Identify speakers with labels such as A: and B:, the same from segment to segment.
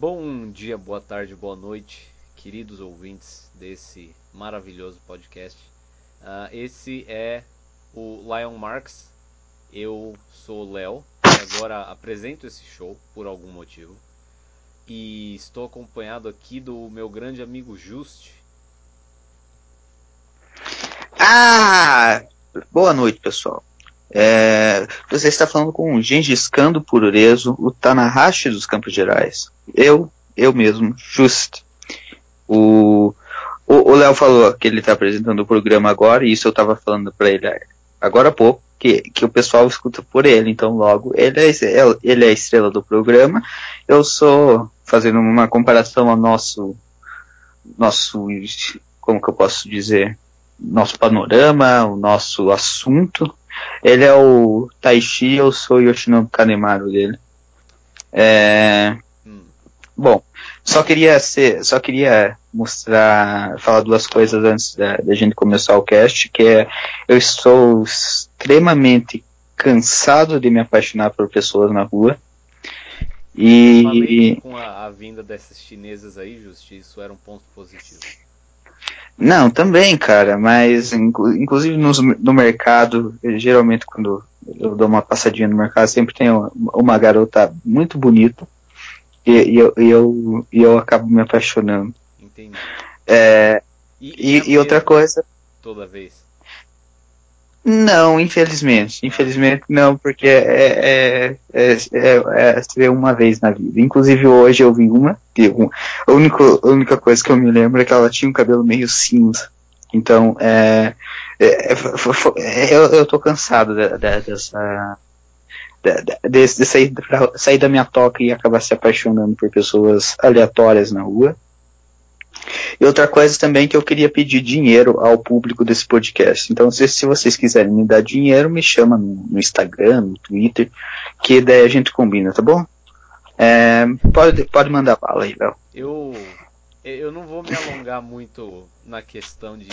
A: Bom dia, boa tarde, boa noite, queridos ouvintes desse maravilhoso podcast. Uh, esse é o Lion Marks. Eu sou o Léo e agora apresento esse show por algum motivo. E estou acompanhado aqui do meu grande amigo Just.
B: Ah! Boa noite, pessoal. É, você está falando com o Gengis Khan do Pururezo, o Tanahashi dos Gerais. Eu, eu mesmo, Just. O Léo falou que ele está apresentando o programa agora, e isso eu estava falando para ele agora há pouco, que, que o pessoal escuta por ele, então logo ele é, ele é a estrela do programa. Eu sou, fazendo uma comparação ao nosso, nosso, como que eu posso dizer, nosso panorama, o nosso assunto. Ele é o Taishi, eu sou o Yoshinobu Kanemaru dele. É... Hum. Bom, só queria ser, só queria mostrar, falar duas coisas antes da, da gente começar o cast, que é eu estou extremamente cansado de me apaixonar por pessoas na rua.
A: E com a, a vinda dessas chinesas aí, Justi, isso era um ponto positivo.
B: Não, também, cara, mas inclusive no, no mercado, geralmente quando eu dou uma passadinha no mercado, sempre tem uma, uma garota muito bonita e, e, eu, e, eu, e eu acabo me apaixonando.
A: Entendi.
B: É, e, e, e outra coisa.
A: Toda vez.
B: Não, infelizmente. Infelizmente não, porque é, é, é, é, é uma vez na vida. Inclusive hoje eu vi uma, a, única, a única coisa que eu me lembro é que ela tinha um cabelo meio cinza. Então, é, é, é eu, eu tô cansado de, de, dessa. De, de, de sair, sair da minha toca e acabar se apaixonando por pessoas aleatórias na rua. E outra coisa também que eu queria pedir dinheiro ao público desse podcast. Então, se, se vocês quiserem me dar dinheiro, me chama no, no Instagram, no Twitter, que daí a gente combina, tá bom? É, pode, pode mandar bala aí, Léo.
A: Eu, eu não vou me alongar muito na questão de.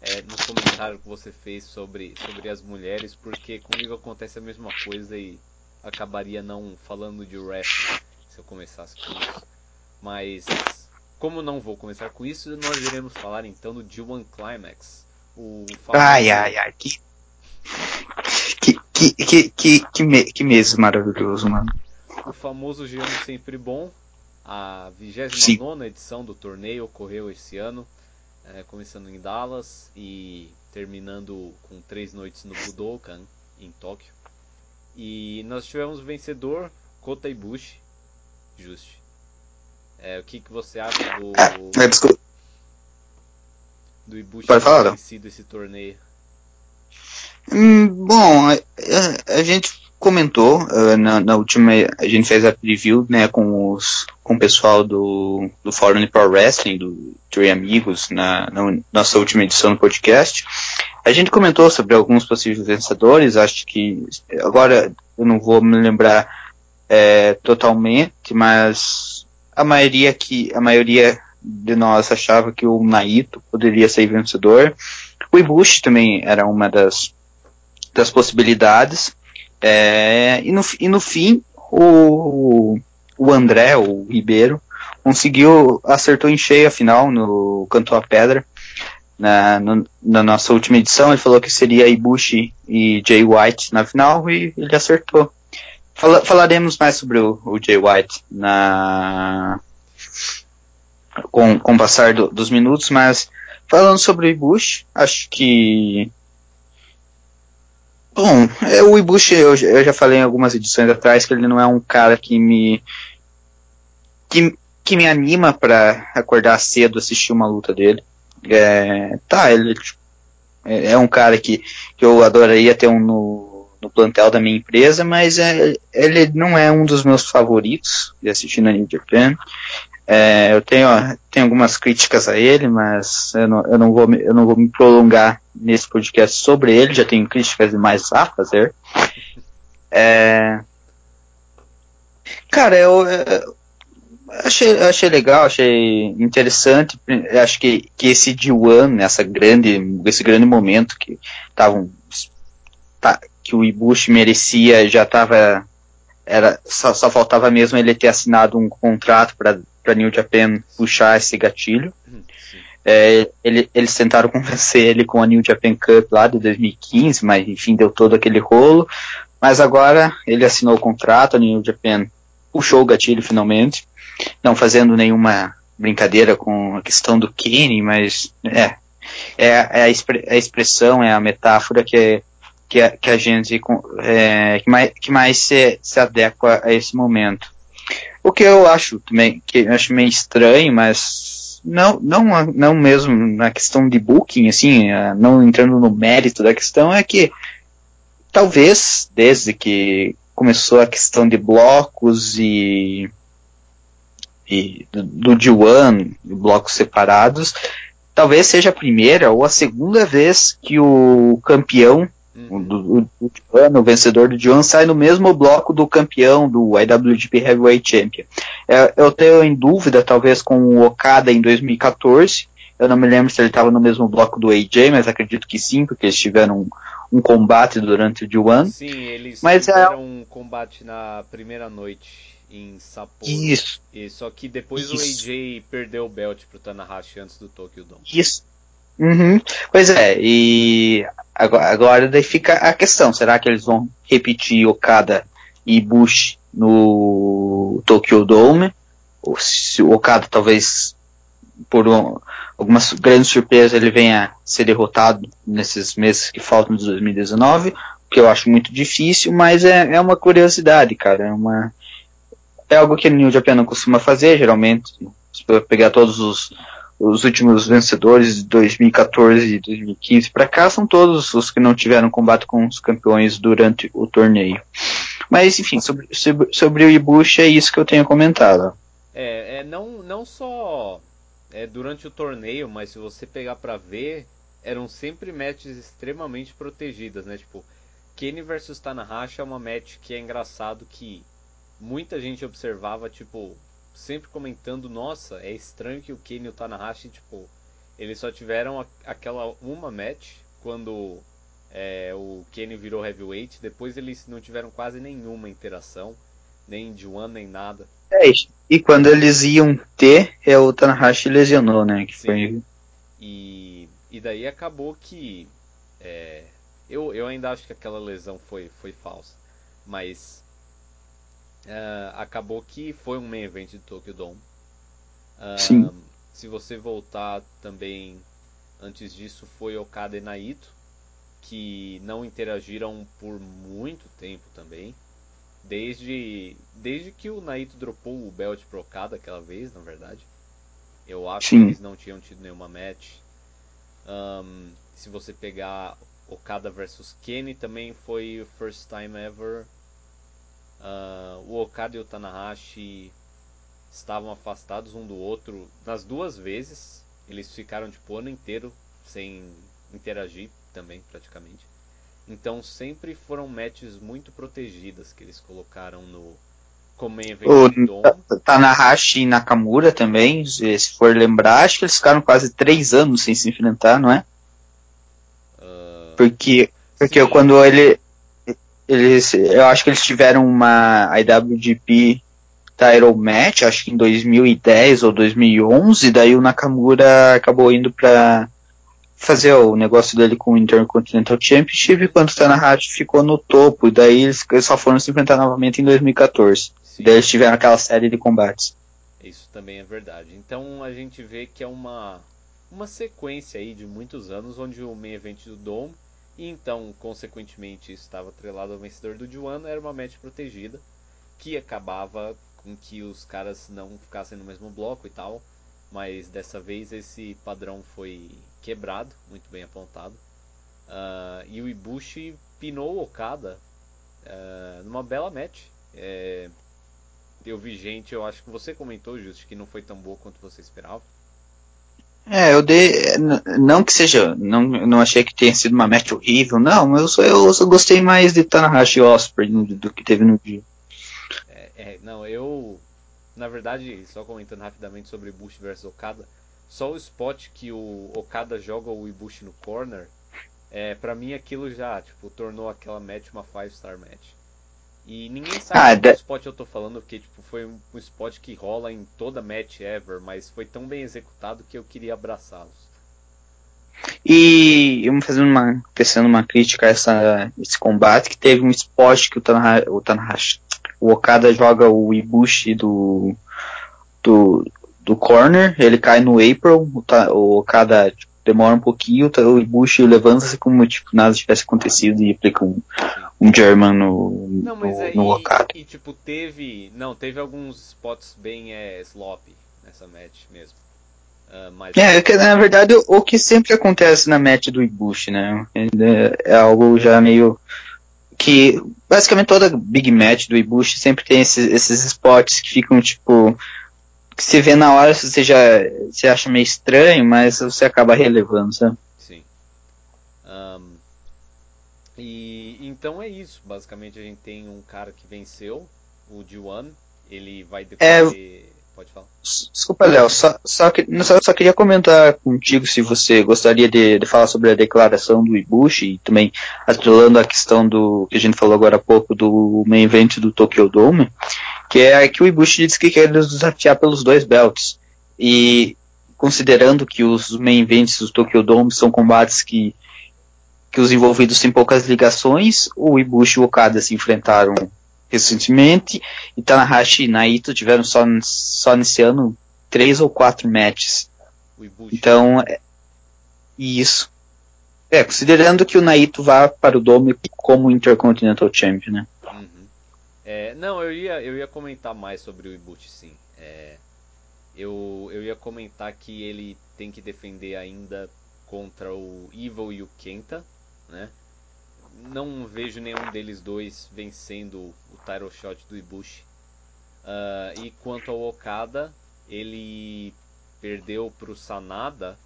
A: É, no comentário que você fez sobre, sobre as mulheres, porque comigo acontece a mesma coisa e acabaria não falando de wrestling se eu começasse com isso. Mas como não vou começar com isso, nós iremos falar então do G1 Climax. O
B: famoso... Ai, ai, ai, que. Que, que, que, que, que, me, que mês maravilhoso, mano.
A: O famoso G1 sempre bom. A 29 edição do torneio ocorreu esse ano, é, começando em Dallas e terminando com três noites no Budokan, em Tóquio. E nós tivemos o vencedor, Kota Ibushi, Just. É, o que, que você acha do.
B: É, desculpa.
A: Do Ibushi ter falar, vencido esse torneio?
B: Hum, bom, a, a, gente comentou uh, na, na, última. A gente fez a preview né, com, os, com o pessoal do, do Fórum Pro Wrestling, do Three Amigos, na, na nossa última edição do podcast. A gente comentou sobre alguns possíveis vencedores, acho que agora eu não vou me lembrar é, totalmente, mas a maioria que a maioria de nós achava que o Naito poderia ser vencedor. O Ibushi também era uma das, das possibilidades. É, e, no, e no fim, o, o André, o Ribeiro, conseguiu, acertou em cheio a final no Cantou a Pedra. Na, no, na nossa última edição, ele falou que seria Ibushi e Jay White na final e ele acertou. Fala, falaremos mais sobre o, o Jay White na com, com o passar do, dos minutos, mas falando sobre o Ibushi, acho que Bom, é, o Ibushi, eu, eu, já falei em algumas edições atrás que ele não é um cara que me que, que me anima para acordar cedo assistir uma luta dele. É, tá, ele tipo, é, é, um cara que, que eu adoraria ter um no, no plantel da minha empresa, mas é, ele não é um dos meus favoritos de assistir na New Japan. É, eu tenho, tenho algumas críticas a ele, mas eu não, eu, não vou, eu não vou me prolongar nesse podcast sobre ele, já tenho críticas demais a fazer. É, cara, eu, eu achei, achei legal, achei interessante. Acho que, que esse D1, essa grande, esse grande momento que estavam tá, que o Ibushi merecia já estava era só, só, faltava mesmo ele ter assinado um contrato para New Japan puxar esse gatilho. Hum, é, ele, eles tentaram convencer ele com a New Japan Cup lá de 2015, mas enfim, deu todo aquele rolo. Mas agora ele assinou o contrato, a New Japan puxou o gatilho finalmente, não fazendo nenhuma brincadeira com a questão do Kenny, mas é, é, é a, a, expressão, é a metáfora que, que, a, que a gente é, que mais, que mais se, se adequa a esse momento. O que eu acho também, que eu acho meio estranho, mas não, não, não mesmo na questão de booking, assim, não entrando no mérito da questão, é que talvez desde que começou a questão de blocos e, e do D1, blocos separados, talvez seja a primeira ou a segunda vez que o campeão uhum. do, do ano, o vencedor do D1, sai no mesmo bloco do campeão do IWGP Heavyweight Champion. É, eu tenho em dúvida, talvez, com o Okada em 2014. Eu não me lembro se ele estava no mesmo bloco do AJ, mas acredito que sim, porque eles tiveram um, um combate durante o D1.
A: Sim, eles mas é tiveram é... um combate na primeira noite em Sapporo.
B: Isso.
A: E, só que depois Isso. o AJ perdeu o belt pro Tanahashi antes do Tokyo Dome.
B: Isso. Uhum. Pois é, e agora, agora daí fica a questão, será que eles vão repetir Okada e Bush no Tokyo Dome? Ou se o Okada talvez por um, alguma grande surpresa ele venha ser derrotado nesses meses que faltam de 2019, o que eu acho muito difícil, mas é, é uma curiosidade, cara, é uma, é algo que o New Japan não costuma fazer, geralmente. Se pegar todos os, os últimos vencedores de 2014 e 2015 para cá, são todos os que não tiveram combate com os campeões durante o torneio. Mas, enfim, sobre, sobre, sobre o Ibushi é isso que eu tenho comentado.
A: É, é não, não só é, durante o torneio, mas se você pegar para ver, eram sempre matches extremamente protegidas, né? Tipo, Kenny versus Tanahashi é uma match que é engraçado que muita gente observava, tipo, sempre comentando, nossa, é estranho que o Kenny e o Tanahashi, tipo, eles só tiveram a, aquela uma match quando é, o Kenny virou heavyweight, depois eles não tiveram quase nenhuma interação, nem de one nem nada.
B: É, e quando eles iam ter, é, o Tanahashi lesionou, né? Que Sim. foi...
A: e, e daí acabou que é, eu, eu ainda acho que aquela lesão foi, foi falsa, mas uh, acabou que foi um main event de Tokyo Dome. Uh,
B: Sim.
A: Se você voltar também antes disso foi Okada e Naito, que não interagiram por muito tempo também. Desde, desde que o Naito dropou o belt pro Okada aquela vez, na verdade. Eu acho Sim. que eles não tinham tido nenhuma match. Um, se você pegar Okada versus Kenny, também foi o first time ever Uh, o Okada e o Tanahashi estavam afastados um do outro nas duas vezes. Eles ficaram tipo o ano inteiro sem interagir também praticamente. Então sempre foram matches muito protegidas que eles colocaram no como evento
B: o Tanahashi e Nakamura também, se for lembrar, acho que eles ficaram quase três anos sem se enfrentar, não é? Uh, porque porque sim. quando ele eles, eu acho que eles tiveram uma IWGP Title Match, acho que em 2010 ou 2011, daí o Nakamura acabou indo pra fazer o negócio dele com o Intercontinental Championship, enquanto o Tanahashi ficou no topo, e daí eles, só foram se enfrentar novamente em 2014. Sim. Daí eles tiveram aquela série de combates.
A: Isso também é verdade. Então a gente vê que é uma, uma sequência aí de muitos anos onde o main event do Dome e então, consequentemente, estava atrelado ao vencedor do Juan, era uma match protegida, que acabava com que os caras não ficassem no mesmo bloco e tal, mas dessa vez esse padrão foi quebrado, muito bem apontado. Uh, e o Ibushi pinou Okada uh, numa bela match. É, eu vi gente, eu acho que você comentou, Justo, que não foi tão boa quanto você esperava.
B: É, eu dei. Não que seja. Não, não achei que tenha sido uma match horrível, não, mas eu, eu, eu gostei mais de Tanahashi e Osprey do, do, que teve no dia.
A: É, é, não, eu. Na verdade, só comentando rapidamente sobre Ibushi versus Okada, só o spot que o Okada joga o Ibushi no corner, é, pra mim aquilo já, tipo, tornou aquela match uma 5 star match. E ninguém sabe ah, qual spot eu tô falando, porque tipo, foi um, um spot que rola em toda match ever, mas foi tão bem executado que eu queria abraçá-los.
B: E eu fazendo uma, tecendo uma crítica a essa, esse combate, que teve um spot que o Tanahashi, o, Tanahashi, o Okada joga o Ibushi do, do, do corner, ele cai no April, o, o Okada tipo, demora um pouquinho, o Ibushi levanta-se como tipo, nada tivesse acontecido e aplica um, um German no, não, mas no, aí, no.
A: E, tipo, teve. Não, teve alguns spots bem é, sloppy nessa match mesmo.
B: Uh, mas... É, que, na verdade o que sempre acontece na match do Ibushi, né? É, é algo já meio que basicamente toda big match do Ibushi sempre tem esses, esses spots que ficam tipo que você vê na hora você já você acha meio estranho, mas você acaba relevando, sabe?
A: Sim. Um, e então é isso. Basicamente a gente tem um cara que venceu, o D1. Ele vai depois. É, Pode falar.
B: Desculpa, Léo, só, só, só, só, queria comentar contigo se você gostaria de, de falar sobre a declaração do Ibushi e também atrelando a questão do que a gente falou agora há pouco do main event do Tokyo Dome, que é que o Ibushi disse que quer desafiar pelos dois belts. E considerando que os main events do Tokyo Dome são combates que, que os envolvidos têm poucas ligações, o Ibushi e o Okada se enfrentaram recentemente, e Tanahashi e Naito tiveram só, só nesse ano três ou quatro matches. Então, é, isso. É, considerando que o Naito vá para o Dome como Intercontinental Champion, né? Uhum.
A: É, não, eu ia, eu ia comentar mais sobre o Ibushi, sim. É, eu, eu ia comentar que ele tem que defender ainda contra o Evil e o Kenta, né? não vejo nenhum deles dois vencendo o title shot do Ibushi. Uh, e quanto ao Okada, ele perdeu para o Sanada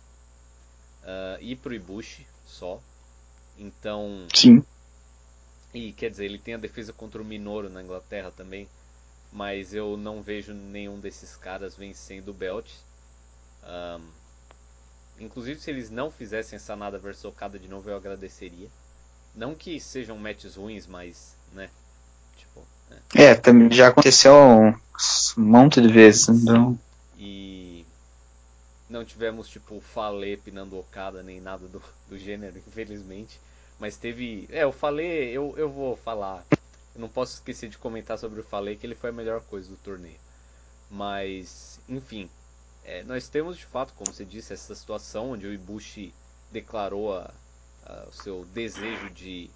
A: uh, e para o Ibushi só. Então.
B: Sim.
A: E quer dizer, ele tem a defesa contra o Minoru na Inglaterra também. Mas eu não vejo nenhum desses caras vencendo o belt. Um, inclusive, se eles não fizessem Sanada versus Okada de novo, eu agradeceria. Não que sejam matches ruins, mas, né? Tipo,
B: né? É, também já aconteceu um monte de vezes, então.
A: E não tivemos, tipo, Fale pinando Okada, nem nada do, do gênero, infelizmente. Mas teve. É, o Fale, eu, eu vou falar. Eu não posso esquecer de comentar sobre o Fale, que ele foi a melhor coisa do torneio. Mas, enfim. É, nós temos de fato, como você disse, essa situação onde o Ibushi declarou a, uh, o seu desejo de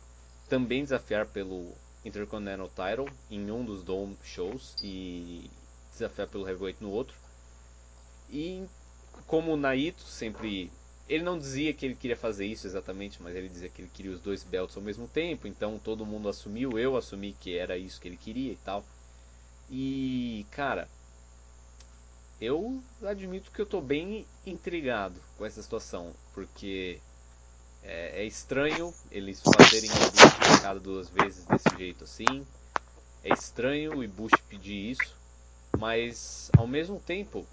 A: também desafiar pelo Intercontinental Title em um dos Dome Shows e desafiar pelo Heavyweight no outro. E como o Naito sempre. Ele não dizia que ele queria fazer isso exatamente, mas ele dizia que ele queria os dois belts ao mesmo tempo, então todo mundo assumiu, eu assumi que era isso que ele queria e tal. E, cara, eu admito que eu tô bem intrigado com essa situação, porque é, é estranho eles fazerem o cada duas vezes desse jeito assim. É estranho o Ibushi pedir isso, mas ao mesmo tempo,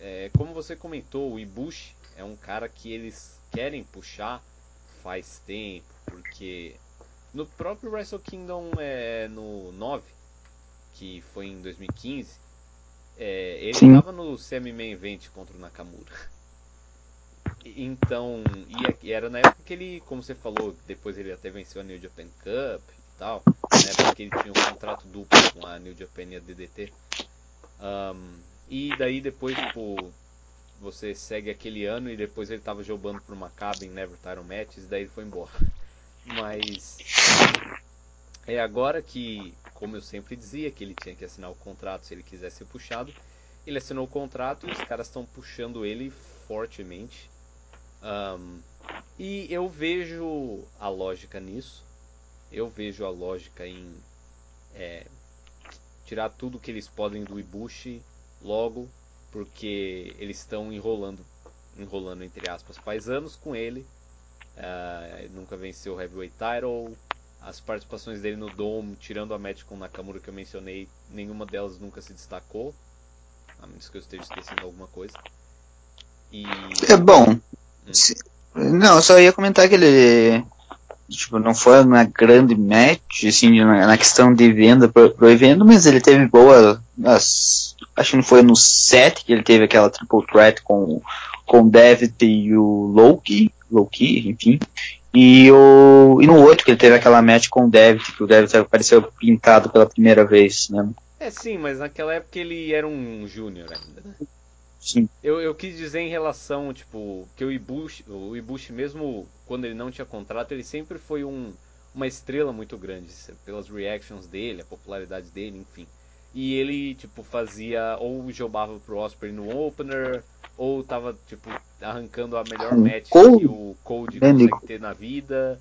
A: é, como você comentou, o Ibushi é um cara que eles querem puxar faz tempo, porque no próprio Wrestle Kingdom é, no 9, que foi em 2015, é, ele estava no semi-main event contra o Nakamura. Então, e era na época que ele, como você falou, depois ele até venceu a New Japan Cup e tal, na época que ele tinha um contrato duplo com a New Japan e a DDT. Um, e daí depois, tipo, você segue aquele ano e depois ele tava jogando pro Maccabi em Never Title Matches, e daí ele foi embora. Mas é agora que, como eu sempre dizia, que ele tinha que assinar o contrato se ele quisesse ser puxado, ele assinou o contrato e os caras estão puxando ele fortemente. Um, e eu vejo a lógica nisso. Eu vejo a lógica em é, tirar tudo que eles podem do Ibushi logo, porque eles estão enrolando, enrolando entre aspas, faz anos com ele. Uh, nunca venceu o Heavyweight Title. As participações dele no Dome, tirando a match com Nakamura que eu mencionei, nenhuma delas nunca se destacou. A menos que eu esteja esquecendo alguma coisa.
B: E... É bom. Hum. Não, eu só ia comentar que ele. tipo, não foi uma grande match, assim, na, questão de venda pro, pro evento, mas ele teve boa, as, acho que não foi no set que ele teve aquela triple threat com, com o Devitt e o Loki, Loki, enfim, e, o, e no outro que ele teve aquela match com o Devitt, que o Devitt apareceu pintado pela primeira vez, né?
A: É sim, mas naquela época ele era um júnior ainda, né?
B: Sim.
A: Eu, eu quis dizer em relação, tipo, que o Ibushi, o Ibushi mesmo quando ele não tinha contrato, ele sempre foi um, uma estrela muito grande, pelas reactions dele, a popularidade dele, enfim. E ele, tipo, fazia, ou jogava pro Osprey no opener, ou tava, tipo, arrancando a melhor match Cold. que o Cold consegue ter na vida.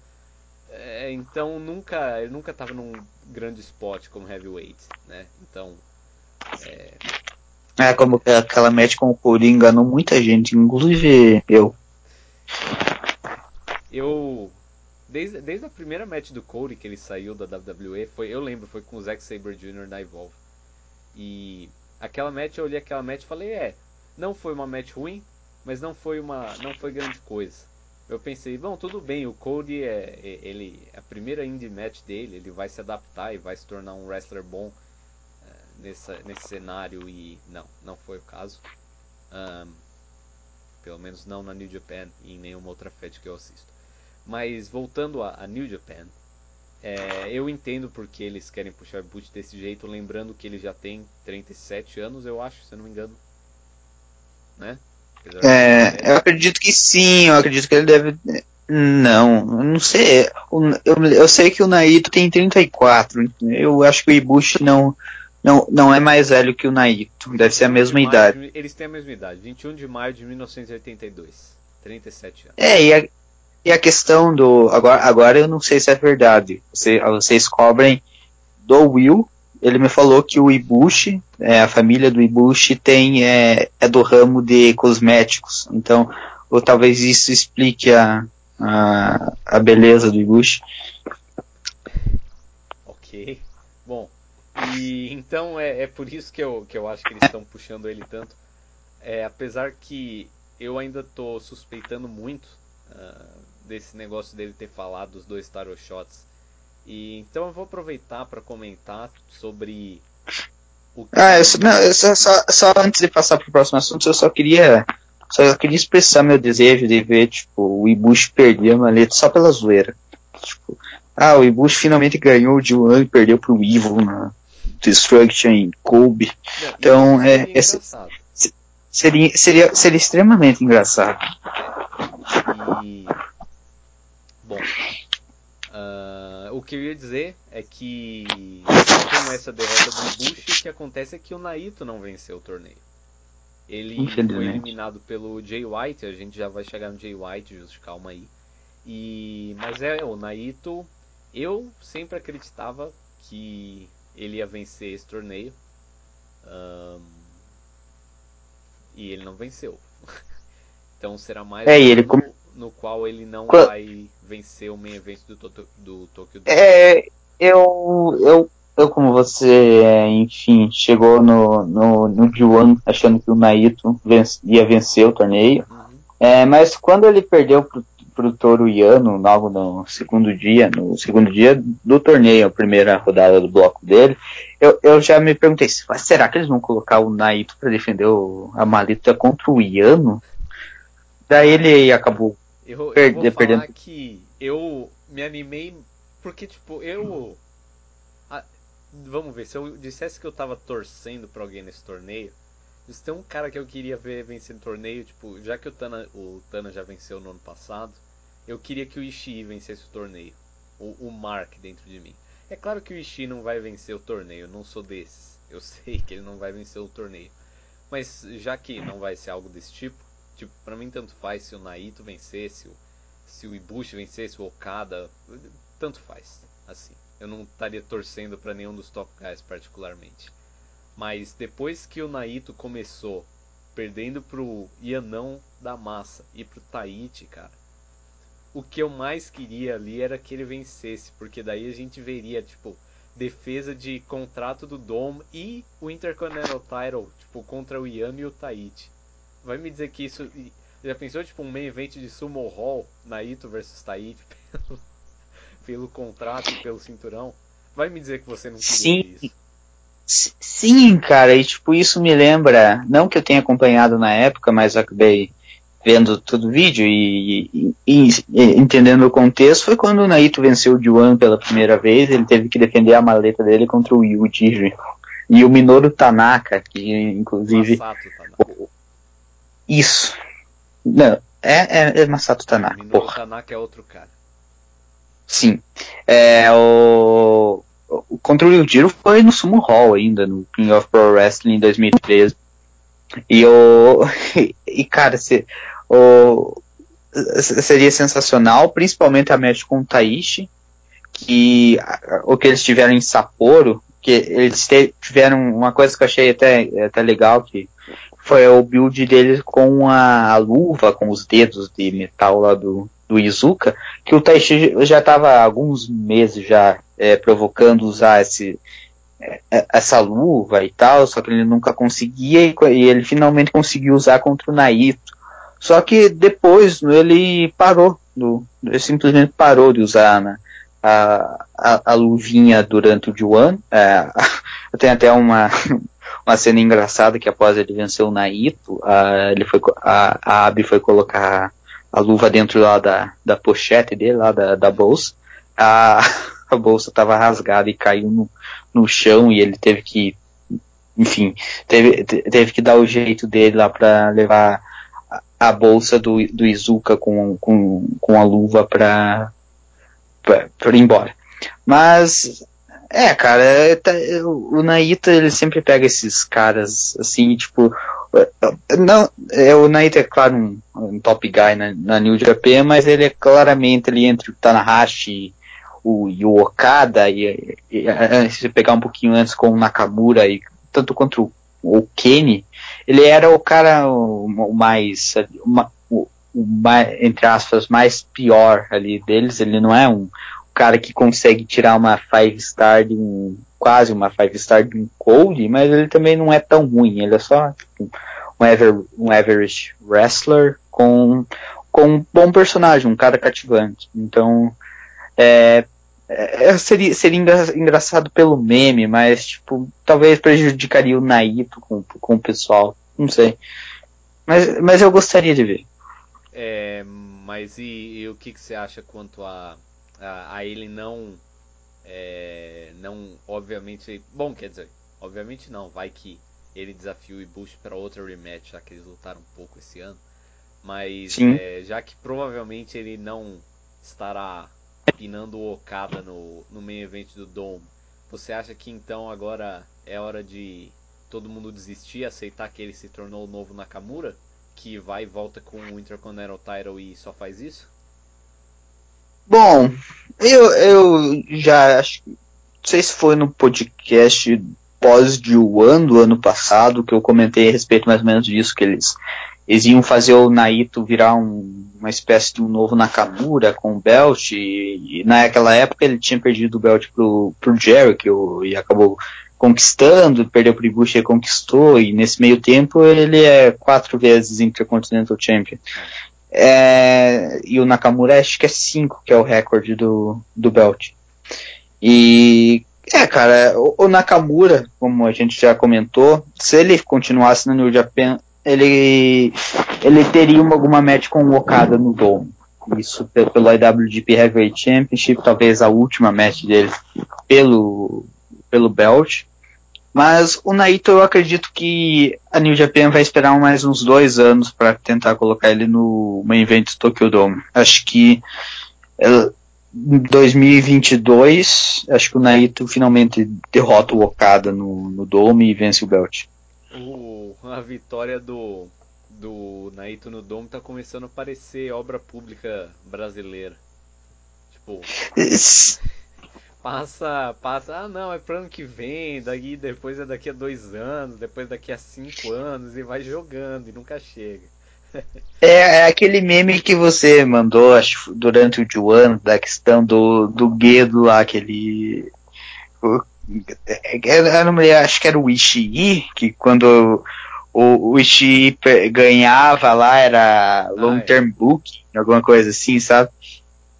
A: É, então nunca, ele nunca tava num grande spot como heavyweight, né? Então, é,
B: é, como aquela match com o Cody enganou muita gente, inclusive eu.
A: Eu. Desde, desde a primeira match do Cody que ele saiu da WWE, foi, eu lembro, foi com o Zack Sabre Jr. na Evolve. E aquela match, eu olhei aquela match e falei, é, não foi uma match ruim, mas não foi uma. não foi grande coisa. Eu pensei, bom, tudo bem, o Cody é, é ele a primeira indie match dele, ele vai se adaptar e vai se tornar um wrestler bom nessa, nesse cenário e não, não foi o caso. Um, pelo menos não na New Japan e em nenhuma outra Fed que eu assisto. Mas voltando a, a New Japan, é, eu entendo porque eles querem puxar o boot desse jeito, lembrando que ele já tem 37 anos, eu acho, se eu não me engano. Né?
B: É, eu acredito que sim, eu acredito que ele deve. Não, não sei. Eu, eu sei que o Naito tem 34. Eu acho que o Ibushi não, não, não é mais velho que o Naito, deve ser a mesma de idade.
A: De, eles têm a mesma idade, 21 de maio de 1982, 37 anos.
B: É, e a, e a questão do. Agora, agora eu não sei se é verdade. Você, vocês cobrem do Will. Ele me falou que o Ibushi, é, a família do Ibushi, tem, é, é do ramo de cosméticos. Então, ou talvez isso explique a, a, a beleza do Ibushi.
A: Ok. Bom, e então é, é por isso que eu, que eu acho que eles estão puxando ele tanto. É, apesar que eu ainda estou suspeitando muito uh, desse negócio dele ter falado dos dois tarot shots. E então eu vou aproveitar para comentar sobre
B: o que Ah, eu, não, eu só, só, só, antes de passar para o próximo assunto, eu só queria só queria expressar meu desejo de ver tipo o Ibushi perder a maleta só pela zoeira. Tipo, ah, o Ibushi finalmente ganhou de um e perdeu pro Evil na, Destruction em Kobe. Não, então, é, é seria, seria, seria extremamente engraçado.
A: E, bom, uh, o que eu ia dizer é que com essa derrota do Bush, o que acontece é que o Naito não venceu o torneio. Ele foi eliminado pelo Jay White, a gente já vai chegar no Jay White, just calma aí. E, mas é, o Naito, eu sempre acreditava que ele ia vencer esse torneio. Um, e ele não venceu. então será mais
B: é, ele com...
A: no qual ele não Quando... vai vencer o main event do, to do Tokyo
B: É, eu, eu, eu como você, enfim, chegou no, no, no G1 achando que o Naito vence, ia vencer o torneio. Uhum. É, mas quando ele perdeu pro pro Toru Yano logo no segundo dia, no segundo dia do torneio, a primeira rodada do bloco dele, eu, eu já me perguntei, será que eles vão colocar o Naito para defender o, a maleta contra o Yano? Daí ele acabou
A: eu, eu vou perdendo. falar que eu me animei porque tipo, eu a, vamos ver, se eu dissesse que eu tava torcendo para alguém nesse torneio, se tem um cara que eu queria ver vencendo torneio, tipo, já que o Tana, o Tana já venceu no ano passado, eu queria que o Ishii vencesse o torneio. O, o Mark dentro de mim. É claro que o Ishii não vai vencer o torneio, não sou desses. Eu sei que ele não vai vencer o torneio. Mas já que não vai ser algo desse tipo, tipo, pra mim tanto faz se o Naito vencesse, se o Ibushi vencesse, o Okada, tanto faz. Assim, eu não estaria torcendo para nenhum dos top guys particularmente. Mas depois que o Naito começou perdendo pro Yanão da massa e pro Taichi, cara, o que eu mais queria ali era que ele vencesse, porque daí a gente veria, tipo, defesa de contrato do Dom e o Intercontinental Title, tipo, contra o Yano e o Taichi. Vai me dizer que isso. Já pensou, tipo, um main event de Sumo Hall, Naito versus Taichi, pelo, pelo contrato e pelo cinturão. Vai me dizer que você não queria
B: Sim.
A: isso.
B: Sim, cara, e tipo, isso me lembra, não que eu tenha acompanhado na época, mas acabei vendo todo o vídeo e, e, e, entendendo o contexto, foi quando o Naito venceu o Juan pela primeira vez, ele teve que defender a maleta dele contra o Yuji e o Minoru Tanaka, que inclusive...
A: Masato Tanaka.
B: Isso. Não, é, é, é Masato Tanaka,
A: Minoru
B: porra.
A: Tanaka é outro cara.
B: Sim. É, o, o contra o Yujiro foi no Sumo Hall ainda, no King of Pro Wrestling em 2013. E o. E cara, se, o, seria sensacional, principalmente a match com o Taishi, que o que eles tiveram em Sapporo, que eles tiveram uma coisa que eu achei até, até legal, que foi o build deles com a, luva, com os dedos de metal lá do, do Izuka, que o Taishi já estava há alguns meses já é, provocando usar esse, é, essa luva e tal, só que ele nunca conseguia e, e, ele finalmente conseguiu usar contra o Naito. Só que depois ele parou, do, ele simplesmente parou de usar né, a, a, a, luvinha durante o Juan. É, tem até uma, uma cena engraçada que após ele vencer o Naito, a, ele foi, a, a Abby foi colocar a luva dentro lá da, da pochete dele, lá da, da bolsa. A, a bolsa estava rasgada e caiu no, no chão e ele teve que, enfim, teve, teve que dar o jeito dele lá para levar a, bolsa do, do Izuka com, com, com a luva para ir embora. Mas, é, cara, o Naita ele sempre pega esses caras assim, tipo, não, é, o Naito é claro um, um top guy na, na, New Japan, mas ele é claramente ali entre o Tanahashi o, e o Okada, e, e, e se pegar um pouquinho antes com o Nakamura, e tanto contra o, o Kenny, ele era o cara o, o mais, uma, o, o entre aspas, mais pior ali deles, ele não é um cara que consegue tirar uma five star de um, quase uma five star de um cold, mas ele também não é tão ruim, ele é só tipo, um, ever, um average wrestler com, com um bom personagem, um cara cativante. Então, é, é, seria, seria engra, engraçado pelo meme, mas tipo, talvez prejudicaria o Naito com, com o pessoal, não sei. Mas, mas eu gostaria de ver.
A: É, mas e, e o que, que você acha quanto a, a, a ele não é, não, obviamente, bom, quer dizer, obviamente não, vai que ele desafia o Ibushi para outra rematch, já que eles lutaram um pouco esse ano. Mas é, já que provavelmente ele não estará pinando o Okada no, no main event do Dome, você acha que então agora é hora de todo mundo desistir, aceitar que ele se tornou o novo Nakamura? Que vai e volta com o Intercontinental Title e só faz isso?
B: Bom, eu, eu já acho não sei se foi no podcast pós de One do ano passado que eu comentei a respeito mais ou menos disso, que eles, eles iam fazer o Naito virar um, uma espécie de um novo Nakamura com o belt e, e, naquela época ele tinha perdido o belt pro, pro Jericho e acabou conquistando, perdeu pro Ibushi e conquistou e nesse meio tempo ele é quatro vezes Intercontinental Champion. É, e o Nakamura acho que é 5, que é o recorde do, do belt. E é, cara, o, o, Nakamura, como a gente já comentou, se ele continuasse no New Japan, ele, ele teria uma, alguma match com o Okada no Dome. Isso pelo, IWGP Heavyweight Championship, talvez a última match dele pelo, pelo belt. Mas o Naito eu acredito que a New Japan vai esperar mais uns dois anos para tentar colocar ele no main event do Tokyo Dome. Acho que em 2022, acho que o Naito finalmente derrota o Okada no, no Dome e vence o belt.
A: O, a vitória do, do Naito no Dome tá começando a parecer obra pública brasileira. Tipo passa, passa, ah não, é pro ano que vem, daqui depois é daqui a dois anos, depois daqui a cinco anos, e vai jogando e nunca chega.
B: é, é, aquele meme que você mandou, acho, durante o Juan, da questão do, do Guedo lá, aquele. O, eu não me acho que era o Ishii, que quando o, o Ishii ganhava lá era long term ah, é. book, alguma coisa assim, sabe?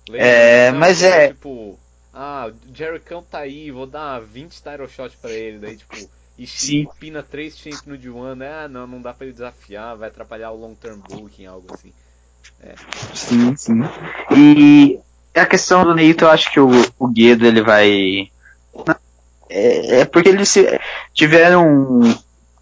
B: Lembra? É, mas é.
A: Tipo, ah, o Jerichão tá aí, vou dar 20 Tyro Shot pra ele, daí tipo, e pina 3 champ no D1, né? Ah, não, não dá pra ele desafiar, vai atrapalhar o long term booking, algo assim. É.
B: Sim, sim. E a questão do Neito, eu acho que o, o Guedo ele vai. É, é porque eles tiveram.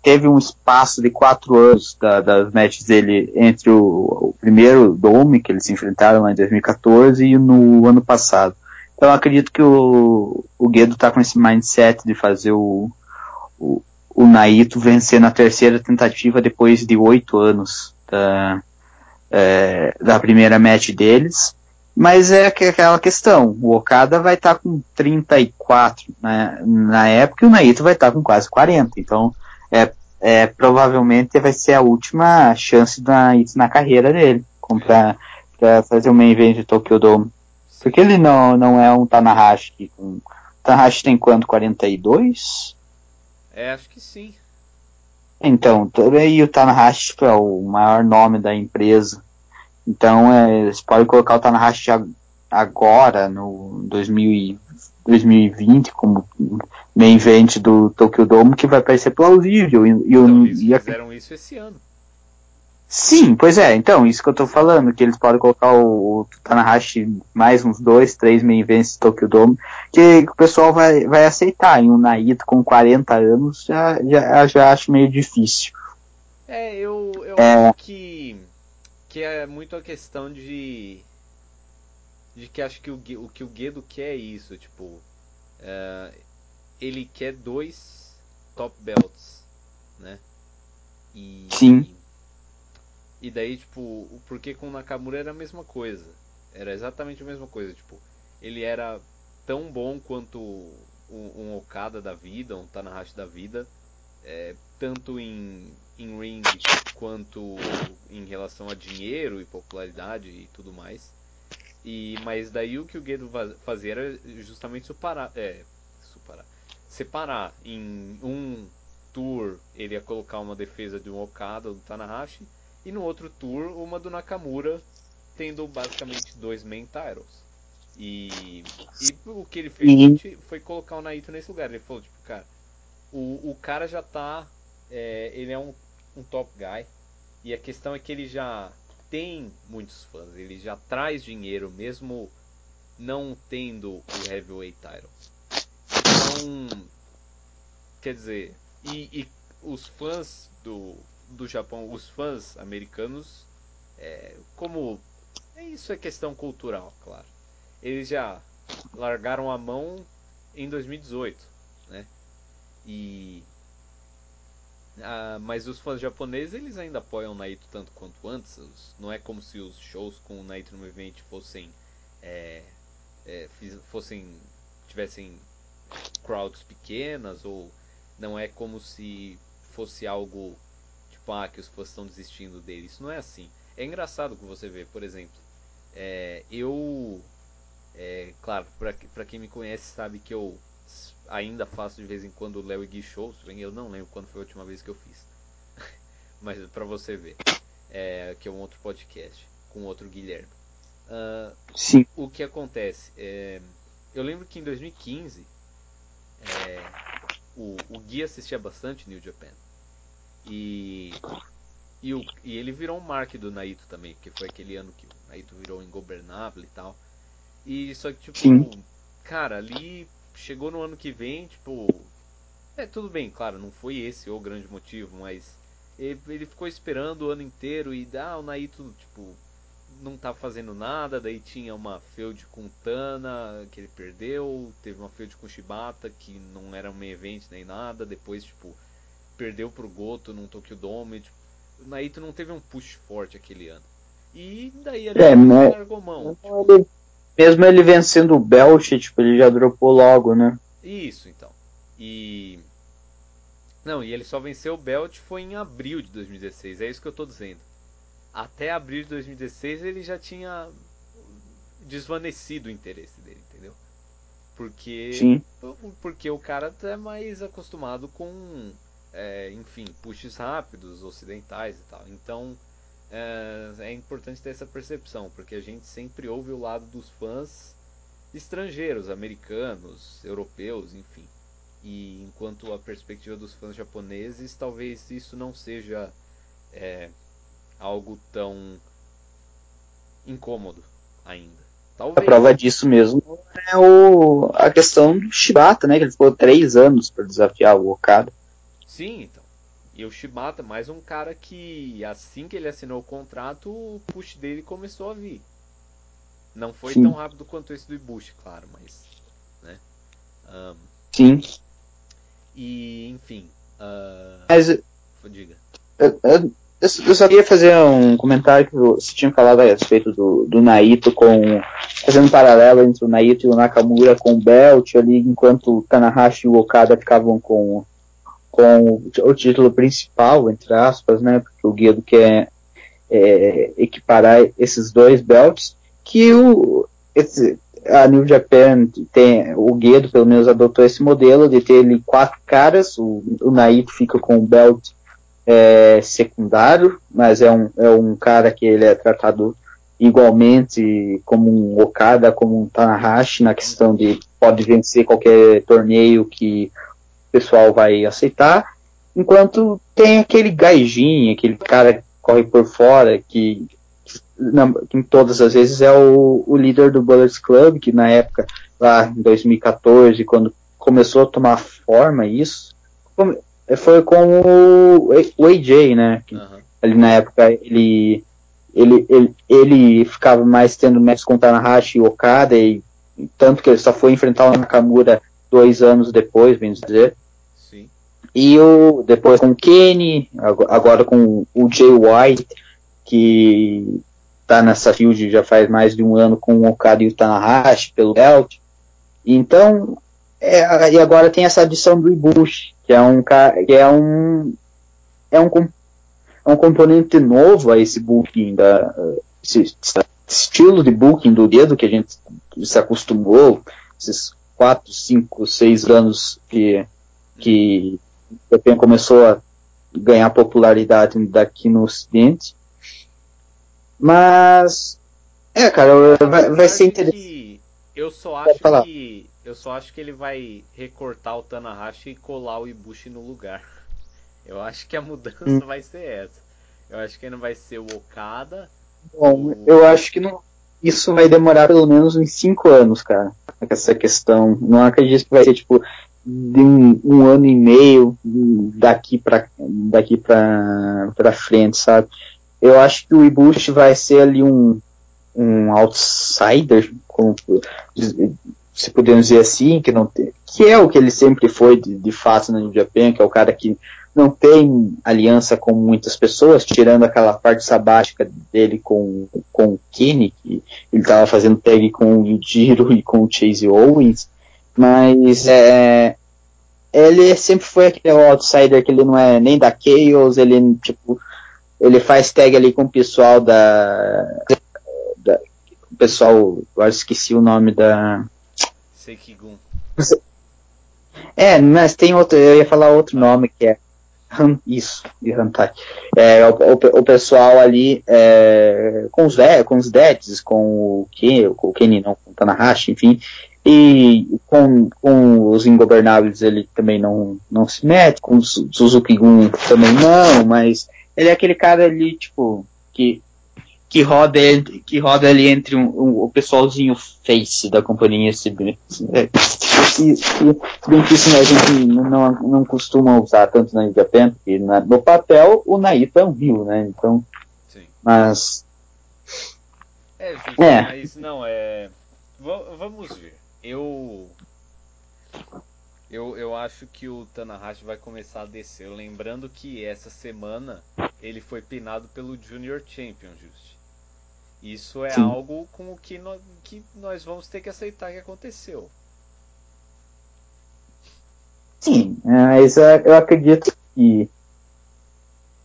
B: Teve um espaço de quatro anos da, das matches dele entre o, o, primeiro Dome, que eles se enfrentaram lá em 2014, e no ano passado. Então eu acredito que o, o Guedo tá com esse mindset de fazer o, o, o Naito vencer na terceira tentativa depois de oito anos da, é, da primeira match deles. Mas é aquela questão, o Okada vai estar tá com 34 né, na época e o Naito vai estar tá com quase 40. Então, é, é, provavelmente vai ser a última chance do Naito na carreira dele, para fazer o main event de Tokyo Dome. Porque ele não, não é um Tanahashi. Um, Tanahashi tem quanto? 42?
A: É, acho que sim.
B: Então, e o Tanahashi é o maior nome da empresa. Então, é, você pode colocar o Tanahashi agora, no 2000 2020, como main event do Tokyo Dome, que vai parecer plausível. E, e,
A: então, eles e fizeram isso esse ano.
B: Sim, pois é, então, isso que eu tô falando, que eles podem colocar o, o Tanahashi mais uns dois, três main events Tokyo Dome, que o pessoal vai, vai aceitar. E um Naito com 40 anos já, já, já acho meio difícil.
A: É, eu, eu é... acho que que é muito a questão de de que acho que o, o que o Guedo quer é isso, tipo, é, ele quer dois top belts, né?
B: E, Sim.
A: E daí, tipo, porque com o Nakamura era a mesma coisa. Era exatamente a mesma coisa, tipo, ele era tão bom quanto um, um Okada da vida, um Tanahashi da vida, é, tanto em, em ring quanto em relação a dinheiro e popularidade e tudo mais. E mas daí o que o Guedo fazia era justamente separar, é, separar, separar em um tour ele ia colocar uma defesa de um Okada ou do Tanahashi e no outro tour uma do Nakamura tendo basicamente dois main titles. E, e o que ele fez foi colocar o Naito nesse lugar. Ele falou tipo, cara, o, o cara já tá. É, ele é um, um top guy. E a questão é que ele já tem muitos fãs. Ele já traz dinheiro, mesmo não tendo o heavyweight title. Então. Quer dizer. E, e os fãs do, do Japão, os fãs americanos, é, como. Isso é questão cultural, claro. Eles já largaram a mão em 2018, né? E ah, mas os fãs japoneses eles ainda apoiam o Naito tanto quanto antes. Não é como se os shows com o Naito no evento fossem é, é, fossem tivessem crowds pequenas ou não é como se fosse algo ah que os fãs estão desistindo dele. Isso não é assim. É engraçado que você vê, por exemplo, é, eu é, claro para quem me conhece sabe que eu ainda faço de vez em quando o Léo e Gui Shows, eu não lembro quando foi a última vez que eu fiz. Mas para você ver, é, que é um outro podcast com outro Guilherme. Uh,
B: Sim.
A: O que acontece? É, eu lembro que em 2015 é, o, o Gui assistia bastante New Japan. E, e, o, e ele virou um mark do Naito também, porque foi aquele ano que o Naito virou ingobernável e tal. E só que, tipo, Sim. cara, ali chegou no ano que vem, tipo. É, tudo bem, claro, não foi esse o grande motivo, mas ele, ele ficou esperando o ano inteiro e ah, o Naito, tipo, não tá fazendo nada, daí tinha uma feud com Tana que ele perdeu, teve uma feud com Shibata que não era um evento nem nada, depois tipo perdeu pro Goto num Tokyo Dome, tipo, o Naito não teve um push forte aquele ano. E daí ele é, largou mão. Tipo,
B: mesmo ele vencendo o Belt, tipo, ele já dropou logo, né?
A: Isso, então. E. Não, e ele só venceu o Belt foi em abril de 2016, é isso que eu tô dizendo. Até abril de 2016 ele já tinha desvanecido o interesse dele, entendeu? Porque.
B: Sim.
A: Porque o cara é mais acostumado com. É, enfim, pushes rápidos, ocidentais e tal. Então. é, é importante ter essa percepção, porque a gente sempre ouve o lado dos fãs estrangeiros, americanos, europeus, enfim. E enquanto a perspectiva dos fãs japoneses, talvez isso não seja é, algo tão incômodo ainda. Talvez.
B: A prova disso mesmo é o, a questão do Shibata, né? Que ele ficou três anos para desafiar o Okada.
A: Sim, então. E o Shibata, mais um cara que assim que ele assinou o contrato, o push dele começou a vir. Não foi Sim. tão rápido quanto esse do Ibushi, claro, mas. Né? Um,
B: Sim.
A: E, enfim. Uh,
B: mas.
A: Diga.
B: Eu, eu, eu, só queria fazer um comentário que você tinha falado a respeito do, do Naito com. fazendo um paralelo entre o Naito e o Nakamura com o Belt ali, enquanto o Tanahashi e o Okada ficavam com, com o título principal, entre aspas, né? Porque o Guido quer é, equiparar esses dois belts, que o. Esse, a New Japan tem, o Guedo pelo menos adotou esse modelo de ter ele quatro caras, o, o Naito fica com o belt é, secundário, mas é um, é um cara que ele é tratado igualmente como um Okada, como um Tanahashi, na questão de pode vencer qualquer torneio que pessoal vai aceitar, enquanto tem aquele gaijin, aquele cara que corre por fora, que, que em todas as vezes é o, o líder do Bullets Club, que na época, lá em 2014, quando começou a tomar forma isso, foi com o, o AJ, né? Uhum. Ali na época ele, ele, ele, ele ficava mais tendo matches com Tanahashi e Okada, e tanto que ele só foi enfrentar o Nakamura dois anos depois, bem dizer. E o, depois com o Kenny, agora com o Jay White, que tá nessa field já faz mais de um ano com o Okada e o Tanahashi pelo belt. Então, é, e agora tem essa adição do Ibushi, que é um que é um é um, é um componente novo a esse booking da esse, estilo de booking do dedo que a gente se acostumou esses quatro, cinco, seis anos que que o PPN começou a ganhar popularidade daqui no Ocidente. Mas é, cara, vai, vai ser interessante.
A: Eu só acho que eu só acho que ele vai recortar o Tanahashi e colar o Ibushi no lugar. Eu acho que a mudança hum. vai ser essa. Eu acho que não vai ser o Okada.
B: Bom, o... eu acho que não, isso vai demorar pelo menos uns 5 anos, cara. Essa questão. Não acredito que vai ser tipo de um, um ano e meio daqui para daqui pra frente, sabe? Eu acho que o Ibushi vai ser ali um, um outsider, como, se podemos dizer assim, que não tem, que é o que ele sempre foi de, de fato na New Japan, que é o cara que não tem aliança com muitas pessoas, tirando aquela parte sabática dele com, com o Kenny, que ele estava fazendo tag com o Yujiro e com o Chase Owens, mas é, ele sempre foi aquele outsider que ele não é nem da Chaos, ele tipo, ele faz tag ali com o pessoal da, da o pessoal, agora esqueci o nome da
A: Sekigun.
B: É, mas tem outro, eu ia falar outro nome que é isso, de Hantai. É, o, o, o, pessoal ali é, com os com os Deads, com o Ken, com o Kenny não, com o Tanahashi, enfim, e com, com os Ingobernáveis ele também não, não se mete, com o Suzuki Gun também não, mas ele é aquele cara ali, tipo, que que roda, que roda ali entre um, um, o pessoalzinho face da companhia CB. É, e, e, bem que isso a gente não, não costuma usar tanto na Japan, porque na, no papel o Naito é um rio, né? Então.
A: Sim.
B: Mas.
A: É, gente, é. mas não, é. V vamos ver. Eu. Eu, eu acho que o Tanahashi vai começar a descer. Lembrando que essa semana ele foi pinado pelo Junior Champion, Just. Isso é Sim. algo com o que nós, que nós vamos ter que aceitar que aconteceu.
B: Sim, mas eu acredito que.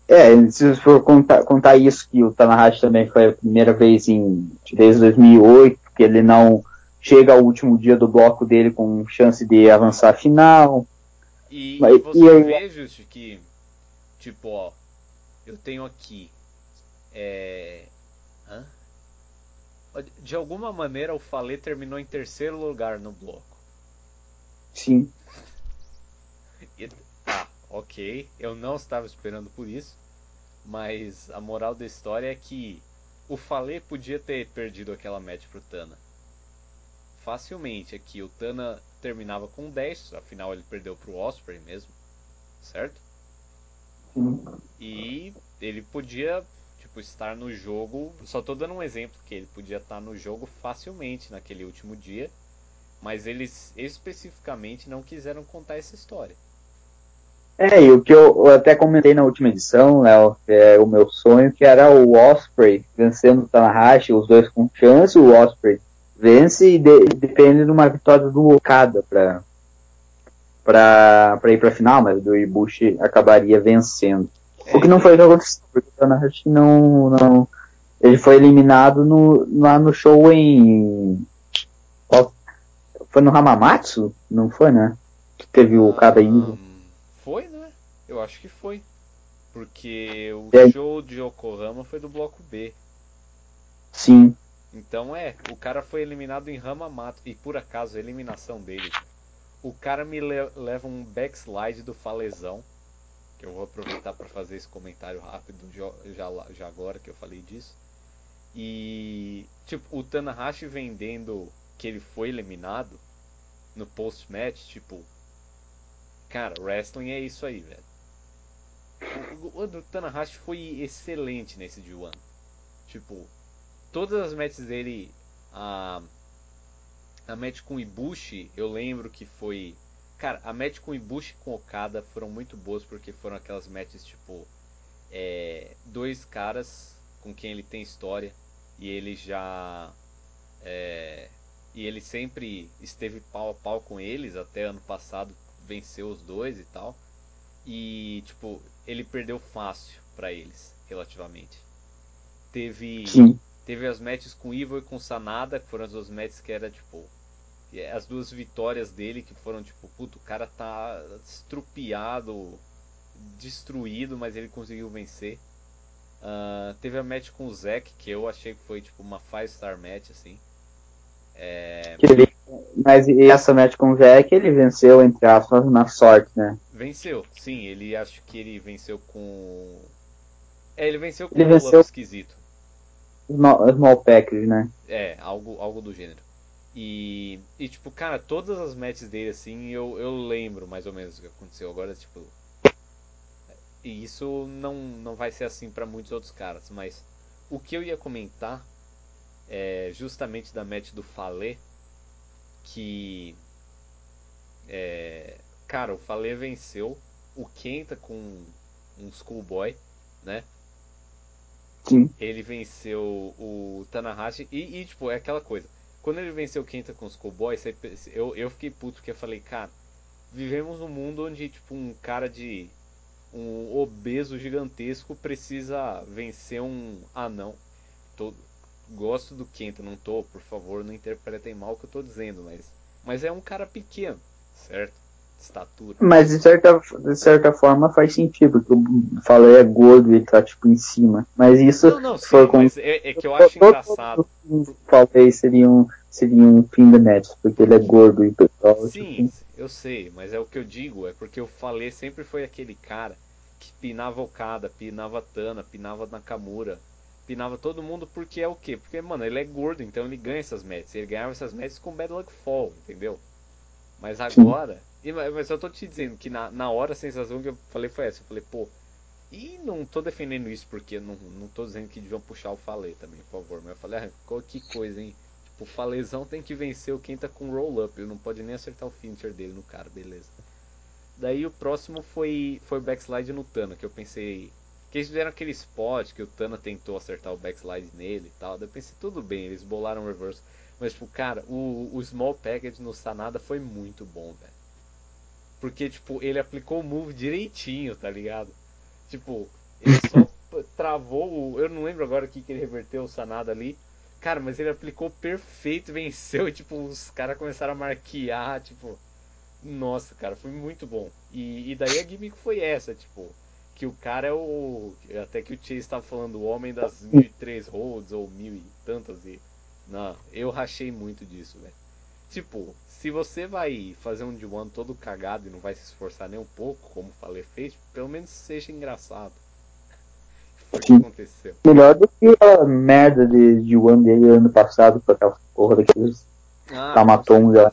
B: É, se for contar, contar isso, que o Tanahashi também foi a primeira vez em, desde 2008, que ele não chega ao último dia do bloco dele com chance de avançar a final.
A: E, mas, você e vê, Just, que, tipo, ó, eu tenho aqui É. Hã? De alguma maneira o Falê terminou em terceiro lugar no bloco.
B: Sim.
A: E, tá, ok. Eu não estava esperando por isso. Mas a moral da história é que o Falê podia ter perdido aquela match pro Tana. Facilmente aqui. O Tana terminava com 10, afinal ele perdeu pro Osprey mesmo. Certo?
B: Sim.
A: E ele podia tipo, estar no jogo. Só tô dando um exemplo que ele podia estar no jogo facilmente naquele último dia, mas eles especificamente não quiseram contar essa história.
B: É, e o que eu, eu até comentei na última edição, Léo, é o meu sonho, que era o Osprey vencendo o Tanahashi, os dois com chance, o Osprey vence e de, depende de uma vitória do Okada para para ir para a final, mas o Ibushi acabaria vencendo. O que não foi o que aconteceu, porque o Tanahashi não, não. Ele foi eliminado no, lá no show em. Foi no Hamamatsu? Não foi, né? Que teve o cada
A: um, Foi, né? Eu acho que foi. Porque o
B: é.
A: show de Yokohama foi do bloco B.
B: Sim.
A: Então é, o cara foi eliminado em Hamamatsu. E por acaso, a eliminação dele. O cara me le leva um backslide do falezão que eu vou aproveitar para fazer esse comentário rápido já, já agora que eu falei disso. E tipo, o Tanahashi vendendo que ele foi eliminado no post-match, tipo, cara, wrestling é isso aí, velho. O, o, o Tanahashi foi excelente nesse D1. Tipo, todas as matches dele, a a match com Ibushi, eu lembro que foi Cara, a match com Ibushi e com Okada foram muito boas porque foram aquelas matches tipo é, dois caras com quem ele tem história e ele já é, e ele sempre esteve pau a pau com eles até ano passado venceu os dois e tal e tipo ele perdeu fácil para eles relativamente teve
B: Sim.
A: Teve as matches com Ivo e com Sanada que foram as duas matches que era tipo as duas vitórias dele que foram tipo, puto, o cara tá estrupiado, destruído, mas ele conseguiu vencer. Uh, teve a match com o Zack, que eu achei que foi tipo uma 5 star match, assim. É...
B: Ele, mas essa match com o Zack, ele venceu, entre aspas, na sorte, né?
A: Venceu, sim, ele acho que ele venceu com. É, ele venceu com
B: ele um venceu...
A: esquisito.
B: Small, small package, né?
A: É, algo, algo do gênero. E, e, tipo, cara, todas as matches dele, assim, eu, eu lembro mais ou menos o que aconteceu. Agora, tipo. E isso não, não vai ser assim para muitos outros caras. Mas o que eu ia comentar é justamente da match do Falê. Que. É, cara, o Falê venceu o Kenta com um Schoolboy, né?
B: Sim.
A: Ele venceu o Tanahashi e, e, tipo, é aquela coisa quando ele venceu o Kenta com os cowboys, eu, eu fiquei puto porque eu falei, cara, vivemos num mundo onde tipo um cara de um obeso gigantesco precisa vencer um anão. Tô, gosto do Kenta, não tô, por favor, não interpretem mal o que eu tô dizendo, mas mas é um cara pequeno, certo? Estatura.
B: Mas de certa, de certa forma faz sentido, porque eu falei é gordo e tá tipo em cima. Mas isso
A: não, não, sim, com... é, é, que eu acho todo, engraçado.
B: Falei seria um, seria um fim de match, porque ele é gordo e pessoal.
A: Sim, tipo... eu sei, mas é o que eu digo, é porque eu falei sempre foi aquele cara que pinava Okada, pinava Tana, pinava Nakamura, pinava todo mundo porque é o quê? Porque, mano, ele é gordo, então ele ganha essas matches. Ele ganhava essas matches com Bad Luck Fall, entendeu? Mas agora, Sim. Mas eu tô te dizendo que na, na hora a sensação que eu falei foi essa. Eu falei, pô, e não tô defendendo isso porque não, não tô dizendo que deviam puxar o Falei também, por favor. Mas eu falei, ah, que coisa, hein? Tipo, o Falezão tem que vencer o quem tá com roll-up. Eu não pode nem acertar o finisher dele no cara, beleza. Daí o próximo foi, foi backslide no Tana, que eu pensei. Que eles fizeram aquele spot que o Tana tentou acertar o backslide nele e tal. Daí eu pensei, tudo bem, eles bolaram o reverse. Mas, tipo, cara, o, o small package no Sanada foi muito bom, velho. Porque, tipo, ele aplicou o move direitinho, tá ligado? Tipo, ele só travou o. Eu não lembro agora o que, que ele reverteu o Sanada ali. Cara, mas ele aplicou perfeito, venceu. E, tipo, os caras começaram a marquear. Tipo, nossa, cara, foi muito bom. E, e daí a gimmick foi essa, tipo, que o cara é o. Até que o Chase estava falando, o homem das mil e três holds ou mil e tantas e. Não, eu rachei muito disso, velho. Tipo, se você vai fazer um de one todo cagado e não vai se esforçar nem um pouco, como o Falei fez, pelo menos seja engraçado. Foi o que aconteceu.
B: Melhor do que a merda de, de one dele ano passado com aquela porra daqueles
A: Ah,
B: Tamaton
A: com
B: já.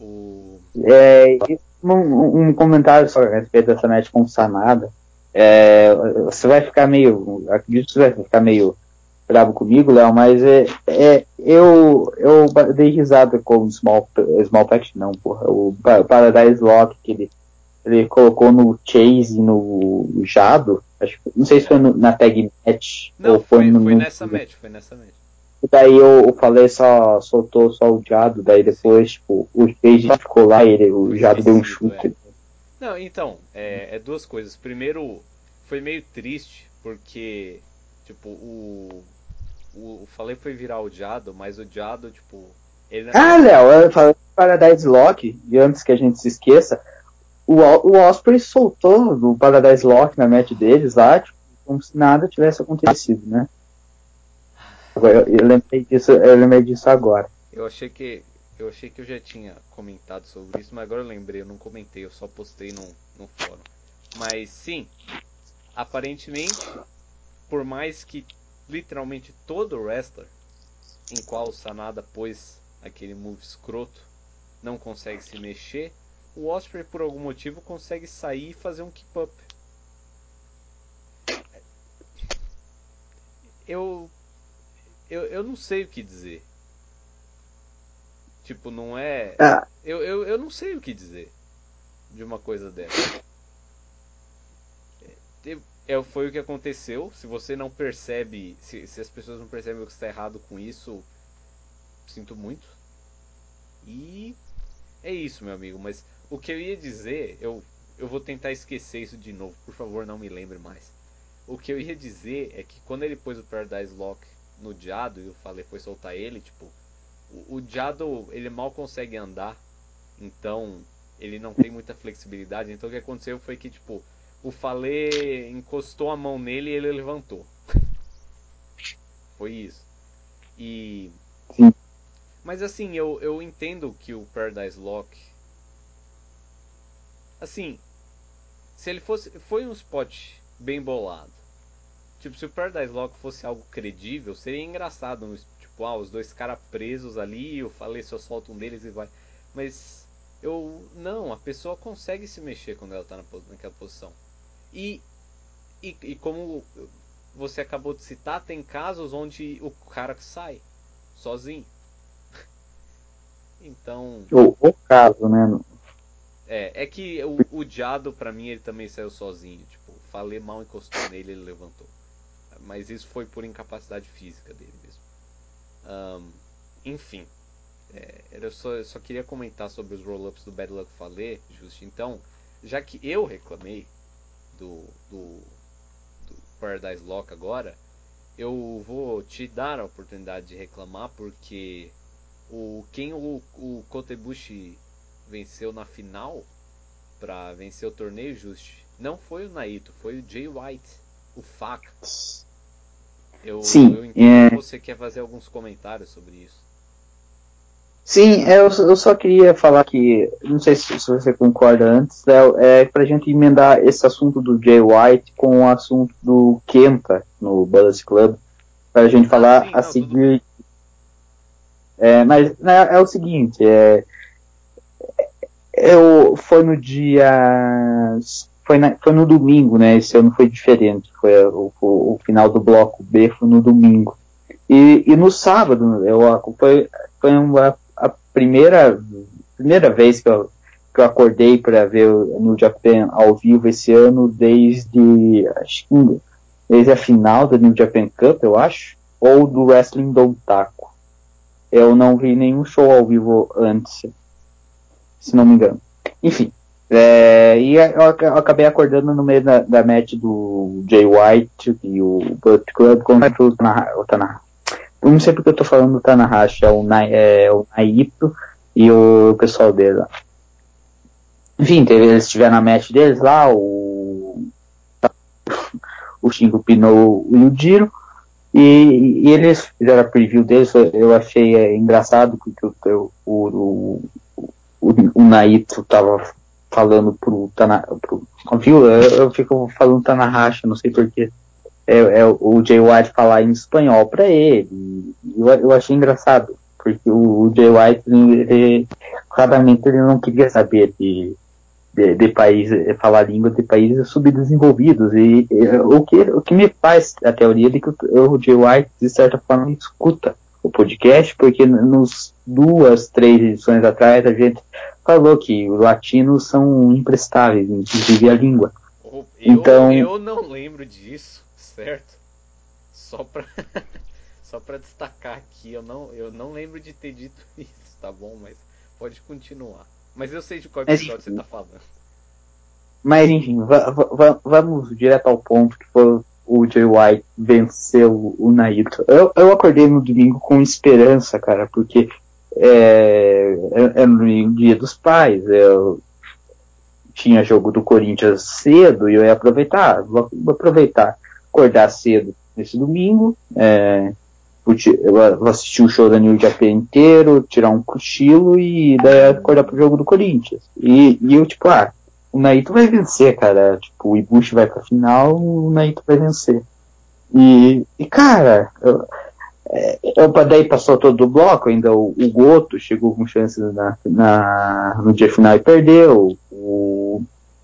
A: O.
B: É, um, um comentário só a respeito dessa match com Sanada. É, você vai ficar meio. Acredito que você vai ficar meio bravo comigo, Léo, mas é, é, eu, eu dei risada com o Small, Small Pact, não, porra. O Pa- Paradise Lock que ele, ele colocou no Chase e no Jado. Acho, não sei se foi no- na tag match
A: Não,
B: ou foi,
A: foi,
B: no.
A: foi
B: no-
A: nessa match, foi nessa match.
B: Daí eu, eu falei só, soltou só o Jado, daí depois, tipo, o Chase ficou lá e ele, o Jado deu um chute.
A: Não, então, é, é duas coisas. Primeiro, foi meio triste, porque, tipo, o. O, o Falei foi virar o Jado, mas o Jado, tipo. Ele
B: Ah, Léo, eu falei Paradise Lock, e antes que a gente se esqueça, o, o Osprey soltou o Paradise Lock na match deles lá, tipo, como se nada tivesse acontecido, né? Eu, eu lembrei disso, eu lembrei disso agora.
A: Eu achei que. Eu achei que eu já tinha comentado sobre isso, mas agora eu lembrei, eu não comentei, eu só postei no, no fórum. Mas sim, aparentemente, por mais que literalmente todo wrestler em qual o Sanada pôs aquele move escroto não consegue se mexer, o Osprey por algum motivo consegue sair e fazer um keep up. Eu, eu eu não sei o que dizer. Tipo, não é.
B: Ah,
A: Eu, eu, eu não sei o que dizer de uma coisa dessa. É, é, foi o que aconteceu. Se você não percebe, se, se as pessoas não percebem o que está errado com isso, sinto muito. E é isso, meu amigo. Mas o que eu ia dizer, eu, eu vou tentar esquecer isso de novo. Por favor, não me lembre mais. O que eu ia dizer é que quando ele pôs o Paradise Lock no Diado e eu falei foi soltar ele, tipo, o, o Diado ele mal consegue andar, então ele não tem muita flexibilidade. Então o que aconteceu foi que tipo o Falê encostou a mão nele e ele levantou. Foi isso. E
B: Sim.
A: mas assim eu, eu entendo que o Paradise Lock assim se ele fosse foi um spot bem bolado. Tipo, se o Paradise Lock fosse algo credível, seria engraçado. um- Tipo, ah, os dois caras presos ali, eu falei só solta um deles e vai. Mas eu. Não, a pessoa consegue se mexer quando ela tá na, naquela posição. E, e, e como você acabou de citar, tem casos onde o cara sai sozinho. Então.
B: o, o caso, né?
A: É, é que o, o Diado, pra mim, ele também saiu sozinho. Tipo, falei mal, encostou nele, ele levantou. Mas isso foi por incapacidade física dele mesmo. Ahn, enfim, é, eu, só, eu só queria comentar sobre os roll-ups do Bad Luck Falei, justo. Então, já que eu reclamei do, do, do Paradise Lock agora, eu vou te dar a oportunidade de reclamar porque o quem o, o Kotebushi venceu na final para vencer o torneio Just não foi o Naito, foi o Jay White, o faca. Eu,
B: Sim,
A: eu entendo
B: é.
A: que você quer fazer alguns comentários sobre isso.
B: Sim, eu, eu só queria falar que, não sei se, se você concorda antes, Léo, é pra gente emendar esse assunto do Jay White com o assunto do Kenta no Bullet Club, pra gente falar
A: sim,
B: a
A: não,
B: seguir. É, mas né, é o seguinte, é, eu, foi no dia. Foi, na- foi no domingo, né? Esse ano foi diferente. Foi o, o, o final do bloco B foi no domingo. E, e no sábado, eu, foi, foi uma, primeira, primeira vez que eu, que eu acordei para ver o New Japan ao vivo esse ano, desde, acho que desde a final do New Japan Cup, eu acho, ou do Wrestling do Taco. Eu não vi nenhum show ao vivo antes, se não me engano. Enfim, é, e eu, eu acabei acordando no meio da, da match do Jay White e o Bullet Club contra o Tanahashi. Eu não sei porque eu tô falando do Tanahashi, é o, Na, é, o Naito e o pessoal dele lá. Enfim, teve, eles tiveram a match deles lá, o, o Shingo pinou o Yujiro. E, e, eles fizeram a preview deles, eu achei é, engraçado, porque o, o, o, o, Naito tava falando pro Tanahashi, viu? Eu, eu, fico falando Tanahashi, não sei porquê. É, é, o Jay White falar em espanhol para ele. Eu, eu achei engraçado, porque o, o Jay White, ele, claramente ele não queria saber de, de, de países, falar língua de países subdesenvolvidos. E, e, o, que, o que me faz a teoria de que o, o Jay White, de certa forma, escuta o podcast, porque nos duas, três edições atrás a gente falou que os latinos são imprestáveis, inclusive a língua.
A: Eu, então eu não lembro disso, certo? Só pra só para destacar aqui, eu não eu não lembro de ter dito isso, tá bom? Mas pode continuar. Mas eu sei de qual episódio Mas, você tá falando.
B: Mas enfim, vamos direto ao ponto que foi o Jay White venceu o Naito. Eu, eu acordei no domingo com esperança, cara, porque é, é, é no dia dos pais, eu tinha jogo do Corinthians cedo e eu ia aproveitar, vou, vou aproveitar, acordar cedo nesse domingo, é, vou assistir o show da New Japan inteiro, tirar um cochilo e daí acordar pro jogo do Corinthians. E, e eu, tipo, ah, o Naito vai vencer, cara. Tipo, o Ibushi vai pra final, o Naito vai vencer. E, e cara, eu, é, eu, daí passou todo o bloco, ainda o, o Goto chegou com chances na, na, no dia final e perdeu. O,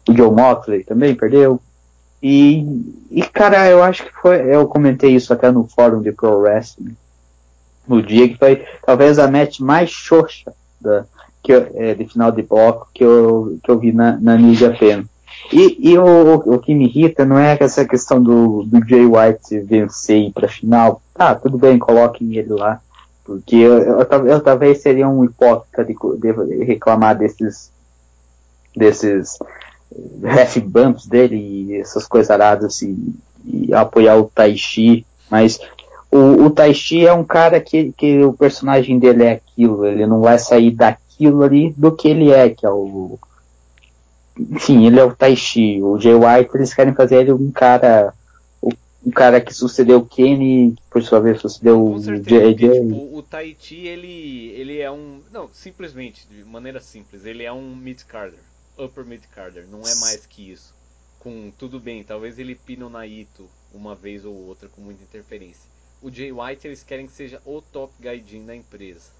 B: o Joe Moxley também perdeu. E, e, cara, eu acho que foi. Eu comentei isso até no fórum de Pro Wrestling. No dia que foi talvez a match mais xoxa da, que é, de final de bloco que eu, que eu vi na, na New Japan. E, e o, o, que me irrita não é essa questão do, do Jay White vencer e ir pra final. Tá, tudo bem, coloquem ele lá. Porque eu, eu, eu, eu talvez seria um hipócrita de, de, reclamar desses desses ref bumps dele e essas coisas aradas e, e apoiar o Taishi, mas o, o Taishi é um cara que, que o personagem dele é aquilo, ele não vai sair daqui aquilo ali do que ele é, que é o. Enfim, ele é o Taishi. O Jay White, eles querem fazer ele um cara. Um cara que sucedeu o Kenny, por sua vez sucedeu o
A: Jay. Tipo, o Taichi, ele, ele é um. Não, simplesmente, de maneira simples, ele é um mid-carder. Upper mid-carder, não é mais que isso. Com tudo bem, talvez ele pine o Naito uma vez ou outra com muita interferência. O Jay White eles querem que seja o top gaijin da empresa.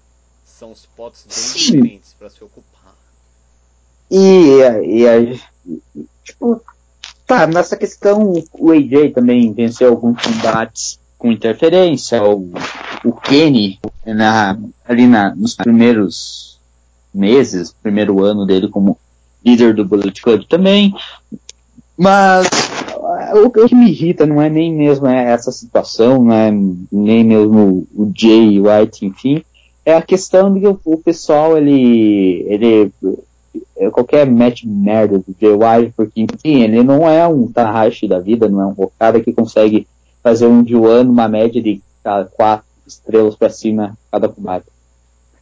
A: São spots bem Sim. diferentes para se ocupar.
B: E, e, e tipo, tá, nessa questão o AJ também venceu alguns combates com interferência, o, o Kenny na, ali na, nos primeiros meses, primeiro ano dele como líder do Bullet Club também, mas o, o que me irrita não é nem mesmo essa situação, não é nem mesmo o Jay White, enfim, é a questão de que o pessoal, ele, ele, é qualquer match merda do Jay White, porque, enfim, ele não é um Tanahashi da vida, não é um Okada que consegue fazer um de ano uma média de tá, quatro estrelas para cima cada combate.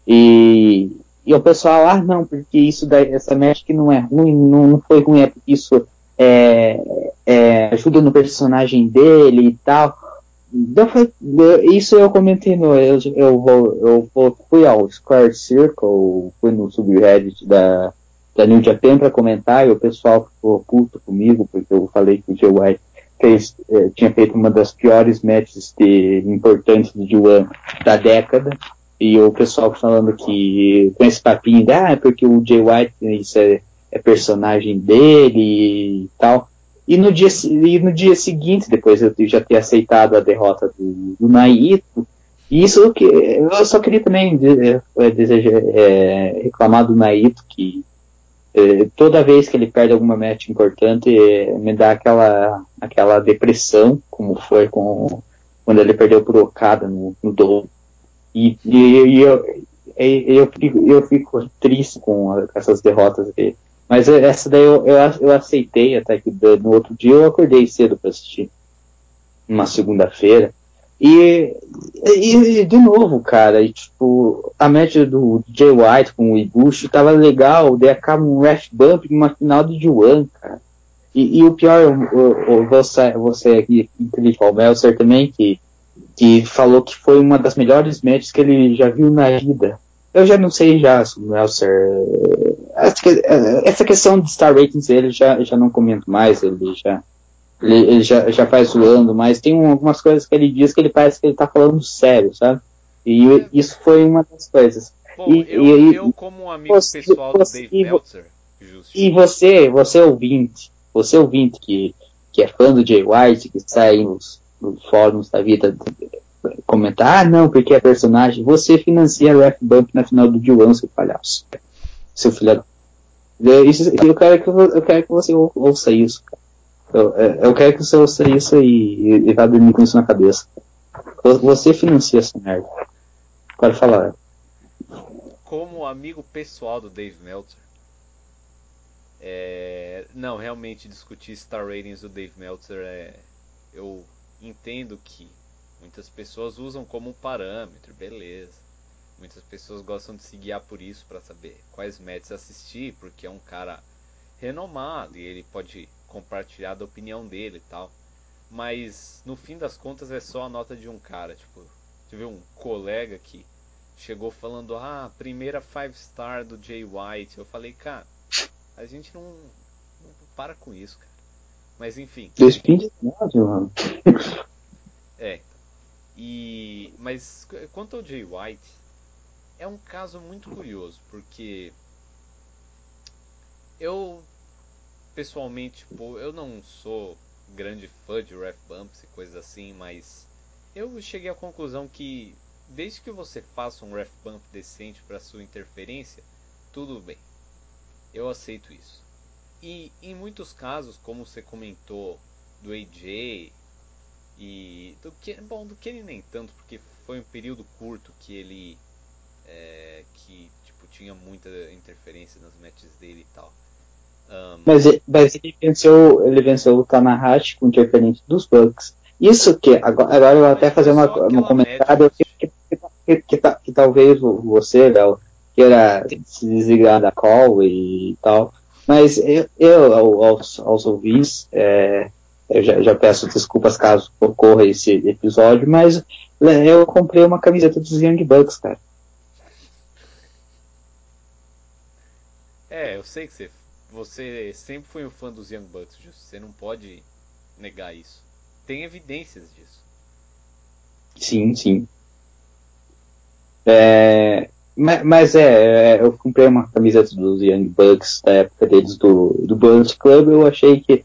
B: E, e o pessoal, ah, não, porque isso daí, essa que não é ruim, não, não foi ruim, é porque isso é, é, ajuda no personagem dele e tal isso eu comentei no. Eu, eu, eu, eu fui ao Square Circle, fui no subreddit da, da New Japan para comentar e o pessoal ficou puto comigo porque eu falei que o Jay White fez, eh, tinha feito uma das piores matches de, importantes de G1 da década e o pessoal falando que com esse papinho de ah, é porque o Jay White isso é, é personagem dele e tal. E no dia, e no dia seguinte, depois eu já ter aceitado a derrota do, do Naito, isso que eu só queria também é, desejar, é, reclamar do Naito que é, toda vez que ele perde alguma match importante é, me dá aquela aquela depressão como foi com quando ele perdeu pro Okada no, no. E, e, e eu, eu, fico, eu fico triste com essas derrotas dele. Mas essa daí eu, eu, eu aceitei até que no outro dia eu acordei cedo para assistir. Uma segunda-feira. E, e, de novo, cara, e, tipo, a média do Jay White com o Ibushi tava legal, daí acaba um Rash Bump numa final de Juan, cara. E, e o pior, você, você aqui, o Meltzer também, que, que falou que foi uma das melhores matches que ele já viu na vida. Eu já não sei já, Meltzer. Essa questão de Star Ratings ele já, já não comento mais, ele já. Ele, ele já, já faz zoando, mas tem algumas coisas que ele diz que ele parece que ele tá falando sério, sabe? E é. isso foi uma das coisas.
A: Bom, e, eu, e, eu, como um amigo você, pessoal do Dave Meltzer,
B: e você, você ouvinte, você ouvinte que, que é fã do Jay White, que sai nos fóruns da vida comentar, ah não, porque é personagem, você financia Ref Bump na final do D1, seu palhaço. Seu filho eu, isso, eu, quero que, eu quero que você ouça isso. Eu, é, eu quero que você ouça isso e, e vá dormir com isso na cabeça. Você financia essa merda. Pode falar.
A: Como amigo pessoal do Dave Meltzer, é, não, realmente discutir Star Ratings do Dave Meltzer é. Eu entendo que muitas pessoas usam como parâmetro, beleza. Muitas pessoas gostam de se guiar por isso para saber quais matches assistir, porque é um cara renomado e ele pode compartilhar da opinião dele e tal. Mas no fim das contas é só a nota de um cara. Tipo, tive um colega que chegou falando: Ah, primeira five star do Jay White. Eu falei, cara a gente não, não para com isso, cara. Mas enfim.
B: 2019, mano.
A: É. E mas quanto ao Jay White, é um caso muito curioso, porque eu pessoalmente, tipo, eu não sou grande fã de ref bumps e coisas assim, mas eu cheguei à conclusão que desde que você faça um ref bump decente para sua interferência, tudo bem eu aceito isso. E em muitos casos, como você comentou do AJ e do que bom do Kenny nem tanto porque foi um período curto que ele é, que tipo tinha muita interferência nas matches dele e tal.
B: Um, mas, mas ele venceu ele venceu o Tanahashi com interferência dos Bucks. Isso que agora, agora eu vou até fazer uma, um comentário que, que, que, que, que talvez você, Léo, queira se desligar da call e tal. Mas eu, eu aos, aos ouvintes, é, eu já, já, peço desculpas caso ocorra esse episódio, mas né, eu comprei uma camiseta dos Young Bucks, cara.
A: É, eu sei que você, você sempre foi um fã dos Young Bucks, você não pode negar isso. Tem evidências disso.
B: Sim, sim. É, mas, é, é, eu comprei uma camiseta dos Young Bucks da época deles do, do Bullet Club. Eu achei que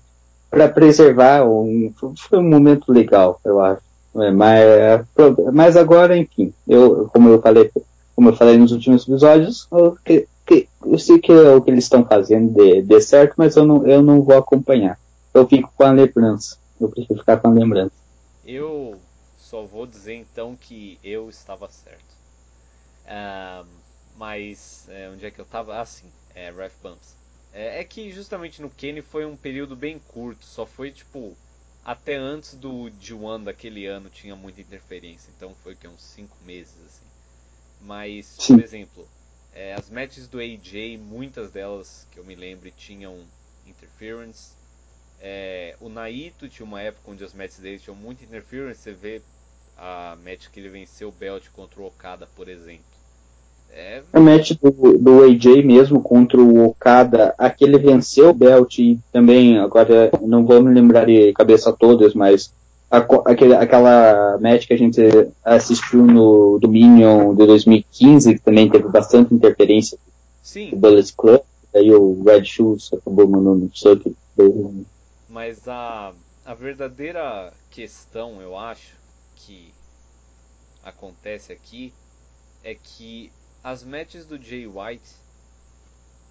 B: para preservar um, foi um momento legal, eu acho. É, mas, mas agora, enfim, eu, como eu falei, como eu falei nos últimos episódios, eu, que, que, eu sei que é o que eles estão fazendo dê, dê certo, mas eu não, eu não vou acompanhar. Eu fico com a lembrança. Eu preciso ficar com a lembrança.
A: Eu só vou dizer então que eu estava certo. Uh, mas é, onde é que eu tava? Ah, sim, é, Ref Bumps. É, é, que justamente no Kenny foi um período bem curto, só foi tipo. Até antes do D1 daquele ano tinha muita interferência, então foi que uns 5 meses assim. Mas, por exemplo, é, as matches do AJ, muitas delas que eu me lembro tinham interference. É, o Naito tinha uma época onde as matches dele tinham muita interference. Você vê a match que ele venceu o Belt contra o Okada, por exemplo.
B: É... O match do, do AJ mesmo contra o Okada, aquele venceu o Belt e também, agora não vou me lembrar de cabeça todas, mas a, aquele, aquela match que a gente assistiu no Dominion de 2015, que também teve bastante interferência
A: Sim.
B: do Bullet Club, aí o Red Shoes acabou mandando sub.
A: Mas a, a verdadeira questão, eu acho, que acontece aqui é que as matches do Jay White,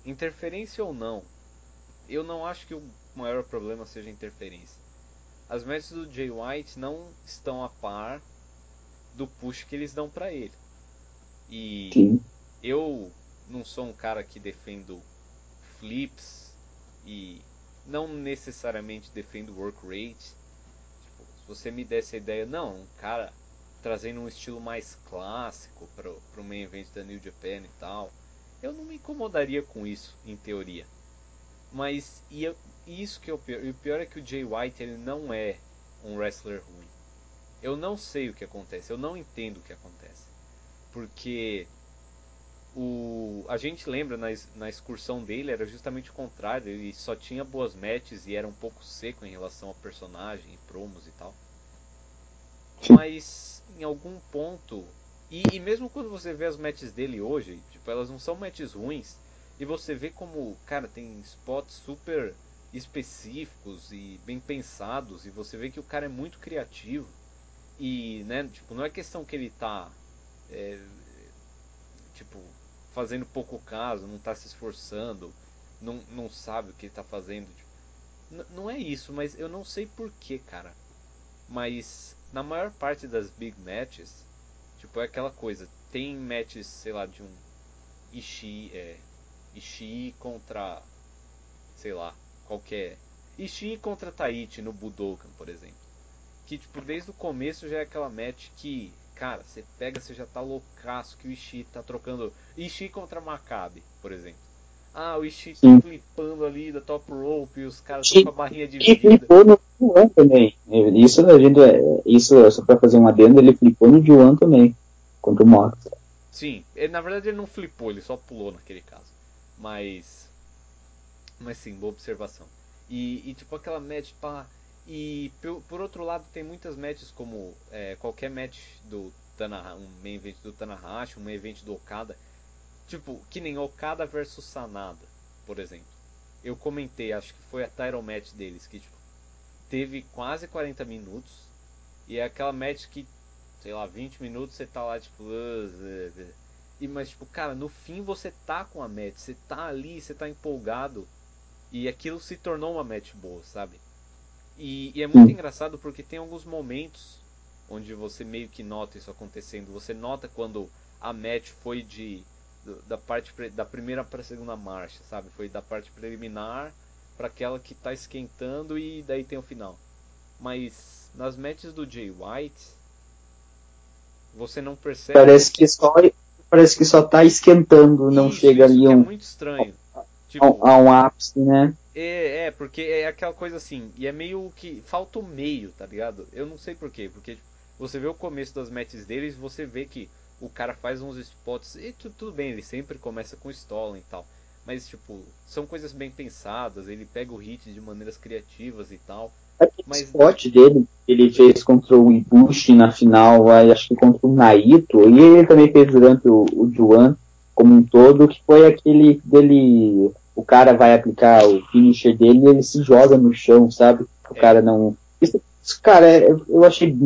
A: interferência ou não, eu não acho que o maior problema seja interferência. As matches do Jay White não estão a par do push que eles dão para ele. E Sim. eu não sou um cara que defendo flips e não necessariamente defendo work rate. Tipo, se você me desse a ideia, não, um cara trazendo um estilo mais clássico para o main event da New Japan e tal. Eu não me incomodaria com isso, em teoria. Mas ia, isso que é o pior. E o pior é que o Jay White ele não é um wrestler ruim. Eu não sei o que acontece, eu não entendo o que acontece. Porque o, a gente lembra na, na excursão dele era justamente o contrário, ele só tinha boas matches e era um pouco seco em relação ao personagem, promos e tal. Mas em algum ponto, e, e, mesmo quando você vê as matches dele hoje, tipo, elas não são matches ruins, e você vê como, cara, tem spots super específicos e bem pensados, e você vê que o cara é muito criativo. E, né, tipo, não é questão que ele tá, é, tipo, fazendo pouco caso, não tá se esforçando, não, não sabe o que ele tá fazendo. Tipo, não é isso, mas eu não sei porquê, cara. Mas na maior parte das big matches, tipo, é aquela coisa. Tem matches, sei lá, de um Ishii, é, Ishii contra, sei lá, qualquer. Ishii contra Taichi no Budokan, por exemplo. Que, tipo, desde o começo já é aquela match que, cara, você pega, você já tá loucaço que o Ishii tá trocando. Ishii contra Maccabi, por exemplo. Ah, o Ishii tá flipando ali da top rope e os caras estão com a barrinha de vida.
B: E flipou no Juan também. Isso, a gente, é, isso só pra fazer um adendo, ele flipou no Juan também, contra o Mox.
A: Sim, ele, na verdade ele não flipou, ele só pulou naquele caso. Mas. Mas sim, boa observação. E, e tipo aquela match pá. E por, por, outro lado tem muitas matches como é, qualquer match do Tanahashi, um main event do Tanahashi, um main event do Okada Tipo, que nem Okada versus Sanada, por exemplo. Eu comentei, acho que foi a title match deles, que tipo, teve quase 40 minutos. E é aquela match que, sei lá, 20 minutos você tá lá, tipo. E, mas, tipo, cara, no fim você tá com a match, você tá ali, você tá empolgado. E aquilo se tornou uma match boa, sabe? E, e é muito engraçado porque tem alguns momentos onde você meio que nota isso acontecendo. Você nota quando a match foi de da parte da primeira para a segunda marcha, sabe? Foi da parte preliminar para aquela que está esquentando e daí tem o final. Mas nas matches do Jay White você não percebe.
B: Parece que só parece que só tá esquentando, não
A: isso,
B: chega
A: isso
B: ali
A: é
B: um
A: muito estranho.
B: Tipo, a, um ápice, né?
A: É, é, porque é aquela coisa assim, e é meio que falta o meio, tá ligado? Eu não sei porquê, porque tipo, você vê o começo das matches deles, você vê que o cara faz uns spots e tudo, tudo bem, ele sempre começa com Stolen e tal. Mas, tipo, são coisas bem pensadas, ele pega o hit de maneiras criativas e tal.
B: Aquele
A: Mas-
B: spot dele, ele fez contra o Ibushi na final, acho que contra o Naito, e ele também fez durante o, o Juan como um todo, que foi aquele dele, o cara vai aplicar o finisher dele e ele se joga no chão, sabe? O
A: É.
B: cara não... Isso, cara, é- eu achei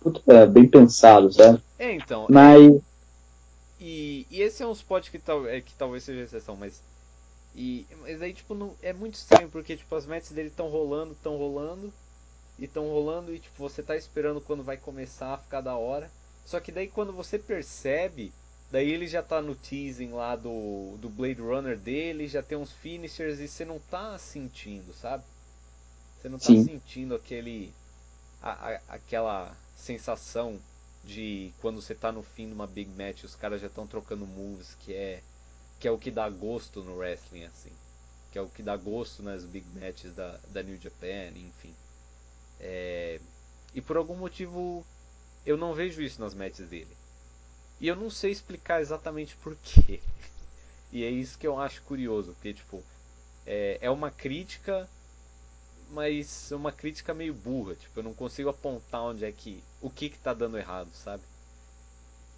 B: puta, é, bem pensado, sabe?
A: É, então,
B: Mas,
A: E, e esse é um spot que, tal, é, que talvez seja exceção, mas. E, mas aí, tipo, não, é muito estranho, porque tipo, as matches dele estão rolando, estão rolando, e estão rolando, e tipo, você tá esperando quando vai começar a ficar da hora. Só que daí quando você percebe, daí ele já tá no teasing lá do, do Blade Runner dele, já tem uns finishers e você não tá sentindo, sabe? Você não tá
B: Sim.
A: sentindo aquele. a- a- aquela sensação de quando você tá no fim de uma big match, os caras já estão trocando moves, que é que é o que dá gosto no wrestling assim, que é o que dá gosto nas big matches da, da New Japan, enfim. É, e por algum motivo eu não vejo isso nas matches dele. E eu não sei explicar exatamente por quê. E é isso que eu acho curioso, porque tipo, é, é uma crítica, mas é uma crítica meio burra, tipo, eu não consigo apontar onde é que o que que tá dando errado, sabe?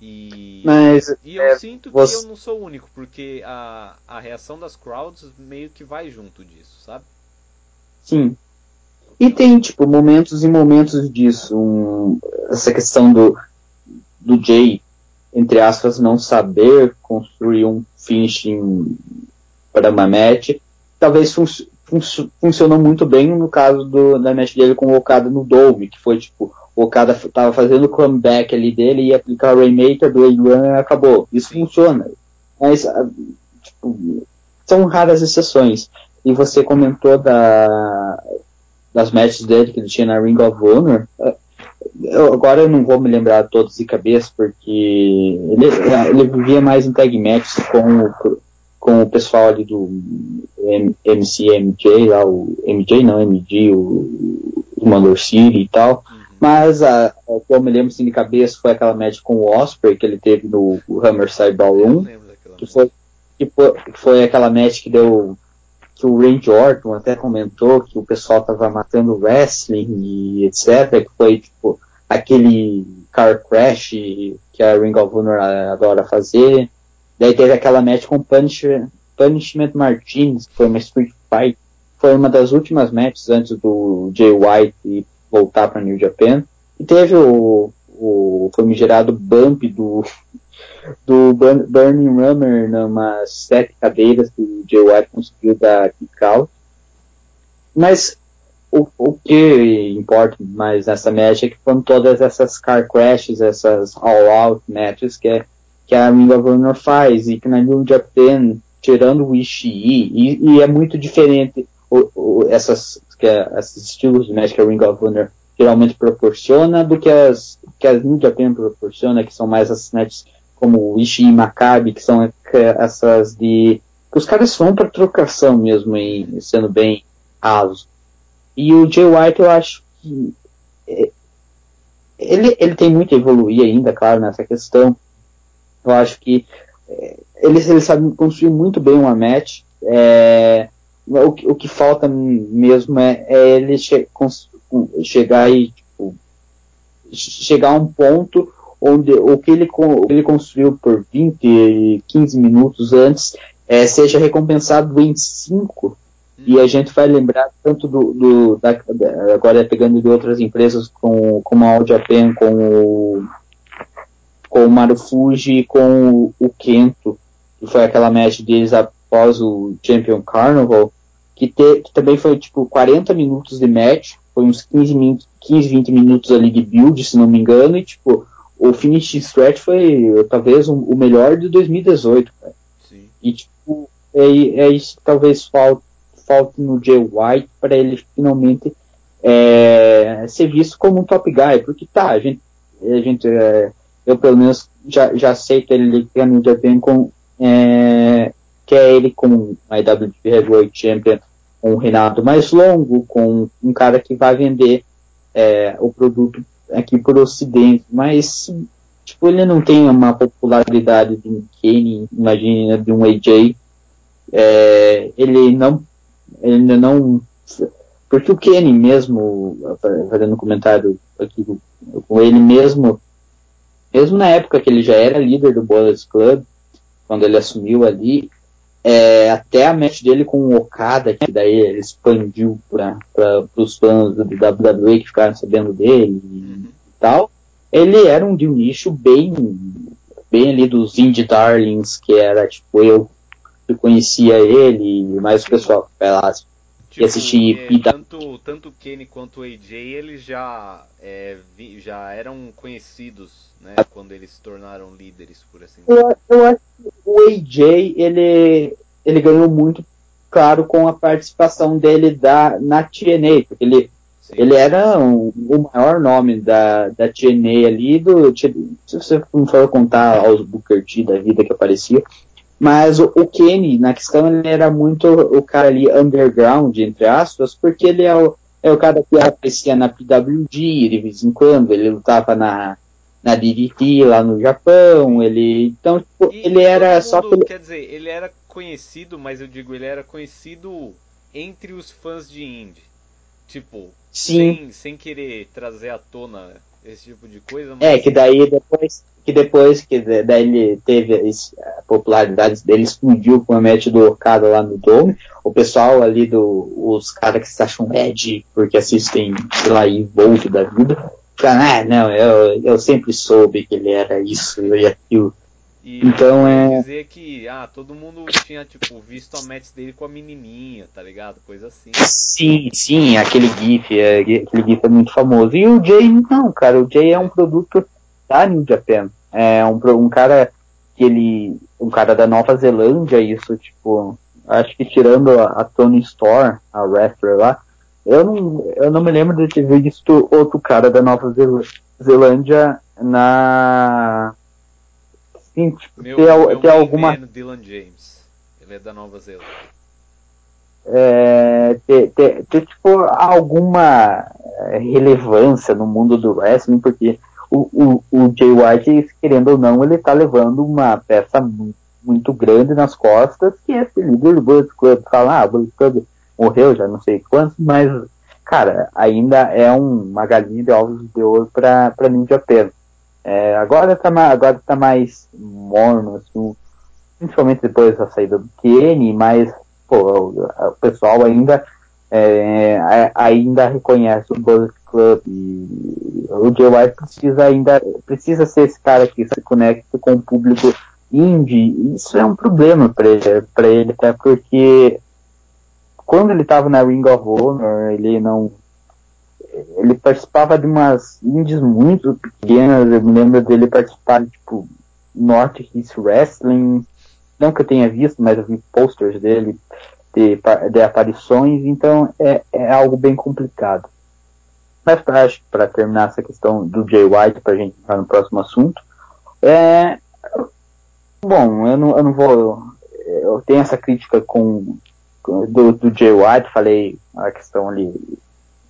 A: E
B: mas
A: e eu
B: é,
A: sinto que
B: você-
A: eu não sou o único, porque a, a reação das crowds meio que vai junto disso, sabe?
B: Sim. E tem, tipo, momentos e momentos disso. Um, essa questão do, do Jay, entre aspas, não saber construir um finishing para uma match. Talvez fun fun funcionou muito bem no caso do, da match dele com o Okada no Dome, que foi tipo, Okada f- tava fazendo o comeback ali dele e aplicar o Rainmaker do Adrian e acabou. Isso funciona. Mas, ah, tipo, são raras exceções. E você comentou da, das matches dele que ele tinha na Ring of Honor. eh, Eu, agora eu não vou me lembrar todos de cabeça, porque ele, ele vivia mais em tag matches com o, com o pessoal ali do MCMJ, lá o MJ não, MG, o, o Mandor City e tal. Uhum. Mas a, o que eu me lembro assim, de cabeça foi aquela match com o Osprey que ele teve no Hammerside Ballroom. Que foi, que, foi, que foi aquela match que deu que o Randy Orton até comentou que o pessoal tava matando wrestling e etc. Que foi tipo aquele car crash que a Ring of Honor adora fazer. Daí teve aquela match com Punishment, Punishment Martinez, que foi uma Street Fight. Foi uma das últimas matches antes do Jay White voltar para New Japan. E teve o, o famigerado bump do, do Burning Rummer numas sete cadeiras que o Jay White conseguiu kick out. Mas o, o que importa mais nessa match é que foram todas essas car crashes, essas all-out matches que é que a Ring of Honor faz e que na New Japan, tirando o Ishii, e, e é muito diferente o, o, essas, que é, esses estilos de a Ring of Honor geralmente proporciona do que as que a New Japan proporciona, que são mais as matches como o Ishii e Maccabi, que são essas de que os caras vão para trocação mesmo, em, sendo bem raso. E o Jay White eu acho que é, ele, ele tem muito a evoluir ainda, claro, nessa questão, eu acho que é, eles, eles sabem construir muito bem uma match. É, o, que, o que falta mesmo é, é ele che, chegar e tipo, chegar a um ponto onde o que ele, o que ele construiu por 20, 15 minutos antes é, seja recompensado em 5 e a gente vai lembrar tanto do, do da, agora pegando de outras empresas com, como a All Japan, com o com o Marufuji e com o, Kento, que foi aquela match deles após o Champion Carnival, que, te, que também foi tipo 40 minutos de match, foi uns 15, minutos, 15, 20 minutos ali de build, se não me engano, e tipo, o finish stretch foi talvez um, o melhor de 2018, cara. Sim. E tipo, é, é isso que talvez falte, falte no Jay White para ele finalmente é, ser visto como um top guy, porque tá, a gente, a gente é, eu pelo menos já, já que ele quer no Japan com é, que é ele com a IWGP Heavyweight Champion um reinado mais longo, com um cara que vai vender é, o produto aqui por ocidente, mas tipo, ele não tem uma popularidade de um Kenny, imagina, de um AJ, é, ele não, ele não, porque o Kenny mesmo, fazendo um comentário aqui com ele mesmo, mesmo na época que ele já era líder do Boilers Club, quando ele assumiu ali, é, até a match dele com o Okada, que daí ele expandiu para os fãs do WWE que ficaram sabendo dele e tal, ele era um de um nicho bem, bem ali dos Indie Darlings, que era tipo eu que conhecia ele, mais o pessoal que vai lá
A: Tipo, assistir é, tanto, tanto o Kenny quanto o AJ, eles já, é, vi, já eram conhecidos, né, quando eles se tornaram líderes, por assim
B: dizer. Eu, eu acho que o AJ, ele, ele ganhou muito, claro, com a participação dele da, na TNA, porque ele, ele era um, o maior nome da, da TNA ali, do, se você for contar aos Booker T da vida que aparecia, mas o, o Kenny, na questão, ele era muito o cara ali underground, entre aspas, porque ele é o, é o cara que aparecia na PWG de vez em quando, ele lutava na, na DDT lá no Japão, ele. Então, tipo, e ele era mundo, só.
A: Pelo... Quer dizer, ele era conhecido, mas eu digo, ele era conhecido entre os fãs de indie. Tipo, Sim. Sem, sem querer trazer à tona esse tipo de coisa.
B: Mas... É, que daí depois que depois que daí ele teve a popularidade dele explodiu com a match do Okada lá no Dome, o pessoal ali do os caras que se acham Ed porque assistem, sei lá, Evolve da vida, ah, não, eu, eu sempre soube que ele era isso e aquilo.
A: E então é dizer que ah, todo mundo tinha tipo visto a match dele com a menininha, tá ligado? Coisa assim.
B: Sim, sim, aquele gif, é, aquele gif é muito famoso. E o Jay não, cara, o Jay é um produto da New Japan. É um, um cara que ele. Um cara da Nova Zelândia, isso, tipo. Acho que tirando a, a Tony Storr, a wrestler lá, eu não, eu não me lembro de ter visto outro cara da Nova Zelândia na.
A: Sim, tipo, meu, ter, meu ter alguma. Dylan James. Ele é da Nova Zelândia.
B: É, ter, ter, ter, tipo, alguma é, relevância no mundo do wrestling, porque o, o, o Jay White, querendo ou não, ele tá levando uma peça muito grande nas costas, que é esse líder do Bullet Club. Fala, ah, o Bullet Club morreu já não sei quantos, mas, cara, ainda é um, uma galinha de ovos de ouro pra Ninja Pen. É, agora, tá, agora tá mais morno, assim, principalmente depois da saída do Kenny, mas pô, o pessoal ainda é, ainda reconhece o Bullet Club e o Jay White precisa ainda precisa ser esse cara que se conecta com o público indie. Isso é um problema para ele, até porque quando ele estava na Ring of Honor, ele não ele participava de umas indies muito pequenas, eu me lembro dele participar de tipo North East Wrestling, não que eu tenha visto, mas eu vi posters dele de, de aparições, então é, é algo bem complicado. Mas para terminar essa questão do Jay White, para a gente entrar no próximo assunto, é. Bom, eu não, eu não vou. Eu tenho essa crítica com do, do Jay White, falei a questão ali,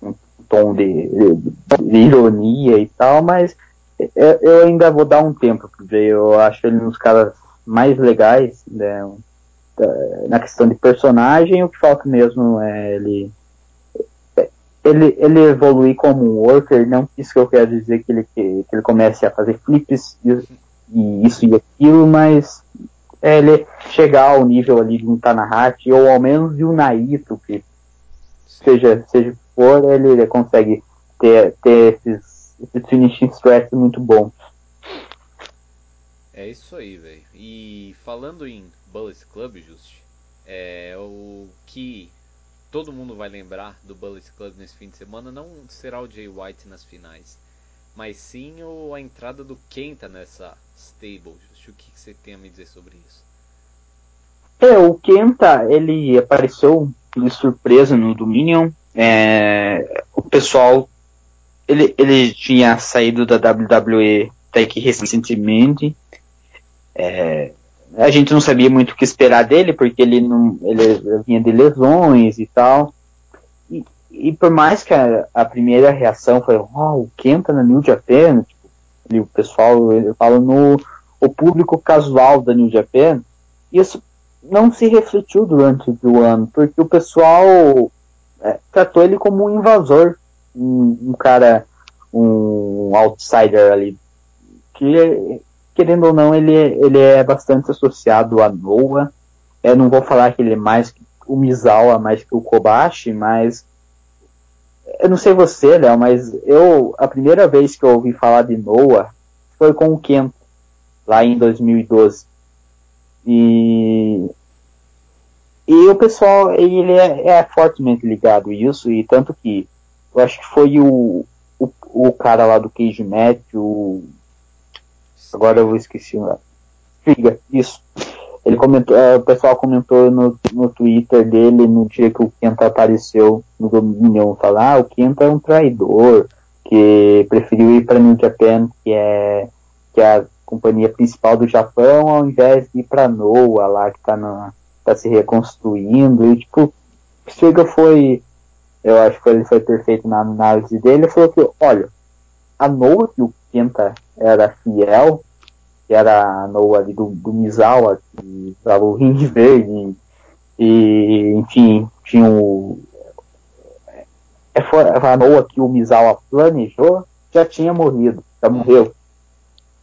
B: um tom de, de, de ironia e tal, mas eu, eu, ainda vou dar um tempo pro Jay. Eu acho ele um dos caras mais legais, né, na questão de personagem, o que falta mesmo é ele ele, ele evoluir como um worker, não isso que eu quero dizer que ele, que, que ele comece a fazer flips e, e isso e aquilo, mas é ele chegar ao nível ali de um Tanahashi, ou ao menos de um Naito, que seja, seja for, ele, ele consegue ter, ter esses, esses finishing stress muito bons.
A: É isso aí, velho. E falando em Bullet Club, Just, é o que todo mundo vai lembrar do Bullet Club nesse fim de semana não será o Jay White nas finais, mas sim o, a entrada do Kenta nessa stable. Just, o que, que você tem a me dizer sobre isso?
B: É, o Kenta, ele apareceu de surpresa no Dominion. É, o pessoal, ele, ele tinha saído da WWE até que recentemente. É, a gente não sabia muito o que esperar dele, porque ele não ele vinha de lesões e tal. E, e por mais que a, a, primeira reação foi, oh, o Kenta na New Japan, tipo, o pessoal, eu falo no o público casual da New Japan, isso não se refletiu durante o ano, porque o pessoal é, tratou ele como um invasor, um, um cara, um outsider ali, que querendo ou não, ele, ele é bastante associado a Noah. Eu não vou falar que ele é mais que o Misawa, mais que o Kobashi, mas eu não sei você, Léo, mas eu a primeira vez que eu ouvi falar de Noah foi com o Kento, lá em 2012. E e o pessoal, ele é, é fortemente ligado a isso, e tanto que eu acho que foi o, o, o cara lá do Cage Match, o Agora eu vou esquecer. Figa, isso. Ele comentou, é, o pessoal comentou no, no Twitter dele no dia que o Kenta apareceu no Dominion, falar, ah, o Kenta é um traidor, que preferiu ir para New Japan, que é, que é a companhia principal do Japão, ao invés de ir para Noah lá, que tá, na, tá se reconstruindo, e tipo, Figa foi, eu acho que ele foi perfeito na análise dele, ele falou que, olha, a Noah que o Kenta era fiel, que era a Noah ali do, do Misawa, que usava o ringue verde, e enfim, tinha o. É, a Noah que o Misawa planejou já tinha morrido, já morreu.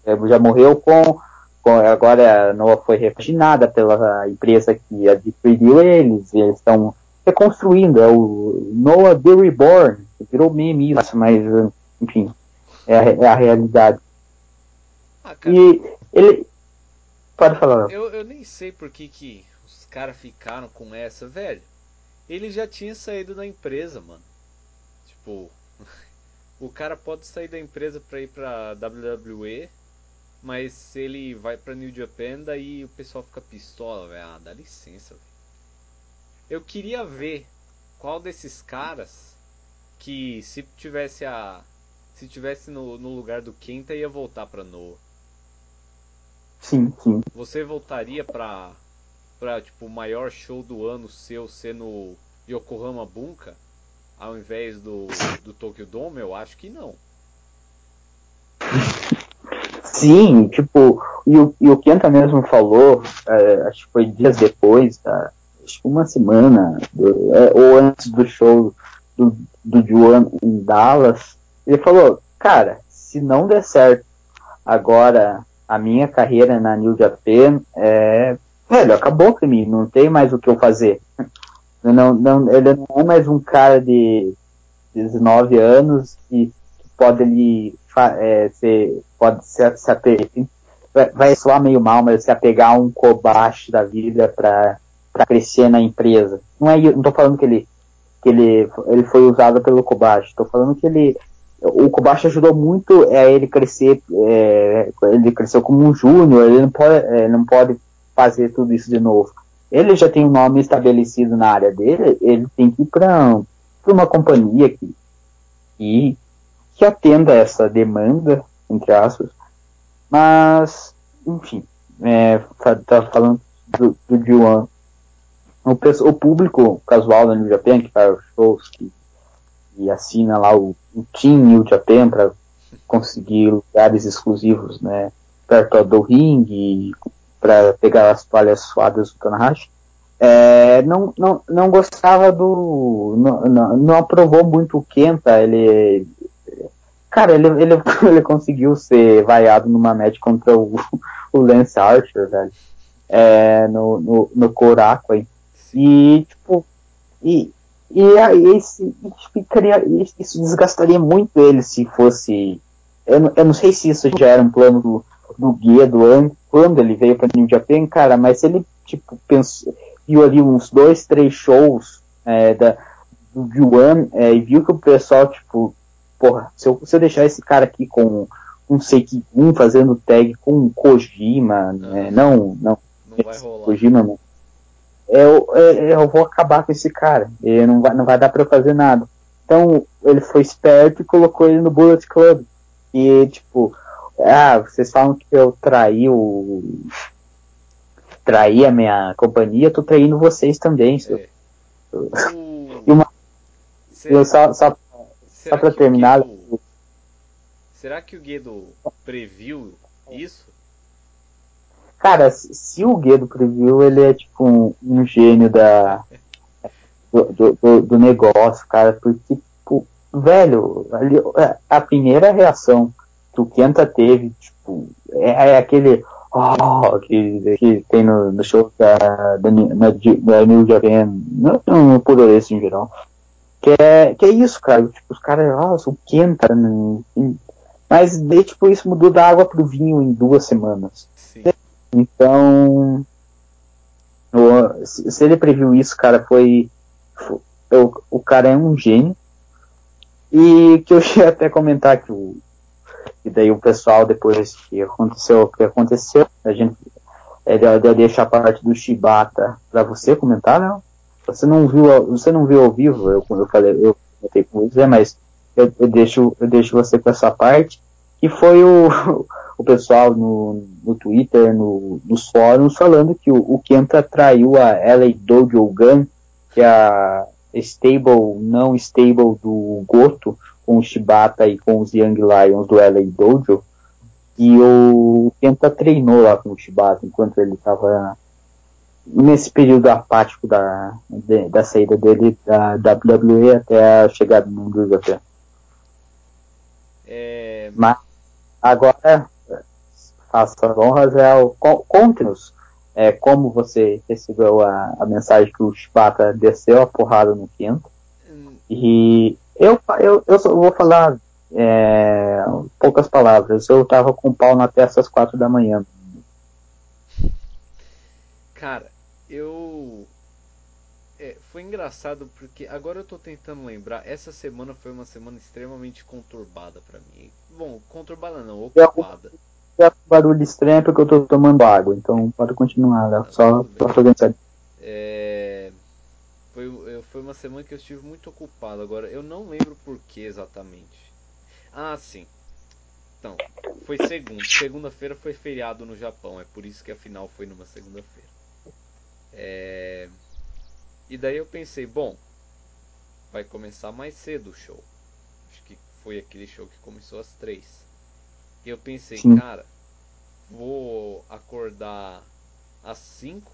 B: É, já morreu com, com. Agora a Noah foi repaginada pela empresa que adquiriu eles, eles estão reconstruindo, é o Noah The Reborn, virou meme isso, mas enfim, é a, é a realidade. Ah, e ele. Pode falar.
A: Eu, eu nem sei por que, que os caras ficaram com essa, velho. Ele já tinha saído da empresa, mano. Tipo, o cara pode sair da empresa pra ir pra WWE, mas ele vai pra New Japan, daí o pessoal fica pistola, velho. Ah, dá licença, velho. Eu queria ver qual desses caras que se tivesse a se tivesse no, no lugar do Kenta ia voltar pra Noah.
B: Sim, sim.
A: Você voltaria pra pra tipo o maior show do ano seu ser no Yokohama Bunka ao invés do, do Tokyo Dome? Eu acho que não.
B: Sim, tipo, e o, e o Kenta mesmo falou, é, acho que foi dias depois, tá? acho que uma semana, do, é, ou antes do show do, do Juan em Dallas, ele falou, cara, se não der certo agora a minha carreira na New Japan, é, velho, acabou pra mim, não tem mais o que eu fazer. Não, não, ele não é mais um cara de 19 anos que, pode ele é, ser, pode se, se apegar, vai, soar meio mal, mas se apegar a um Kobashi da vida para crescer na empresa. Não é, não tô falando que ele que ele, ele foi usado pelo Kobashi, tô falando que ele o Kobashi ajudou muito a é, ele crescer, é, ele cresceu como um júnior, ele não pode, é, não pode fazer tudo isso de novo. Ele já tem um nome estabelecido na área dele, ele tem que ir para uma companhia que, que, que atenda essa demanda, entre aspas. Mas, enfim, é, tá, falando do, do G1. O, o, público casual da New Japan, que faz shows, que, que assina lá o, o Team New Japan para conseguir lugares exclusivos, né, perto do ringue, para pegar as toalhas suadas do Tanahashi, é, não, não, não gostava do. Não, não, não, aprovou muito o Kenta. Ele. Cara, ele, ele, ele conseguiu ser vaiado numa match contra o, o Lance Archer, velho. É, no, no, no Korakuen. E, tipo. E, e esse, ficaria, isso desgastaria muito ele se fosse. Eu, eu não sei se isso já era um plano do, do Guedo quando ele veio para New Japan, cara, mas ele, tipo, pensou viu ali uns dois, três shows é, da, do Yuan é, e viu que o pessoal, tipo, porra, se eu, se eu deixar esse cara aqui com um Seikun fazendo tag com um Kojima, né, não, não,
A: não vai rolar.
B: Kojima, não. Eu, eu, eu vou acabar com esse cara, e não vai, não vai dar para fazer nada. Então ele foi esperto e colocou ele no Bullet Club. E tipo, ah, vocês falam que eu traí o, trair a minha companhia, tô traindo vocês também. É. E uma, será, só, só, só pra terminar. Guido,
A: será que o Guedo previu isso?
B: Cara, se o Guedo previu, ele é tipo um, um gênio da, do, do, do, negócio, cara, porque, tipo, velho, ali, é, a primeira reação que o Kenta teve, tipo, é, é aquele, oh, que, que tem no, no show da, da, da New Japan, não, por esse em geral. Que é, que é isso, cara. Tipo, os caras, ah, são quenta, né? Mas daí, tipo, isso mudou da água pro vinho em duas semanas. Então, o, se, ele previu isso, cara, foi, foi o, o cara é um gênio. E que eu ia até comentar que o, e daí o pessoal, depois que aconteceu o que aconteceu, a gente é, deixa a parte do Shibata para você comentar, não? Você não viu, você não viu ao vivo, eu, eu falei, eu comentei com você, mas eu, eu, deixo, eu deixo você com essa parte, que foi o, o pessoal no, no Twitter, no, nos fóruns, falando que o, o Kenta traiu a LA Dojo Gun, que é a stable, não stable do Goto, com o Shibata e com os Young Lions do LA Dojo. E o Kenta treinou lá com o Shibata enquanto ele estava nesse período apático da, de, da saída dele da WWE até a chegada no mundo até.
A: É...
B: Mas agora as honras é o conte-nos é, como você recebeu a, a mensagem que o Shibata desceu a porrada no hum. e eu, eu, eu vou falar é, poucas palavras. Eu tava com o pau na testa às quatro da manhã.
A: Cara, eu. É, foi engraçado porque agora eu tô tentando lembrar. Essa semana foi uma semana extremamente conturbada para mim. Bom, conturbada não, ocupada.
B: É barulho estranho porque eu tô tomando água, então pode continuar, né? só pra organizar.
A: É foi, foi uma semana que eu estive muito ocupado. Agora, eu não lembro por que exatamente. Ah, sim. Então, foi segunda. Segunda-feira foi feriado no Japão. É por isso que a final foi numa segunda-feira. É... E daí eu pensei, bom, vai começar mais cedo o show. Acho que foi aquele show que começou às três. E eu pensei, Sim. cara, vou acordar às cinco,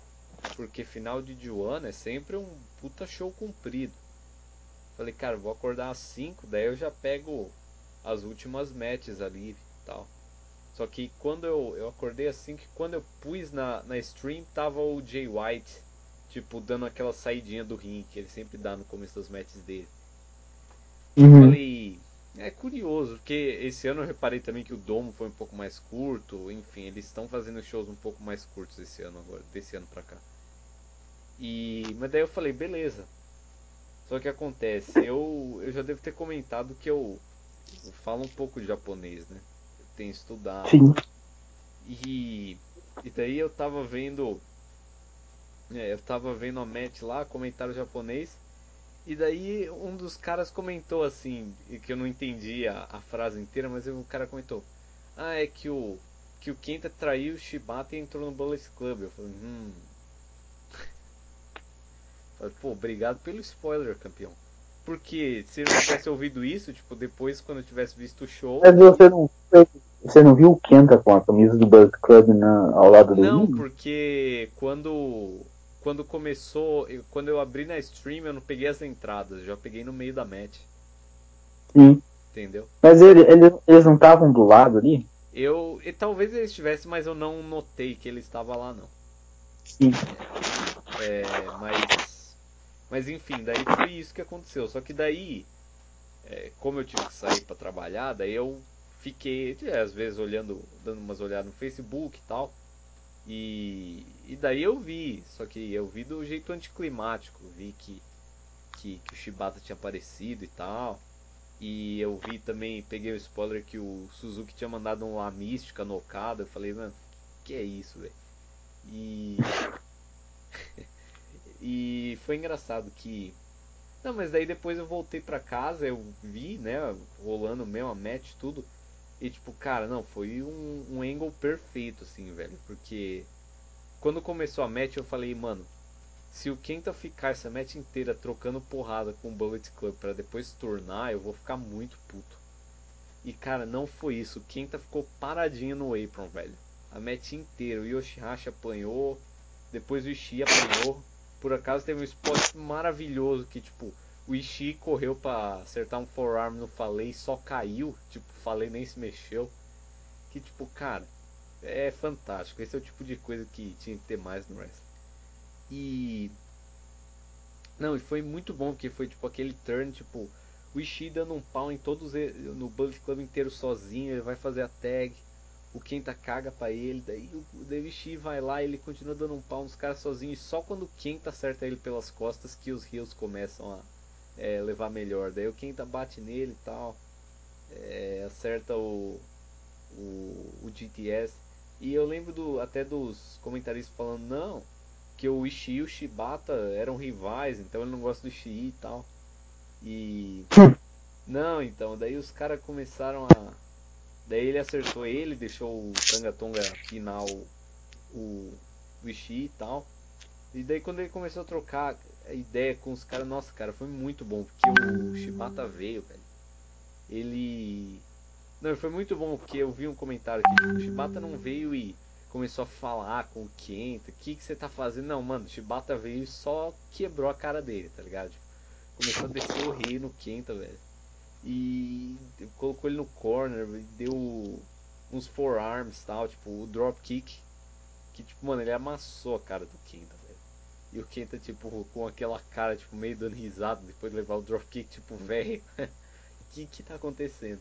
A: porque final de Joana é sempre um puta show comprido. Falei, cara, vou acordar às 5, daí eu já pego as últimas matches ali e tal. Só que quando eu, eu acordei às 5, quando eu pus na, na stream, tava o Jay White, tipo, dando aquela saidinha do ring que ele sempre dá no começo das matches dele. Uhum. Falei, é curioso, porque esse ano eu reparei também que o domo foi um pouco mais curto, enfim, eles estão fazendo shows um pouco mais curtos esse ano agora, desse ano pra cá. E, mas daí eu falei, beleza, só que acontece, eu, eu já devo ter comentado que eu, eu falo um pouco de japonês, né? Eu tenho estudado. Sim. E, e daí eu tava vendo. É, eu tava vendo a match lá, comentário japonês. E daí um dos caras comentou assim, que eu não entendi a, a frase inteira, mas o cara comentou. Ah, é que o. Que o Kenta traiu o Shibata e entrou no Bullet Club. Eu falei, hum, Pô, obrigado pelo spoiler, campeão. Porque se eu não tivesse ouvido isso, tipo, depois quando eu tivesse visto o show.
B: Mas você não, você não viu o Kenta com a camisa do Buzz Club na, ao lado do
A: Não, porque quando quando começou, eu, quando eu abri na stream, eu não peguei as entradas, já peguei no meio da match.
B: Sim.
A: Entendeu?
B: Mas ele, ele, eles não estavam do lado ali?
A: Eu, e, talvez eles estivessem, mas eu não notei que ele estava lá não.
B: Sim.
A: É, mas mas enfim, daí foi isso que aconteceu. Só que daí, é, como eu tive que sair para trabalhar, daí eu fiquei, é, às vezes, olhando, dando umas olhadas no Facebook e tal. E, e daí eu vi, só que eu vi do jeito anticlimático, vi que, que, que o Shibata tinha aparecido e tal. E eu vi também, peguei o spoiler que o Suzuki tinha mandado uma mística no Okada. Eu falei, mano, que é isso, velho? E. E foi engraçado que. Não, mas daí depois eu voltei pra casa, eu vi, né, rolando mesmo a match, tudo. E tipo, cara, não, foi um, um angle perfeito, assim, velho. Porque quando começou a match eu falei, mano, se o Kenta ficar essa match inteira trocando porrada com o Bullet Club para depois tornar, eu vou ficar muito puto. E cara, não foi isso. O Kenta ficou paradinho no apron, velho. A match inteira. O Yoshihashi apanhou, depois o Ishii apanhou por acaso teve um spot maravilhoso que, tipo, o Ishii correu para acertar um forearm no Falei e só caiu. Tipo, Falei nem se mexeu. Que, tipo, cara, é fantástico. Esse é o tipo de coisa que tinha que ter mais no wrestling. E. Não, e foi muito bom, porque foi, tipo, aquele turn, tipo, o Ishii dando um pau em todos no Bullet Club inteiro sozinho. Ele vai fazer a tag o Kenta caga pra ele, daí o David Shee vai lá ele continua dando um pau nos caras sozinho, e só quando o Kenta acerta ele pelas costas que os rios começam a é, levar melhor. Daí o Kenta bate nele e tal, é, acerta o, o, o GTS. E eu lembro do, até dos comentaristas falando, não, que o Ishii e o Shibata eram rivais, então ele não gosta do Ishii e tal. E. não, então, daí os caras começaram a Daí ele acertou ele, deixou o Tangatonga final o, o Ishii e tal. E daí quando ele começou a trocar ideia com os caras, nossa cara, foi muito bom, porque o Shibata veio, velho. Ele. Não, foi muito bom, porque eu vi um comentário que tipo, o Shibata não veio e começou a falar com o Kenta, o que, que você tá fazendo? Não, mano, o Shibata veio e só quebrou a cara dele, tá ligado? Tipo, começou a descer o rei no Kenta, velho e colocou ele no corner, deu uns forearms tal, tipo o drop kick, que tipo, mano, ele amassou a cara do Kenta. E o Kenta, tipo, com aquela cara, tipo, meio dando risada depois de levar o drop kick, tipo, velho, que que tá acontecendo?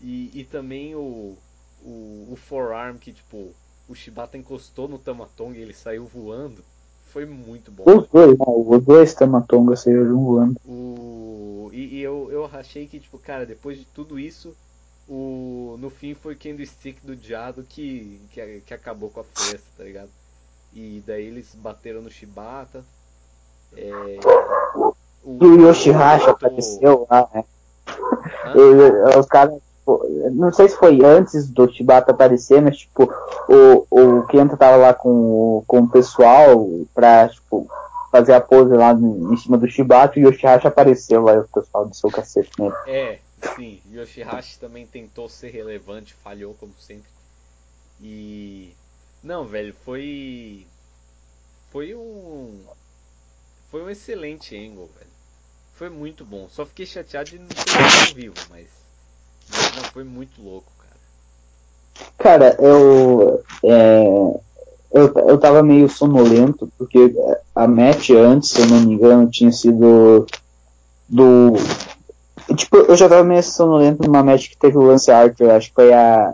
A: E, e também o, o, o forearm que, tipo, o Shibata encostou no Tamatonga e ele saiu voando. Foi muito bom.
B: Os dois, não, os dois Tamatonga saíram voando.
A: O... E, e, eu, eu achei que, tipo, cara, depois de tudo isso, o... no fim foi quem do stick do Diado que, que, que acabou com a festa, tá ligado? E daí eles bateram no Shibata. É...
B: O, o Yoshihashi apareceu lá, né? Os caras tipo, não sei se foi antes do Shibata aparecer, mas tipo, o, o Kenta tava lá com, com o pessoal pra, tipo, fazer a pose lá em cima do Shibata e o Yoshihashi apareceu lá e o pessoal deu seu cacete nele.
A: É, sim, Yoshihashi também tentou ser relevante, falhou como sempre. E. Não, velho, foi. Foi um. Foi um excelente angle, velho. Foi muito bom. Só fiquei chateado de não ter ao vivo, mas. Mas não, foi muito louco, cara.
B: Cara, eu. É, eu, eu tava meio sonolento, porque a match antes, se eu não me engano, tinha sido do. Tipo, eu já tava meio sonolento numa match que teve o Lance Archer, acho que foi a.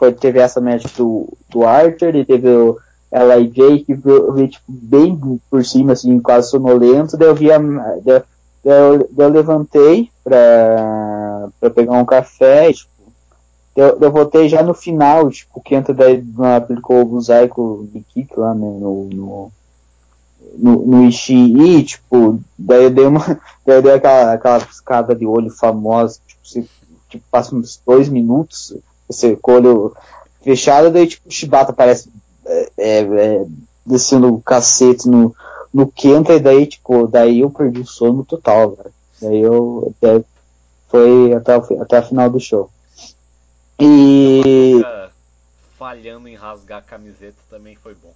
B: Foi, teve essa match do, do Archer e teve o LIJ que eu vi tipo, bem por cima, assim, quase sonolento, daí eu vi a. Daí, eu, daí eu levantei pra, pra pegar um café e, tipo, eu, eu voltei já no final, tipo, o Kenta daí aplicou o Buzaico de Kick lá né, no, no, no, no Ishii, tipo, daí eu dei uma. Daí eu dei aquela, aquela piscada de olho famosa, tipo, você tipo, passa uns dois minutos, você com o olho fechado, daí tipo, o Shibata parece é, é, é, descendo o cacete no, no Kenta, e daí, tipo, daí eu perdi o sono total, velho. Daí eu. Daí foi até, até a final do show. E.
A: Falhando em rasgar a camiseta também foi bom.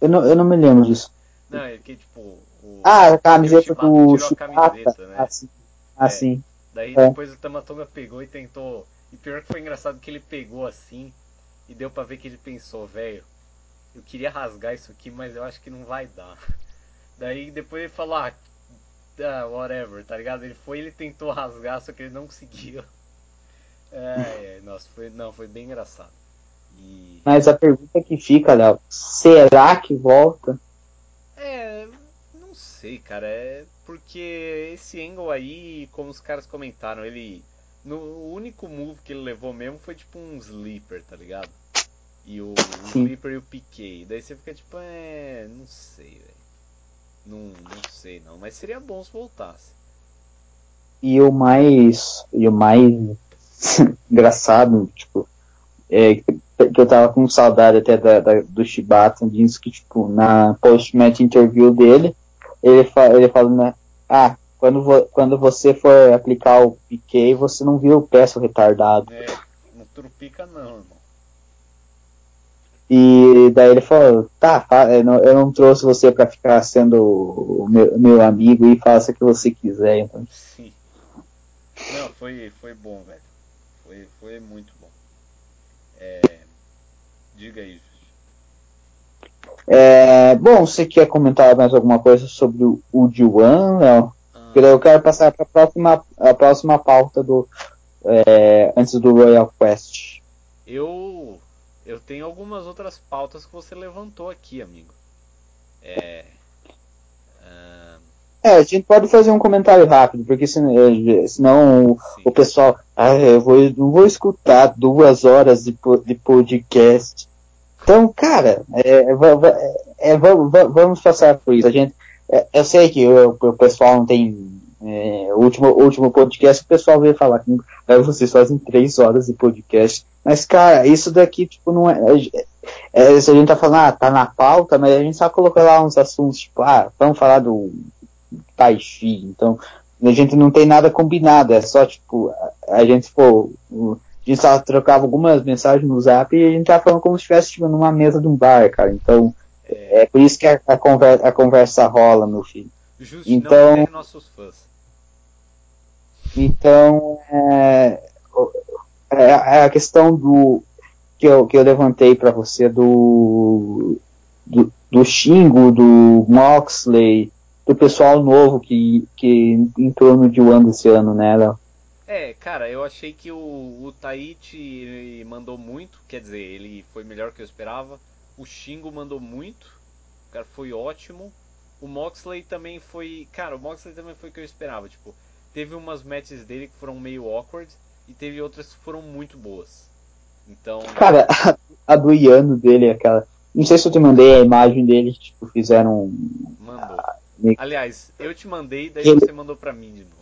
B: Eu não, eu não me lembro disso.
A: Não, é que tipo. O,
B: ah, a camiseta do
A: Chibata. Né?
B: Assim. assim.
A: É, daí é. depois o Tamatonga pegou e tentou. E pior que foi engraçado que ele pegou assim. E deu pra ver que ele pensou, velho. Eu queria rasgar isso aqui, mas eu acho que não vai dar. Daí depois ele falou, ah, whatever, tá ligado? Ele foi ele tentou rasgar, só que ele não conseguiu. É, é, nossa, foi, não, foi bem engraçado. E...
B: Mas a pergunta que fica, Léo, será que volta?
A: É, não sei, cara. É porque esse angle aí, como os caras comentaram, ele. No, o único move que ele levou mesmo foi tipo um sleeper, tá ligado? E o, o sleeper e o piquei. Daí você fica tipo, é. Não sei, velho. Não, não sei não. Mas seria bom se voltasse.
B: E o mais. E o mais engraçado, tipo, é, que eu tava com saudade até da, da, do Shibata, diz que, tipo, na post-match interview dele, ele, fa ele fala, né, ah, quando, vo quando você for aplicar o piquei, você não viu o seu retardado.
A: É, não trupica não, irmão.
B: E daí ele falou, tá, eu não, eu não trouxe você para ficar sendo meu, meu, amigo e faça o que você quiser. Então.
A: Sim. Não, foi, foi bom, velho. Foi, foi muito bom. É, diga aí,
B: é, bom, você quer comentar mais alguma coisa sobre o, o Juan, Léo? Eu quero passar para a próxima, a próxima pauta do é, antes do Royal Quest.
A: Eu eu tenho algumas outras pautas que você levantou aqui, amigo. É,
B: é, a gente pode fazer um comentário rápido, porque senão, eh, senão o pessoal, ah, eu vou, não vou escutar duas horas de, de podcast. Então, cara, é, é, é, vamos passar por isso. A gente, é, eu sei que o, o pessoal não tem é, o último, último podcast, o pessoal veio falar comigo, aí vocês fazem três horas de podcast. Mas, cara, isso daqui, tipo, não é. é, é se a gente tá falando, ah, tá na pauta, mas a gente só colocou lá uns assuntos, tipo, ah, vamos falar do Tai Chi. Então, a gente não tem nada combinado, é só tipo, a gente, pô, a gente só trocava algumas mensagens no zap e a gente tava falando como se estivesse tipo, numa mesa de um bar, cara. Então, é, é por isso que a, a, conversa, a conversa rola, meu filho.
A: Justo, então, nossos fãs.
B: Então, é, é, é, a questão do que eu, que eu levantei para você do, do, do Xingo, do Moxley, do pessoal novo que, que entrou no D1 desse ano, né, Léo?
A: É, cara, eu achei que o, o Tahiti mandou muito, quer dizer, ele foi melhor que eu esperava. O Shingo mandou muito, o cara foi ótimo. O Moxley também foi. Cara, o Moxley também foi o que eu esperava. Tipo, teve umas matches dele que foram meio awkward e teve outras que foram muito boas. Então.
B: Cara, a, a do Iano dele, aquela. Não sei se eu te mandei a imagem dele, tipo, fizeram.
A: Mandou. Aliás, eu te mandei, daí ele... você mandou pra mim de novo.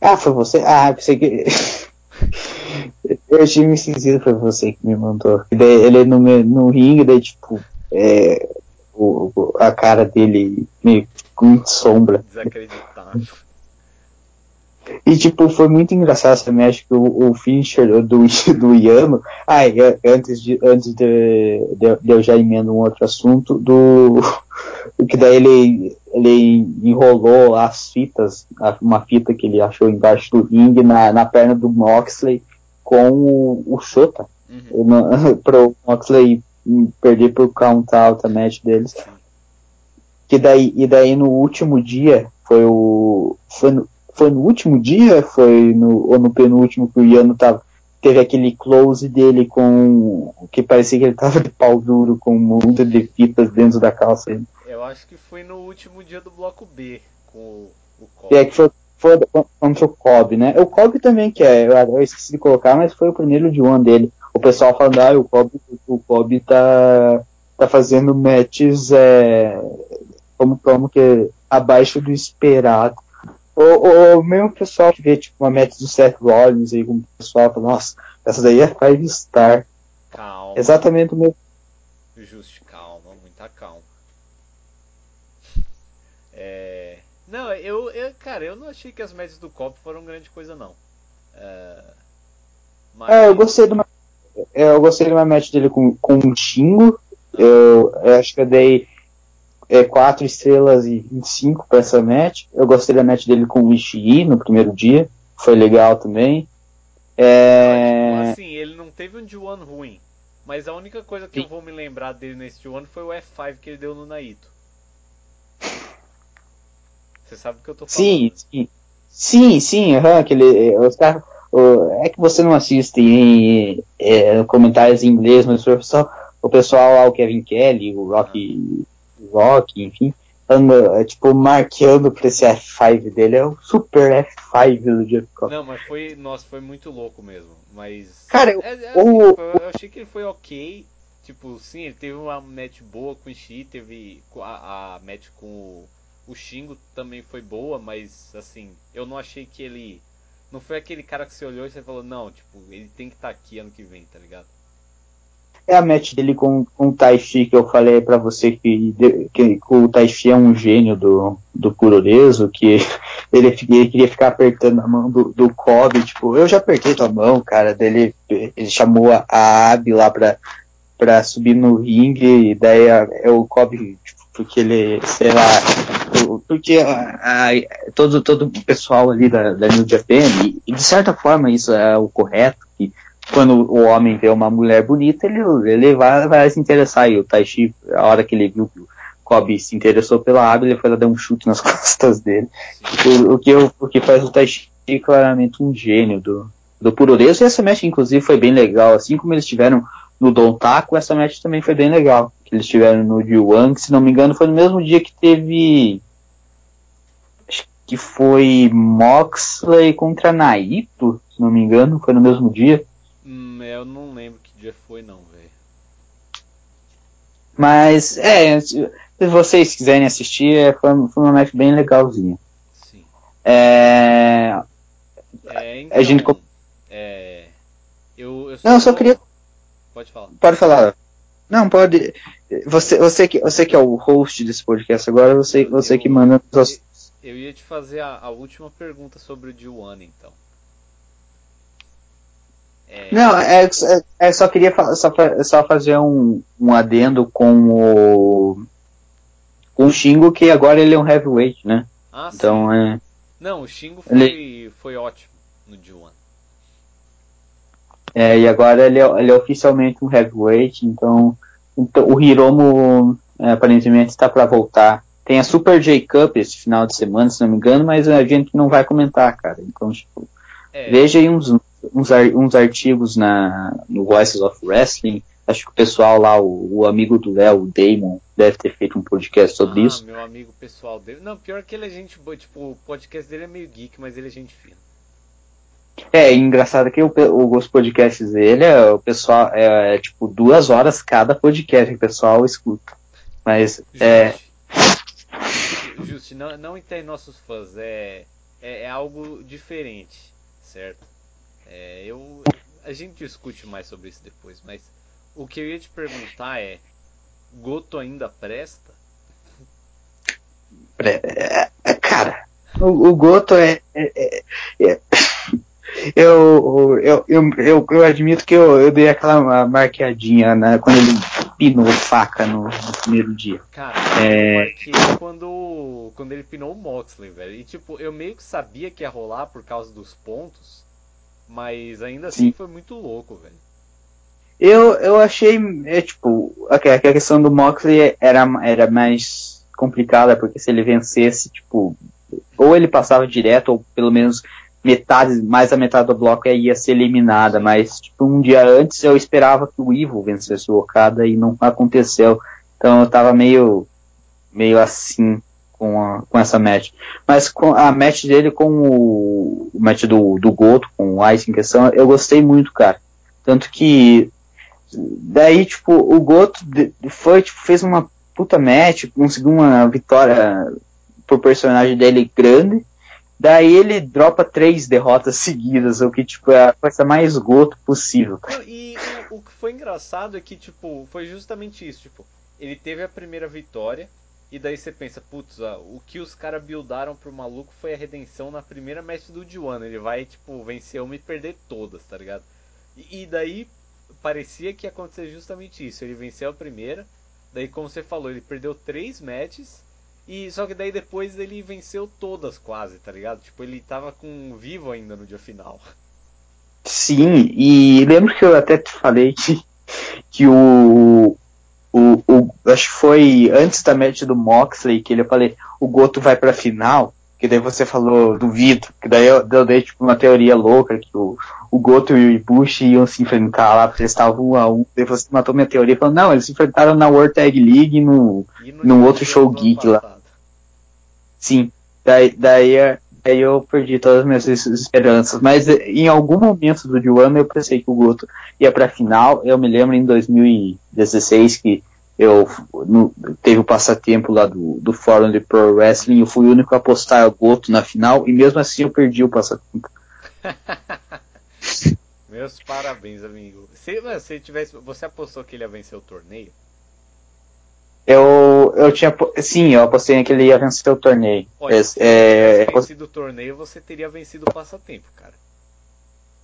B: Ah, foi você? Ah, pensei que. eu achei meio esquisito, foi você que me mandou. Daí, ele no, no ringue, daí tipo, é, o, a cara dele meio com sombra.
A: Desacreditado.
B: E tipo, foi muito engraçado essa match que o, o finisher do, do Yano. Ah, antes de, antes de, de, de eu já emendo um outro assunto, do. Que daí ele, ele enrolou as fitas, uma fita que ele achou embaixo do ringue na, na perna do Moxley com o, o Shota. Uhum. Pro Moxley perder pro count out a match deles. Que daí, e daí no último dia foi o. Foi no, foi no último dia, foi no, ou no penúltimo que o Iano tava, teve aquele close dele com que parecia que ele tava de pau duro com um monte de fitas dentro da calça.
A: Eu acho que foi no último dia do bloco B com o, o Cobb.
B: É que foi, foi contra o Cobb, né? O Cobb também que é, eu esqueci de colocar, mas foi o primeiro de one dele. O pessoal falando, ah, o Cobb, o Cobb tá, tá fazendo matches é, como, como que abaixo do esperado. O, o mesmo pessoal que vê tipo, uma match do Seth Rollins aí, como o pessoal fala, nossa, essa daí é Five Star.
A: Calma.
B: Exatamente o mesmo.
A: Justo, calma, muita calma. É... Não, eu, eu, cara, eu não achei que as matches do Cobb foram grande coisa, não. É,
B: Mas... é eu gostei de uma. Eu gostei de uma match dele com, com o Xingo. Eu, eu acho que eu dei é, 4 estrelas e 25 para essa match. Eu gostei da match dele com o Ishii no primeiro dia, foi legal também. É...
A: Assim, ele não teve um D1 ruim, mas a única coisa que sim. eu vou me lembrar dele nesse D1 foi o F5 que ele deu no Naito. Você sabe o que eu tô falando?
B: Sim, sim. Sim, sim, uhum, aquele, os caras, é que você não assiste em é, comentários em inglês, mas o pessoal, o pessoal lá, o Kevin Kelly, o Rock, Rock, enfim, anda, tipo, marqueando pra esse F5 dele. É o super F5 do Jeff Cobb.
A: Não, mas foi, nossa, foi muito louco mesmo. Mas.
B: Cara,
A: é, é assim, o... eu achei que ele foi ok. Tipo, sim, ele teve uma match boa com o Ishii, teve a, a match com o, o Shingo também foi boa, mas assim, eu não achei que ele. Não foi aquele cara que você olhou e você falou, não, tipo, ele tem que estar tá aqui ano que vem, tá ligado?
B: É a match dele com, com o Taishi que eu falei para você que, que, o Taishi é um gênio do, do Puroreso, que ele, ele, queria ficar apertando a mão do, do Kobe, tipo, eu já apertei tua mão, cara, dele ele chamou a, Abby lá pra, pra subir no ringue, e daí é o Kobe, tipo, porque ele, sei lá, porque a, a, todo, todo o pessoal ali da, da New Japan, e, e de certa forma isso é o correto, que quando o homem vê uma mulher bonita, ele, ele vai, vai se interessar. E o Taishi, a hora que ele viu que o Kobe se interessou pela Abby, ele foi lá dar um chute nas costas dele. O, o, que, o que faz o Taishi claramente um gênio do, do Puroreso. E essa match, inclusive, foi bem legal. Assim como eles tiveram no Don Taco, essa match também foi bem legal. Que eles tiveram no G1, que se não me engano foi no mesmo dia que teve. Que foi Moxley contra Naito, se não me engano, foi no mesmo dia.
A: Hum, eu não lembro que dia foi não, velho.
B: Mas, é, se vocês quiserem assistir, é, foi, foi uma match bem legalzinha.
A: Sim.
B: É...
A: é então,
B: a gente...
A: É, eu, eu
B: só não, eu só queria...
A: Pode falar.
B: Pode falar. Não, pode. Você, você, que, você que é o host desse podcast agora, você, você que manda.
A: Eu, eu ia te fazer a, a última pergunta sobre o D1, então.
B: É... Não, é, é, é, só queria só, só fazer um, um adendo com o com o Xingo, que agora ele é um heavyweight, né?
A: Ah,
B: então
A: sim.
B: é.
A: Não, o Xingo foi, ele... foi ótimo no D1.
B: É, e agora ele é, ele é oficialmente um heavyweight, então, então o Hiromo é, aparentemente está para voltar. Tem a Super J Cup esse final de semana, se não me engano, mas a gente não vai comentar, cara. Então, tipo, é. veja aí uns uns, uns artigos na, no Voices of Wrestling. Acho que o pessoal lá, o, o amigo do Léo, o Damon, deve ter feito um podcast sobre
A: ah,
B: isso.
A: meu amigo pessoal dele. Não, pior que ele é gente boa. Tipo, o podcast dele é meio geek, mas ele é gente fina.
B: É, engraçado que o, o, os podcasts dele, é, o pessoal, é, é, tipo duas horas cada podcast que o pessoal escuta. Mas, é...
A: Just, não, não entende nossos fãs, é é, é algo diferente, certo? É, eu, a gente discute mais sobre isso depois, mas o que eu ia te perguntar é: Goto ainda presta?
B: É, é, cara, o, o Goto é, é, é eu, eu, eu, eu, eu admito que eu, eu dei aquela marqueadinha né, quando ele pinou faca no, no primeiro dia.
A: Cara, é... eu marquei quando, quando ele pinou o Moxley, velho. E tipo, eu meio que sabia que ia rolar por causa dos pontos, mas ainda assim Sim. foi muito louco, velho.
B: Eu, eu achei, é, tipo, a, a questão do Moxley era, era mais complicada, porque se ele vencesse, tipo, ou ele passava direto, ou pelo menos metade, mais a metade do bloco ia ser eliminada, mas tipo, um dia antes eu esperava que o Ivo vencesse o Okada e não aconteceu. Então eu tava meio, meio assim com, a, com essa match. Mas com a match dele com o, o match do, do Goto, com o Ice em questão, eu gostei muito, cara. Tanto que daí, tipo, o Goto foi, tipo, fez uma puta match, conseguiu uma vitória pro personagem dele grande Daí ele dropa três derrotas seguidas, o que tipo é a coisa mais goto possível.
A: E o, que foi engraçado é que tipo foi justamente isso, tipo ele teve a primeira vitória e daí você pensa, putz, o que os caras buildaram pro maluco foi a redenção na primeira match do D1, ele vai tipo vencer uma e perder todas, tá ligado? E, e daí parecia que ia acontecer justamente isso, ele venceu a primeira, daí como você falou, ele perdeu três matches e só que daí depois ele venceu todas quase, tá ligado? Tipo, ele tava com vivo ainda no dia final.
B: Sim, e lembro que eu até te falei que, que o, o, o acho que foi antes da match do Moxley que ele eu falei, o Goto vai pra final, que daí você falou duvido, que daí eu, eu dei tipo uma teoria louca que o, o Goto e o Ibushi iam se enfrentar lá, porque eles estavam um a um, daí você matou minha teoria e falou, não, eles se enfrentaram na World Tag League no, no, no outro show geek lá. Sim, daí, daí, daí eu perdi todas as minhas esperanças. Mas em algum momento do D1 eu pensei que o Goto ia pra final. Eu me lembro em 2016 que eu no, teve o passatempo lá do, do fórum de Pro Wrestling. Eu fui o único a apostar o Goto na final e mesmo assim eu perdi o passatempo.
A: Meus parabéns, amigo. Se você tivesse, você apostou que ele ia vencer o torneio?
B: Eu, eu tinha. Sim, eu apostei que ele ia vencer o torneio.
A: Olha, se é, é vencido o torneio, você teria vencido o passatempo, cara.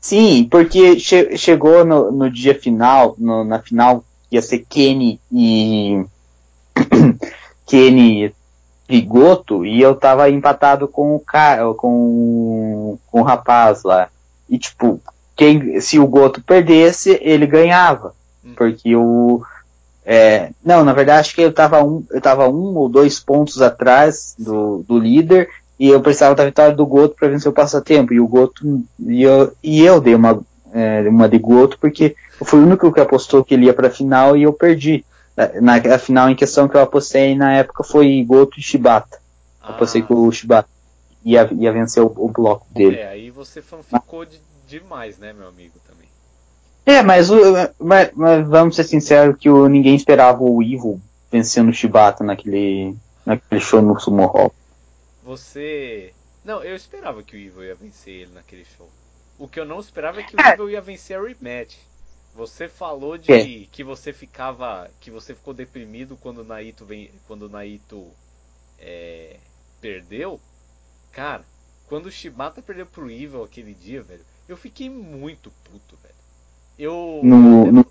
B: Sim, porque che chegou no, no, dia final, no, na final, ia ser Kenny e. Kenny e Goto, e eu tava empatado com o cara, com, com o rapaz lá. E tipo, quem, se o Goto perdesse, ele ganhava. Hum. Porque o é, não, na verdade acho que eu estava um, eu tava um ou dois pontos atrás do, do líder e eu precisava da vitória do Goto para vencer o passatempo. E o Goto e eu, e eu dei uma, é, uma de Goto porque eu fui o único que apostou que ele ia para a final e eu perdi. Na, na final em questão que eu apostei na época foi Goto e Shibata. Ah. Apostei que o Shibata ia, ia vencer o, o bloco dele.
A: É, aí você ficou de, demais, né, meu amigo?
B: É, mas, o, mas, mas, vamos ser sinceros que o, ninguém esperava o Ivo vencendo o Shibata naquele, naquele show no Sumo Hall.
A: Você. Não, eu esperava que o Ivo ia vencer ele naquele show. O que eu não esperava é que o é. Ivo ia vencer a rematch. Você falou de é. que você ficava. que você ficou deprimido quando o Naito vem. quando o Naito é, perdeu. Cara, quando o Shibata perdeu pro Evil aquele dia, velho, eu fiquei muito puto, velho. Eu.
B: No, no,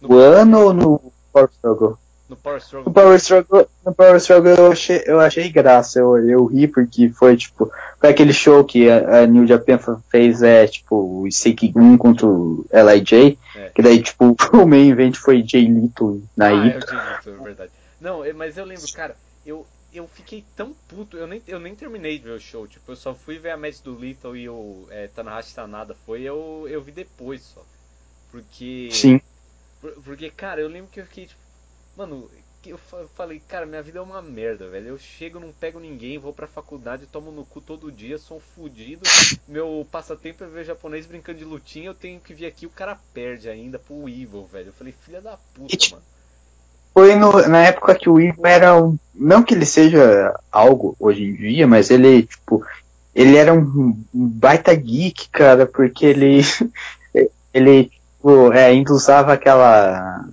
B: no ano ou no Power Struggle?
A: No Power Struggle.
B: No Power Struggle, no Power Struggle eu, achei, eu achei graça, eu, eu ri porque foi tipo. Foi aquele show que a, a New Japan fez, é, tipo, o Gun contra o LIJ. É. Que daí, tipo, o main event foi Jay Lito na
A: ah, é o Jay Lito, é verdade. Não, mas eu lembro, cara, eu, eu fiquei tão puto, eu nem, eu nem terminei de ver o show, tipo, eu só fui ver a match do Little e o é, Tanahashi Sanada foi, eu, eu vi depois só. Porque.
B: Sim.
A: Porque, cara, eu lembro que eu fiquei tipo. Mano, eu falei, cara, minha vida é uma merda, velho. Eu chego, não pego ninguém, vou pra faculdade, tomo no cu todo dia, sou um fudido. Meu passatempo é ver japonês brincando de lutinha, eu tenho que vir aqui, o cara perde ainda pro Evil, velho. Eu falei, filha da puta, mano.
B: Foi no, na época que o Evil era um. Não que ele seja algo hoje em dia, mas ele, tipo, ele era um baita geek, cara, porque ele ele tipo, é, ainda usava aquela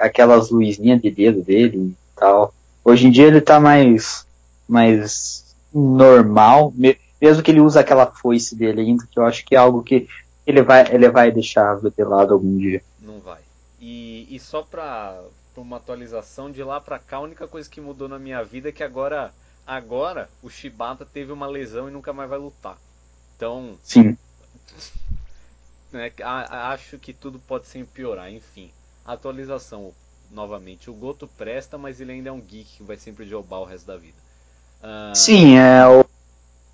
B: aquelas luzinhas de dedo dele e tal. Hoje em dia ele tá mais mais normal, mesmo que ele use aquela foice dele ainda, que eu acho que é algo que ele vai ele vai deixar de lado algum dia.
A: Não vai. E, e só pra, pra uma atualização de lá pra cá, a única coisa que mudou na minha vida é que agora Agora, o Shibata teve uma lesão e nunca mais vai lutar. Então.
B: Sim.
A: Né, acho que tudo pode se piorar. Enfim, atualização novamente. O Goto presta, mas ele ainda é um geek que vai sempre jobar o resto da vida.
B: Uh... Sim, é. O...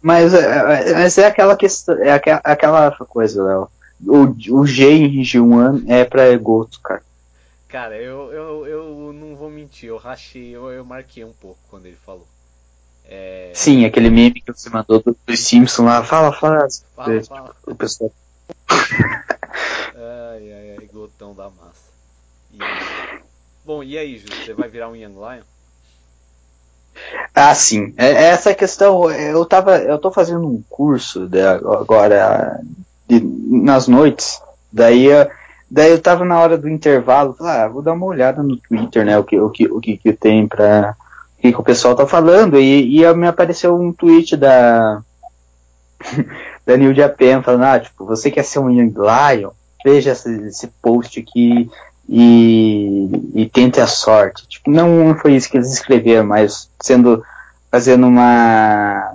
B: Mas, é, é, mas é aquela questão. É aquela coisa, Léo. O, o G em G1 é pra Goto, cara.
A: Cara, eu, eu, eu não vou mentir, eu rachei, eu, eu marquei um pouco quando ele falou.
B: É... Sim, aquele meme que você mandou do, do Simpson lá, fala, fala.
A: fala, fala.
B: O pessoal.
A: Ai, ai, ai, gotão da massa. E... Bom, e aí, Júlio, você vai virar um Young Lion?
B: Ah, sim. É, é essa questão, eu tava, eu tô fazendo um curso de, agora de, nas noites, daí, daí eu tava na hora do intervalo, ah, vou dar uma olhada no Twitter, né, o que, o que, o que, que tem pra, que, que o pessoal tá falando, e, e me apareceu um tweet da da New Japan falando, ah, tipo, você quer ser um Young Lion? Veja esse, esse post aqui e, e tente a sorte. Tipo, não foi isso que eles escreveram, mas sendo fazendo uma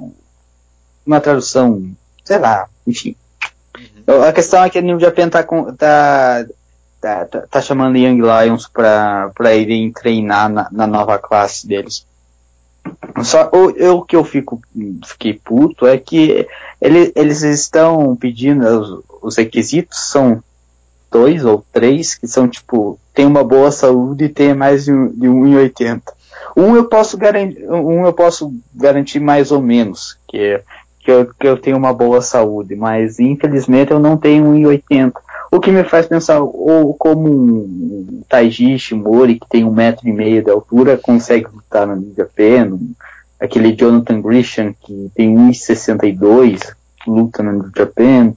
B: uma tradução, sei lá, enfim. Uhum. A questão é que a New Japan tá, com, tá, tá, tá, tá chamando Young Lions pra irem treinar na, na nova classe deles. Só o, o que eu fico fiquei puto é que ele, eles estão pedindo os, os, requisitos são dois ou três que são tipo tem uma boa saúde e tem mais de, de 1,80. Um eu posso garantir um eu posso garantir mais ou menos que que eu, que eu tenho uma boa saúde, mas infelizmente eu não tenho 1,80. O que me faz pensar, ou como um Taiji Shimori, que tem um metro e meio de altura, consegue lutar na Liga P, aquele Jonathan Grisham, que tem 1,62, luta na Liga Japan,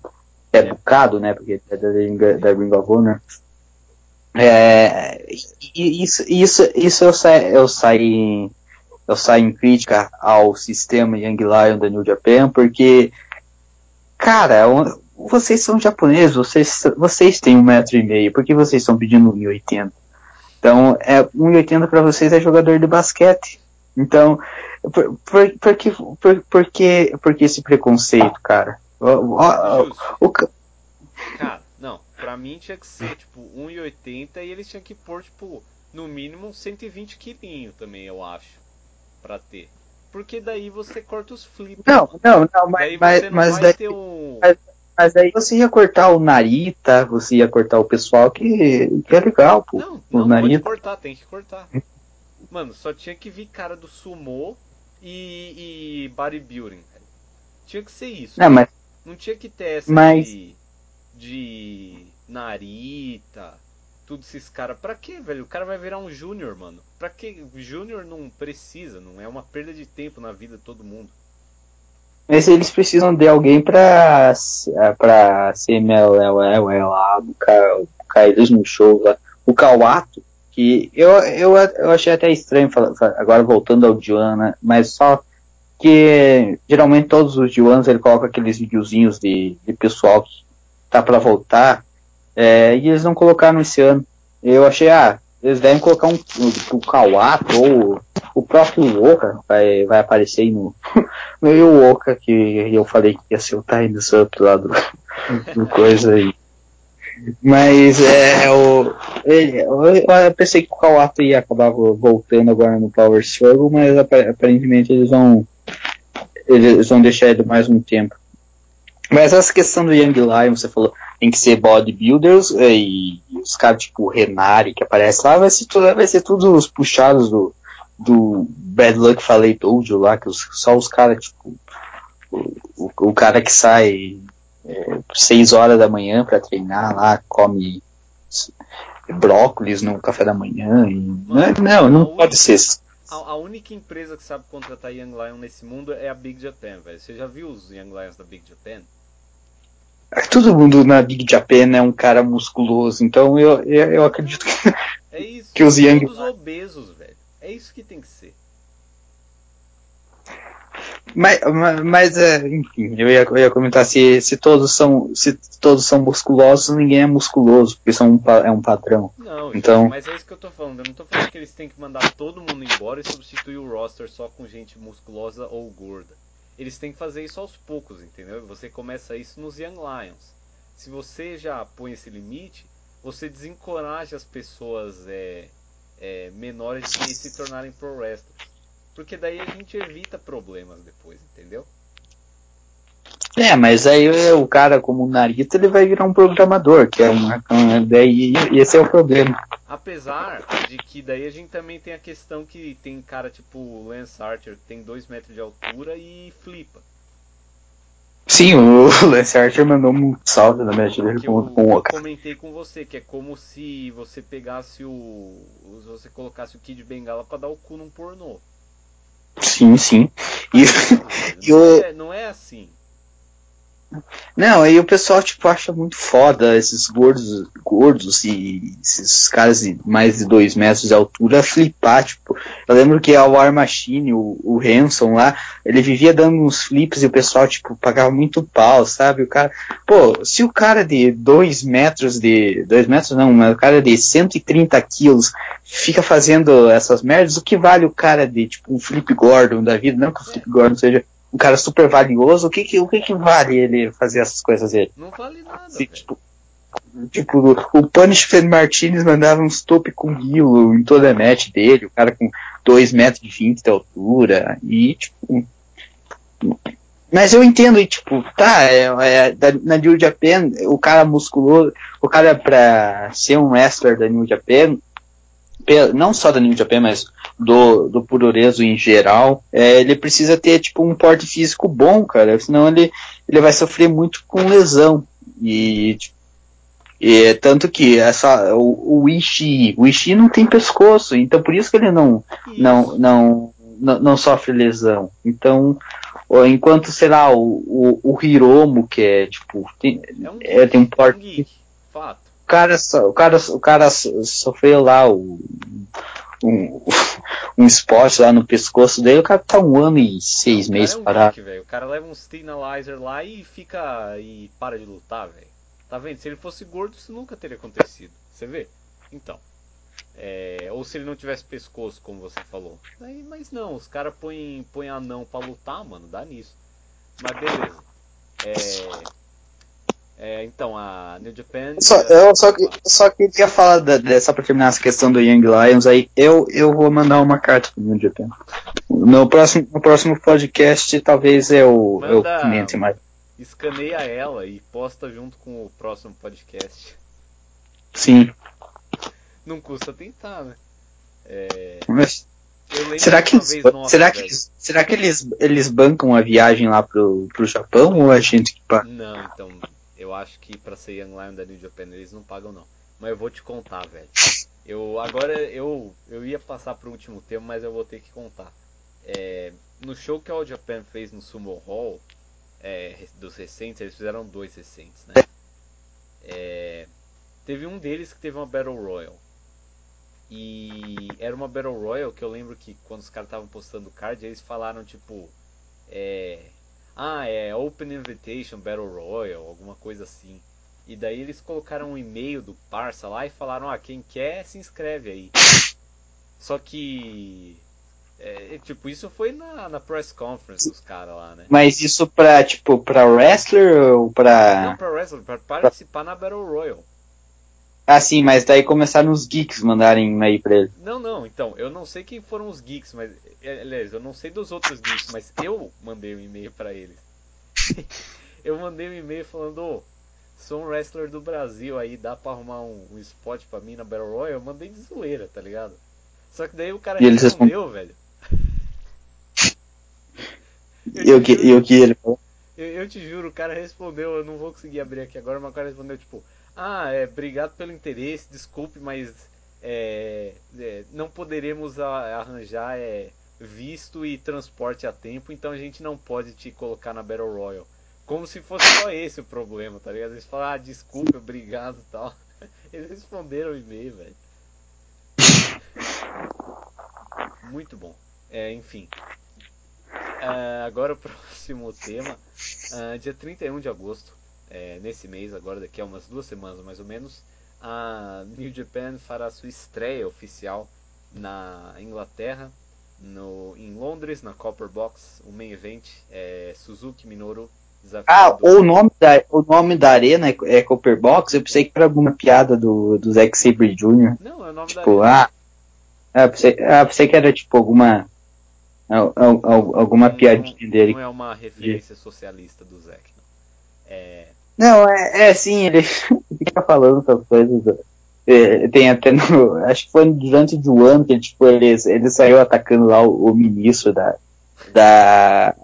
B: é bucado, né, porque é da, da Ring of Honor. É, isso, isso, isso eu, sa, eu saí eu saio em crítica ao sistema Young Lion da New Japan, porque, cara, vocês são japoneses, vocês, vocês têm um metro e meio, por que vocês estão pedindo 1,80? Então, é, 1,80 para vocês é jogador de basquete. Então, por, por, por, que, por, por, que, por que esse preconceito, cara? O, o,
A: o, cara, não, pra mim tinha que ser, tipo, 1,80 e eles tinham que pôr, tipo, no mínimo 120 quilinhos também, eu acho, pra ter. Porque daí você corta os flips.
B: Não, não, não, mas, daí mas, mas daí, um... mas, mas aí você ia cortar o Narita, você ia cortar o pessoal que, que é legal, pô.
A: Não, não, o Narita. pode cortar, tem que cortar. Mano, só tinha que vir cara do sumo e, e bodybuilding. Tinha que ser isso.
B: Não, mas,
A: não tinha que ter essa
B: mas...
A: de, de Narita, tudo esses caras. Pra quê, velho? O cara vai virar um júnior, mano. Pra que? Júnior não precisa, não é uma perda de tempo na vida de todo mundo.
B: Mas eles precisam de alguém pra, pra ser lá, buscar eles no show lá. O Kawato, que eu, eu, eu achei até estranho, agora voltando ao Joana, mas só que geralmente todos os Joanas ele coloca aqueles videozinhos de, de pessoal que tá para voltar, é, e eles não colocaram esse ano. Eu achei, ah, eles devem colocar um, o, o Kawato ou o próprio Oka vai, vai aparecer no, no Oka que eu falei que ia ser o Times Up lá do, do coisa aí. Mas é o. Eu pensei que o Kawato ia acabar voltando agora no Power Struggle, mas aparentemente eles vão. Eles vão deixar ele mais um tempo. Mas essa questão do Young Lion, você falou, tem que ser bodybuilders e os caras tipo Renari que aparece lá, vai ser vai ser tudo os puxados do, do Bad Luck Falei Told lá, que os, só os caras, tipo, o, o, o, cara que sai é, 6 horas da manhã para treinar lá, come brócolis no café da manhã. E, não, não, não pode ser.
A: A, a, única empresa que sabe contratar Young Lion nesse mundo é a Big Japan, velho. Você já viu os Young Lions da Big Japan?
B: Todo mundo na Big Japan é um cara musculoso, então eu, eu, eu acredito que,
A: é isso,
B: que os Young
A: Todos obesos, velho. É isso que tem que ser.
B: Mas, mas é, enfim, eu ia, eu ia comentar se, se todos são se todos são musculosos, ninguém é musculoso, porque são um, é um padrão.
A: Não,
B: então,
A: mas é isso que eu tô falando. Eu não tô falando que eles têm que mandar todo mundo embora e substituir o roster só com gente musculosa ou gorda. Eles têm que fazer isso aos poucos, entendeu? Você começa isso nos Young Lions. Se você já põe esse limite, você desencoraja as pessoas é, é, menores de se tornarem pro wrestlers. Porque daí a gente evita problemas depois, entendeu?
B: É, mas aí o cara como o Narita ele vai virar um programador, que é uma. Daí esse é o problema.
A: Apesar de que daí a gente também tem a questão que tem cara tipo Lance Archer que tem 2 metros de altura e flipa.
B: Sim, o Lance Archer mandou um salve na match dele
A: com, com o Eu comentei com você que é como se você pegasse o. Você colocasse o Kid Bengala pra dar o cu num pornô.
B: Sim, sim.
A: E, não, é, não é assim.
B: Não, aí o pessoal, tipo, acha muito foda esses gordos, gordos e esses caras de mais de dois metros de altura flipar, tipo. Eu lembro que a War Machine, o, o Hanson lá, ele vivia dando uns flips e o pessoal, tipo, pagava muito pau, sabe? O cara, pô, se o cara de dois metros de, dois metros não, mas o cara de 130 quilos fica fazendo essas merdas, o que vale o cara de, tipo, um Flip Gordon da vida? Não que o Flip Gordon seja um cara super valioso, o que que, o que que vale ele fazer essas coisas dele?
A: Não vale nada,
B: Se, tipo, tipo, o Punishment Martinez mandava um stop com guilo em toda a match dele, o cara com 2 metros e 20 de altura, e tipo... Mas eu entendo, e tipo, tá, é, é, na New Japan, o cara musculoso, o cara pra ser um wrestler da New Japan, não só da New Japan, mas do, do Puroreso em geral, é, ele precisa ter tipo um porte físico bom, cara, senão ele, ele vai sofrer muito com lesão. E, e tanto que essa, o, o Ishii, o Ishii não tem pescoço, então por isso que ele não, não, não, não, não sofre lesão. Então, enquanto, sei lá, o, o, o Hiromo, que é tipo, tem, é um, é, tem um porte.
A: Fato
B: cara, o cara, o cara sofreu lá o, um, um esporte lá no pescoço dele, o cara tá um ano e seis meses
A: é um
B: parado.
A: Geek, o cara leva um Stinalizer lá e fica e para de lutar, velho. Tá vendo? Se ele fosse gordo, isso nunca teria acontecido. Você vê? Então. É, ou se ele não tivesse pescoço, como você falou. Mas não, os caras põem, põem anão pra lutar, mano, dá nisso. Mas beleza. É, é, então, a New Japan.
B: Só, eu só, só queria falar da, da, só pra terminar essa questão do Young Lions aí. Eu, eu vou mandar uma carta pro New Japan. No próximo, no próximo podcast, talvez eu, Manda, eu comente mais.
A: Escaneia ela e posta junto com o próximo podcast.
B: Sim.
A: Não custa tentar, né? É...
B: Mas, será que, eles, nossa, será, que eles, será que eles, eles bancam a viagem lá pro, pro Japão ou a gente que paga?
A: Não, então eu acho que pra ser Young Lion da New Japan eles não pagam não. Mas eu vou te contar, velho. Eu agora eu eu ia passar pro último tema, mas eu vou ter que contar. É, no show que a All Japan fez no Sumo Hall, é, dos recentes, eles fizeram dois recentes, né? É, teve um deles que teve uma Battle Royal. E era uma Battle Royal que eu lembro que quando os caras estavam postando o card, eles falaram tipo. É, ah, é Open Invitation Battle Royale, alguma coisa assim. E daí eles colocaram um e-mail do Parça lá e falaram, ah, quem quer se inscreve aí. Só que. É, tipo, isso foi na, na press conference dos caras lá, né?
B: Mas isso pra, tipo, pra wrestler ou pra.
A: Não, pra wrestler, pra participar na Battle Royale.
B: Ah, sim, mas daí começaram os geeks mandarem e-mail pra ele.
A: Não, não, então, eu não sei quem foram os geeks, mas. É, aliás, eu não sei dos outros geeks, mas eu mandei um e-mail para eles. eu mandei um e-mail falando, oh, sou um wrestler do Brasil aí, dá pra arrumar um, um spot pra mim na Battle Royale? Eu mandei de zoeira, tá ligado? Só que daí o cara
B: e
A: respondeu, velho.
B: E o que, e o que ele falou?
A: Eu, eu te juro, o cara respondeu, eu não vou conseguir abrir aqui agora, mas o cara respondeu tipo, ah, é, obrigado pelo interesse, desculpe, mas é, é, não poderemos a, arranjar é, visto e transporte a tempo, então a gente não pode te colocar na Battle Royale. Como se fosse só esse o problema, tá ligado? Eles falaram, ah, desculpa, obrigado e tal. Eles responderam o e-mail, velho. Muito bom. É, enfim. Uh, agora o próximo tema. Uh, dia 31 de agosto, é, nesse mês, agora daqui a umas duas semanas mais ou menos, a New Japan fará sua estreia oficial na Inglaterra, no, em Londres, na Copper Box. O main event é Suzuki Minoru
B: ah, o nome, da, o nome da arena é, é Copper Box? Eu pensei que era alguma piada do, do Zack Sabre Jr.
A: Não, é o nome
B: tipo,
A: da arena.
B: Ah, ah, pensei, ah, pensei que era tipo alguma. Alguma não, piadinha dele.
A: Não é uma referência socialista do Zack. Não, é,
B: não é, é sim, ele fica falando essas coisas. É, tem até no. Acho que foi durante o ano que tipo, ele, ele saiu atacando lá o, o ministro da, da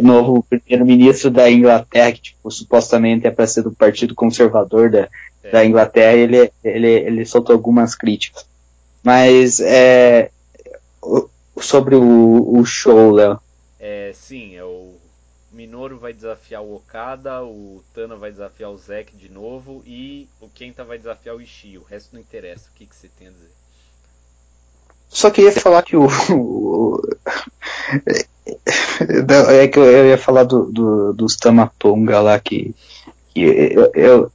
B: novo primeiro-ministro da Inglaterra, que tipo, supostamente é para ser do Partido Conservador da, é. da Inglaterra, ele, ele, ele soltou algumas críticas. Mas é, sobre o, o show, Léo.
A: É, sim, é o Minoru vai desafiar o Okada, o Tana vai desafiar o Zack de novo e o Kenta vai desafiar o Ishii. O resto não interessa. O que, que você tem a dizer?
B: Só queria falar que o, é que eu ia falar do, do, dos Tamatonga lá que, que eu, eu,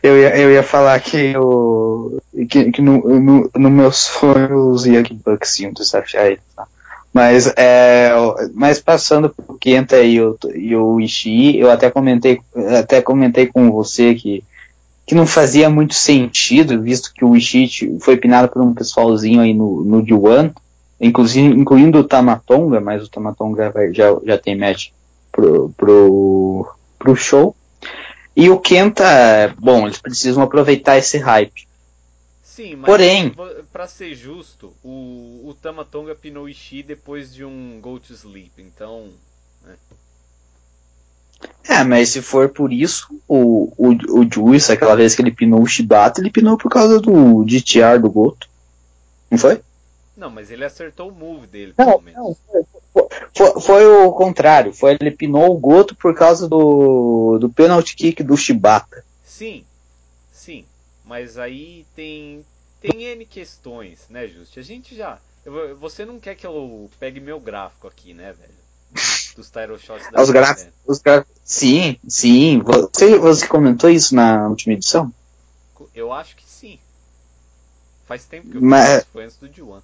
B: eu, ia, eu ia falar que, eu, que, que no, no, no meu sonho os Young Bucks iam desafiar ele. Tá? Mas, é, mas passando por Kenta e o, e o Ishii, eu até comentei, até comentei com você que, que não fazia muito sentido, visto que o Ishii foi pinado por um pessoalzinho aí no, no D1, inclusive, incluindo o Tamatonga, mas o Tamatonga já, já tem match pro, pro, pro show. E o Kenta, bom, eles precisam aproveitar esse hype.
A: Sim, mas
B: Porém,
A: para ser justo, o, o Tamatonga pinou o Ishii depois de um Go to Sleep, então. Né.
B: É, mas se for por isso, o, o, o Juice, aquela vez que ele pinou o Shibata, ele pinou por causa do DTR do Goto. Não foi?
A: Não, mas ele acertou o move dele,
B: não, Não, foi, foi, foi, o contrário. Foi ele pinou o Goto por causa do, do penalty kick do Shibata.
A: Sim. Mas aí tem, tem N questões, né, Just? A gente já. Eu, você não quer que eu pegue meu gráfico aqui, né, velho? Dos title shots da
B: os gráficos, os Sim, sim. Você, você comentou isso na última edição?
A: Eu acho que sim. Faz tempo que eu
B: Mas...
A: foi antes do D1.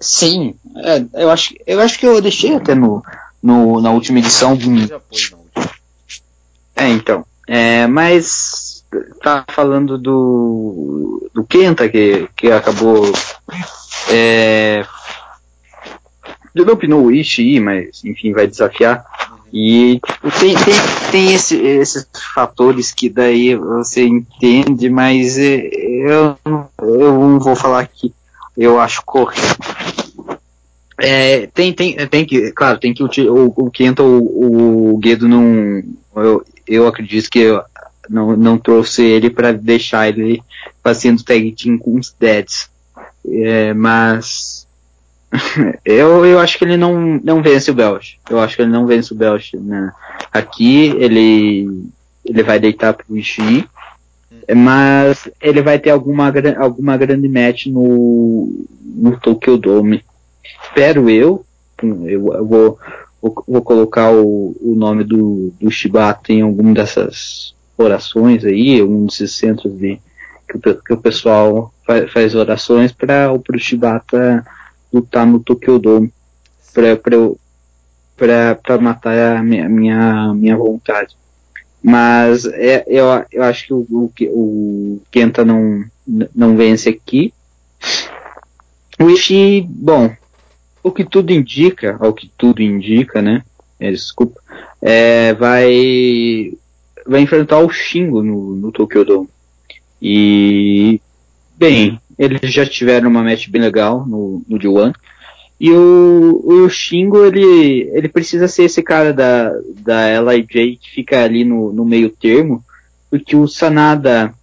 B: Sim, é, eu, acho, eu acho que eu deixei até no, no na última edição.
A: Já pôs na última.
B: É, então. É, mas tá falando do, do Kenta que, que acabou é, não pinou o Ishii, mas enfim vai desafiar. E tipo, tem, tem, tem esse, esses fatores que daí você entende, mas é, eu, eu não vou falar aqui eu acho correto. É, tem, tem, tem que, claro, tem que o, o, o Kenta, o, o Guedo não, eu, eu acredito que não, não trouxe ele para deixar ele fazendo tag team com os Deads. É, mas eu, eu acho que ele não, não vence o Belch. Eu acho que ele não vence o Belch. Né? Aqui ele, ele vai deitar pro Ishii mas ele vai ter alguma, alguma grande match no, no Tokyo Dome. Espero eu. Eu, eu vou, vou, vou, colocar o, o nome do, do Shibata em alguma dessas orações aí, um desses centros de, que, o, que o pessoal faz, orações para o Shibata lutar no Tokyo Dome. Para matar a minha, minha, minha vontade. Mas é, eu, eu acho que o, o, o Kenta não, não vence aqui. O Ishii, bom, o que tudo indica, ao que tudo indica, né? É, desculpa, é, vai vai enfrentar o Shingo no, no Tokyo Dome. E bem, eles já tiveram uma match bem legal no, no D1. E o, o Shingo, ele, ele precisa ser esse cara da, da LIJ que fica ali no, no meio termo, porque o Sanada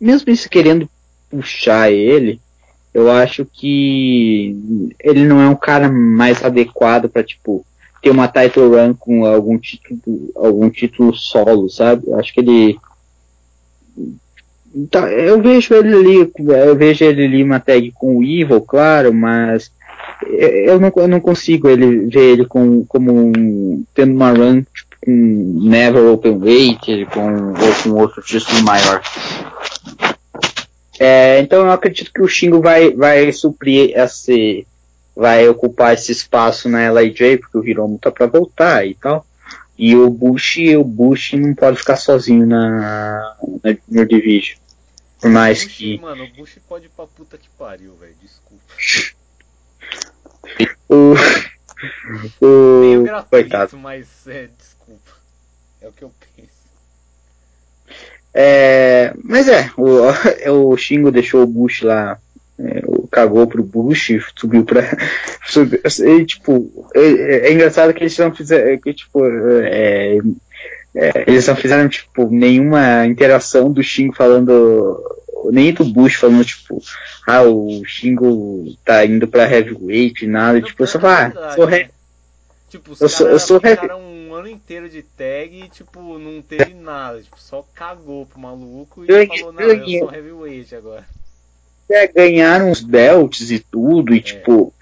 B: mesmo isso querendo puxar ele, eu acho que ele não é um cara mais adequado para tipo ter uma title run com algum título, algum título solo, sabe? Acho que ele tá, eu vejo ele ali, eu vejo ele ali uma tag com o Evil, claro, mas eu não, eu não consigo ele ver ele com, como um, tendo uma run tipo, com Never Open Weight, com, ou com outro título maior. É, então eu acredito que o Shingo vai, vai suprir esse, vai ocupar esse espaço na LIJ, porque o Hiromu tá pra voltar e tal. E o Bush, o Bush não pode ficar sozinho na, na Junior Division. Por mais
A: Bush,
B: que.
A: Mano, o Bush pode ir pra puta que pariu, velho. Desculpa.
B: O.
A: Meio
B: o
A: gratuito,
B: coitado.
A: mas é, desculpa. É o que eu penso.
B: É, mas é, o, o Shingo deixou o Bush lá, é, cagou pro Bush, subiu pra. Subiu, e, tipo, é, é engraçado que eles não fizeram. Que, tipo, é, é, eles não fizeram tipo, nenhuma interação do Shingo falando. Nem do Bush falando, tipo, ah, o Shingo tá indo pra heavyweight, nada,
A: Não,
B: tipo, eu só
A: é
B: falo, ah, sou
A: né?
B: he-
A: Tipo, os
B: Eu sou- eu sou heavy-
A: um ano inteiro de tag e, tipo, não teve nada. Tipo, só cagou pro maluco e
B: Ganhei-
A: falou, não, eu
B: ganhei.
A: sou heavyweight agora.
B: É, ganharam os belts e tudo, e tipo,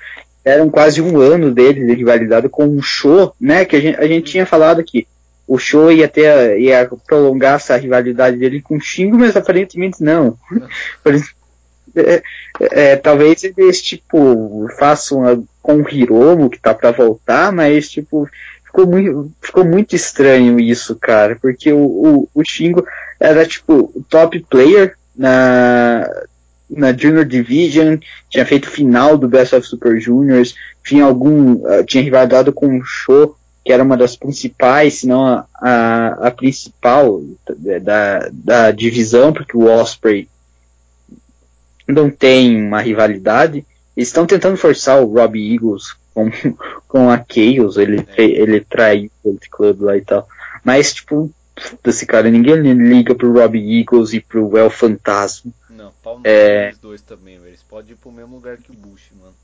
B: eram quase um ano deles de rivalidade com um show, né? Que a gente, a gente tinha falado que o show ia ter, ia prolongar essa rivalidade dele com o Shingo, mas aparentemente não. É, é, talvez eles, tipo, façam a- com o Hiromo, que tá pra voltar, mas, tipo, ficou muito, ficou muito estranho isso, cara, porque o, o, o Shingo era, tipo, o top player na, na Junior Division, tinha feito final do Best of Super Juniors, tinha algum, ah, tinha rivalidade com o Show, que era uma das principais, se não a, a, a principal da, da divisão, porque o Osprey não tem uma rivalidade. Eles estão tentando forçar o Robbie Eagles com, com a Chaos, ele,
A: É.
B: ele traiu o Gold Club lá e tal. Mas, tipo, desse cara, ninguém liga pro Robbie Eagles e pro El Fantasma.
A: Não, pau no
B: É.
A: dos dois também, velho. Eles podem ir pro mesmo lugar que o Bush, mano.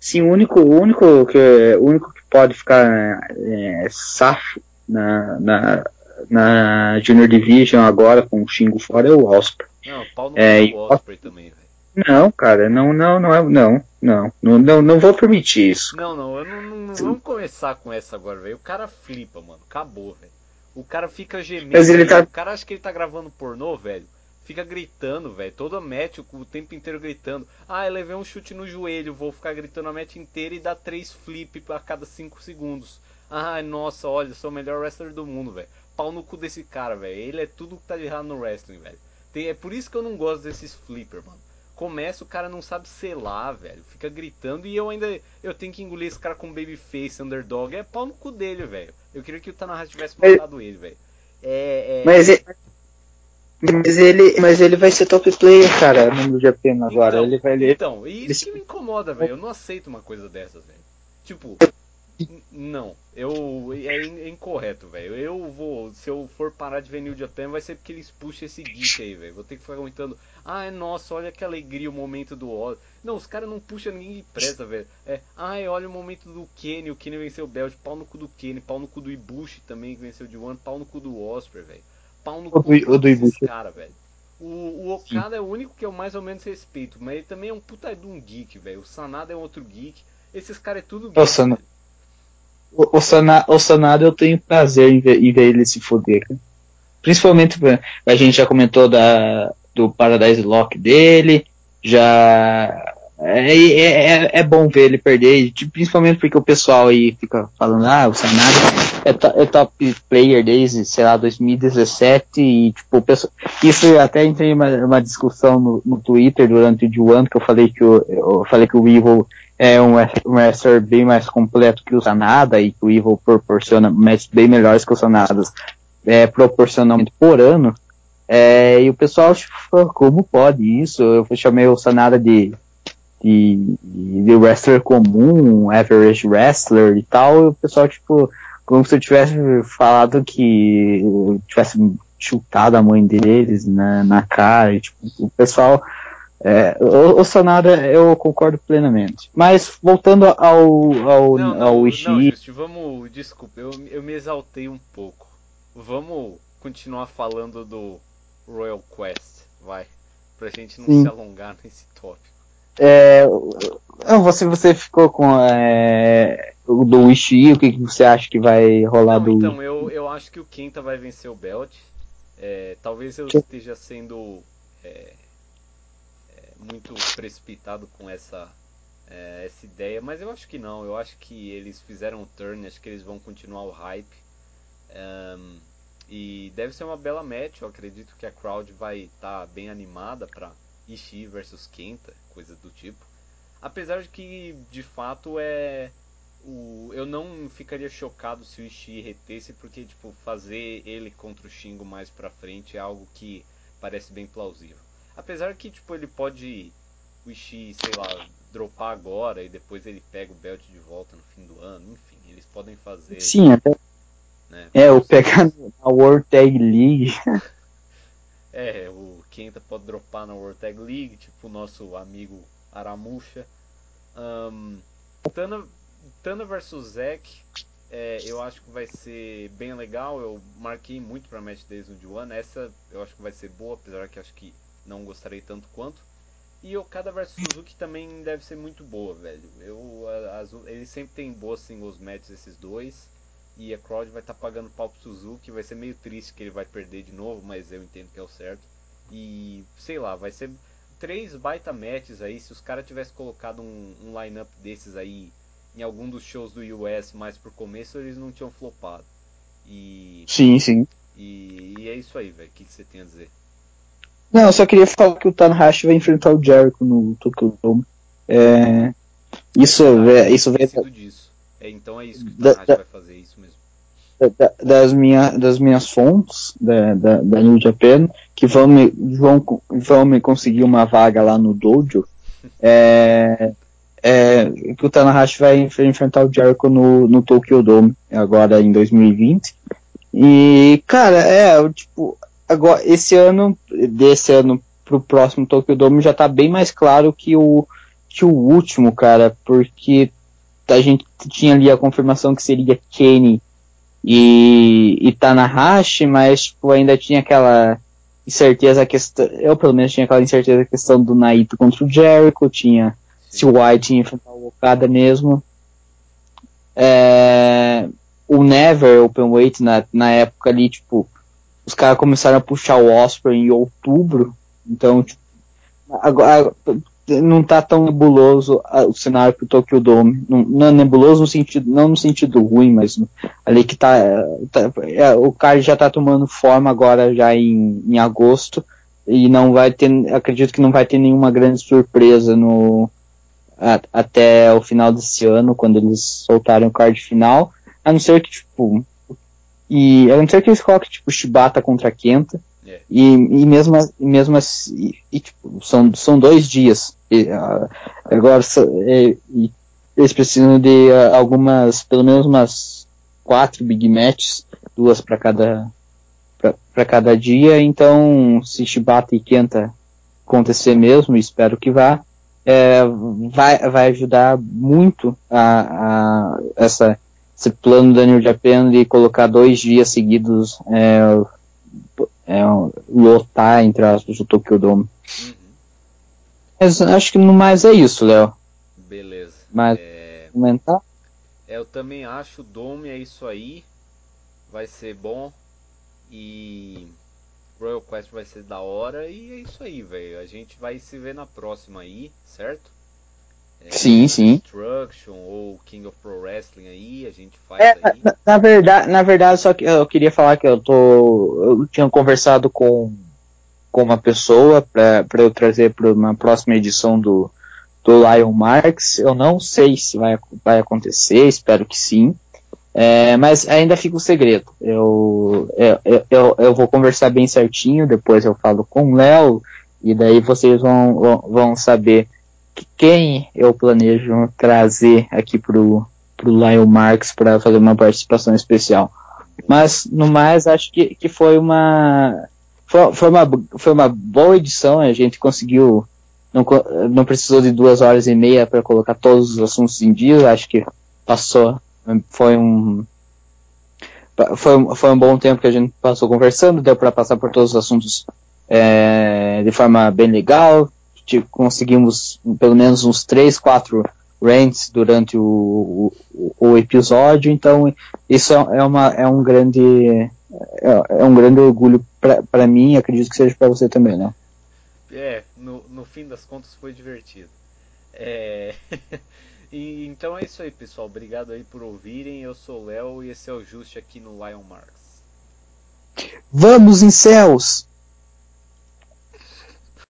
B: Sim, o único, o único que, o único que pode ficar é, safo na, na, na Junior Division agora com o Shingo fora é o Osprey.
A: Não, pau no
B: É,
A: do Osprey também, velho.
B: Não, cara, não, não, não é, não, não, não, não, não vou permitir isso.
A: Não, não, eu não, não, vamos começar com essa agora, velho. O cara flipa, mano. Acabou, velho. O cara fica gemendo.
B: Mas ele tá-
A: O cara acha que ele tá gravando pornô, velho. Fica gritando, velho. Toda match o, tempo inteiro gritando. Ah, eu levei um chute no joelho, vou ficar gritando a match inteira e dar três flip a cada cinco segundos. Ah, nossa, olha, sou o melhor wrestler do mundo, velho. Pau no cu desse cara, velho. Ele é tudo que tá de errado no wrestling, velho. É por isso que eu não gosto desses flipper, mano. Começa, o cara não sabe selar, velho. Fica gritando e eu ainda. Eu tenho que engolir esse cara com babyface, underdog. É pau no cu dele, velho. Eu queria que o Tanahashi tivesse matado ele, velho. É, é.
B: Mas, e- mas ele, mas ele vai ser top player, cara, no Japão agora.
A: Então,
B: ele vai ler.
A: Então, e isso que me incomoda, velho. Eu não aceito uma coisa dessas, velho. Tipo, não. Eu. É, in- é incorreto, velho. Eu vou. Se eu for parar de ver New Japan, vai ser porque eles puxam esse geek aí, velho. Vou ter que ficar aguentando. Ah, nossa, olha que alegria o momento do Oz. Não, os caras não puxam ninguém que presta, velho. É, ai, olha o momento do Kenny. O Kenny venceu o Belt. Pau no cu do Kenny. Pau no cu do Ibushi também, que venceu o D1. Pau no cu do Osprey, velho. Pau no
B: O
A: cu desses
B: Ibushi.
A: cara, velho. O, o Okada é o único que eu mais ou menos respeito, mas ele também é um puta de um geek, velho. O Sanada é um outro geek. Esses caras é tudo geek.
B: O Sana-. O, o, Sana, o Sanada eu tenho prazer em ver, em ver ele se foder, cara. Principalmente, a gente já comentou da, do Paradise Lock dele, já. É, é, é, é bom ver ele perder, tipo, principalmente porque o pessoal aí fica falando, ah, o Sanada é, é top player desde, sei lá, 2017 e, tipo, o pessoal, isso até entrei uma, uma discussão no, no Twitter durante o D1 que eu falei que o, eu falei que o Evil é um, um wrestler bem mais completo que o Sanada e que o Evil proporciona matches bem melhores que o Sanadas é, proporcionalmente por ano. É, e o pessoal, tipo, como pode isso? Eu chamei o Sanada de, de, de wrestler comum, average wrestler e tal, e o pessoal, tipo, como se eu tivesse falado que tivesse chutado a mãe deles né, na cara. E, tipo, o pessoal. É, o, o Sonara eu concordo plenamente. Mas voltando ao, ao,
A: Não, não,
B: ao
A: não,
B: Ishii.
A: Just, vamos. Desculpa, eu, eu me exaltei um pouco. Vamos continuar falando do Royal Quest, vai. Pra gente não
B: Sim.
A: se alongar nesse tópico.
B: É, você, você ficou com é, o do Ishii, o que, que você acha que vai rolar
A: Não,
B: do.
A: então, eu, eu acho que o Kenta vai vencer o Belt. É, talvez eu esteja sendo é, é, muito precipitado com essa, é, essa ideia, mas eu acho que não. Eu acho que eles fizeram o turn, acho que eles vão continuar o hype. Ahn, e deve ser uma bela match. Eu acredito que a crowd vai estar bem animada para Ishii versus Kenta, coisa do tipo. Apesar de que, de fato, é o, eu não ficaria chocado se o Ishii retesse, porque tipo, fazer ele contra o Shingo mais pra frente é algo que parece bem plausível. Apesar que tipo, ele pode o Ishii, sei lá, dropar agora e depois ele pega o belt de volta no fim do ano, enfim, eles podem fazer,
B: Sim, até.
A: né?
B: É, o pegar na World Tag League.
A: É, o Pode dropar na World Tag League, tipo o nosso amigo Aramucha. Ahn, Tana, Tana vs Zack, é, eu acho que vai ser bem legal. Eu marquei muito pra match deles no D1. Essa eu acho que vai ser boa, apesar que acho que não gostarei tanto quanto. E Okada vs Suzuki também deve ser muito boa, velho. Eu, as- sempre têm boas singles matches, esses dois. E a crowd vai estar pagando pau pro Suzuki. Vai ser meio triste que ele vai perder de novo, mas eu entendo que é o certo. E sei lá, vai ser três baita matches aí. Se os caras tivessem colocado um, um line-up desses aí em algum dos shows do US mais pro começo, eles não tinham flopado. E,
B: Sim, sim.
A: e, e é isso aí, velho. O que, que você tem a dizer?
B: Não, eu só queria falar que o Tanahashi vai enfrentar o Jericho no Tokyo Dome. É, isso, é, isso
A: Esquecido disso. É, então é isso que o Tanahashi
B: da-
A: vai fazer, isso mesmo.
B: Da- das, minha, das minhas fontes da, da, da New Japan que vão me, vão, vão me conseguir uma vaga lá no dojo. É, é que o Tanahashi vai enf- enfrentar o Jericho no, no Tokyo Dome agora em 2020 e cara é tipo agora esse ano desse ano pro próximo Tokyo Dome já tá bem mais claro que o que o último cara porque a gente tinha ali a confirmação que seria Kenny e, e Tanahashi, mas tipo, ainda tinha aquela incerteza questão, eu pelo menos tinha aquela incerteza questão do Naito contra o Jericho, tinha se o White ia enfrentar o Okada mesmo. É, o Never Open Weight na, na época ali, tipo, os caras começaram a puxar o Osprey em outubro, então tipo, agora não tá tão nebuloso ah, o cenário pro Tokyo Dome. Não, não é nebuloso no sentido, não no sentido ruim, mas ali que tá, tá- é, o cara já tá tomando forma agora já em, em agosto e não vai ter, acredito que não vai ter nenhuma grande surpresa no a- até o final desse ano quando eles soltarem o card final, a não ser que tipo e a não ser que eles coloquem tipo Shibata contra Kenta E, e mesmo e mesmo assim, e, tipo, são, são dois dias. E, ah, agora é, e eles precisam de ah, algumas pelo menos umas quatro big matches duas para cada para cada dia. Então se Shibata e Kenta acontecer mesmo espero que vá é, vai vai ajudar muito a, a essa esse plano da New Japan de colocar dois dias seguidos é, é, lotar entre aspas o Tokyo Dome.
A: Uhum.
B: Mas acho que no mais é isso, Léo.
A: Beleza.
B: Mas
A: É,
B: comentar?
A: É, eu também acho o Dome é isso aí. Vai ser bom. E Royal Quest vai ser da hora. E é isso aí, velho. A gente vai se ver na próxima aí, certo? É,
B: Sim, sim.
A: Destruction ou King of Pro Wrestling aí, a gente faz
B: É,
A: aí.
B: na, na verdade, na verdade, só que eu queria falar que eu tô, eu tinha conversado com, com uma pessoa para eu trazer para uma próxima edição do do Lion Marks. Eu não sei se vai, vai acontecer, espero que sim. É, mas ainda fica o segredo. Eu, eu, eu, eu vou conversar bem certinho, depois eu falo com o Léo, e daí vocês vão, vão, vão saber quem eu planejo trazer aqui pro, pro Lion Marks para fazer uma participação especial. Mas, no mais, acho que, que foi uma. Foi, foi, uma, foi uma boa edição, a gente conseguiu. Não, não precisou de duas horas e meia para colocar todos os assuntos em dia, acho que passou. Foi um. Foi, foi um bom tempo que a gente passou conversando, deu para passar por todos os assuntos é, de forma bem legal. Conseguimos pelo menos uns três, quatro rants durante o, o, o, episódio, então isso é, é, uma, é um grande é, é um grande orgulho para mim, acredito que seja para você também, né?
A: É, no, no fim das contas foi divertido. É... e, então é isso aí, pessoal. Obrigado aí por ouvirem. Eu sou o Léo e esse é o Just aqui no Lion Marks.
B: Vamos em céus!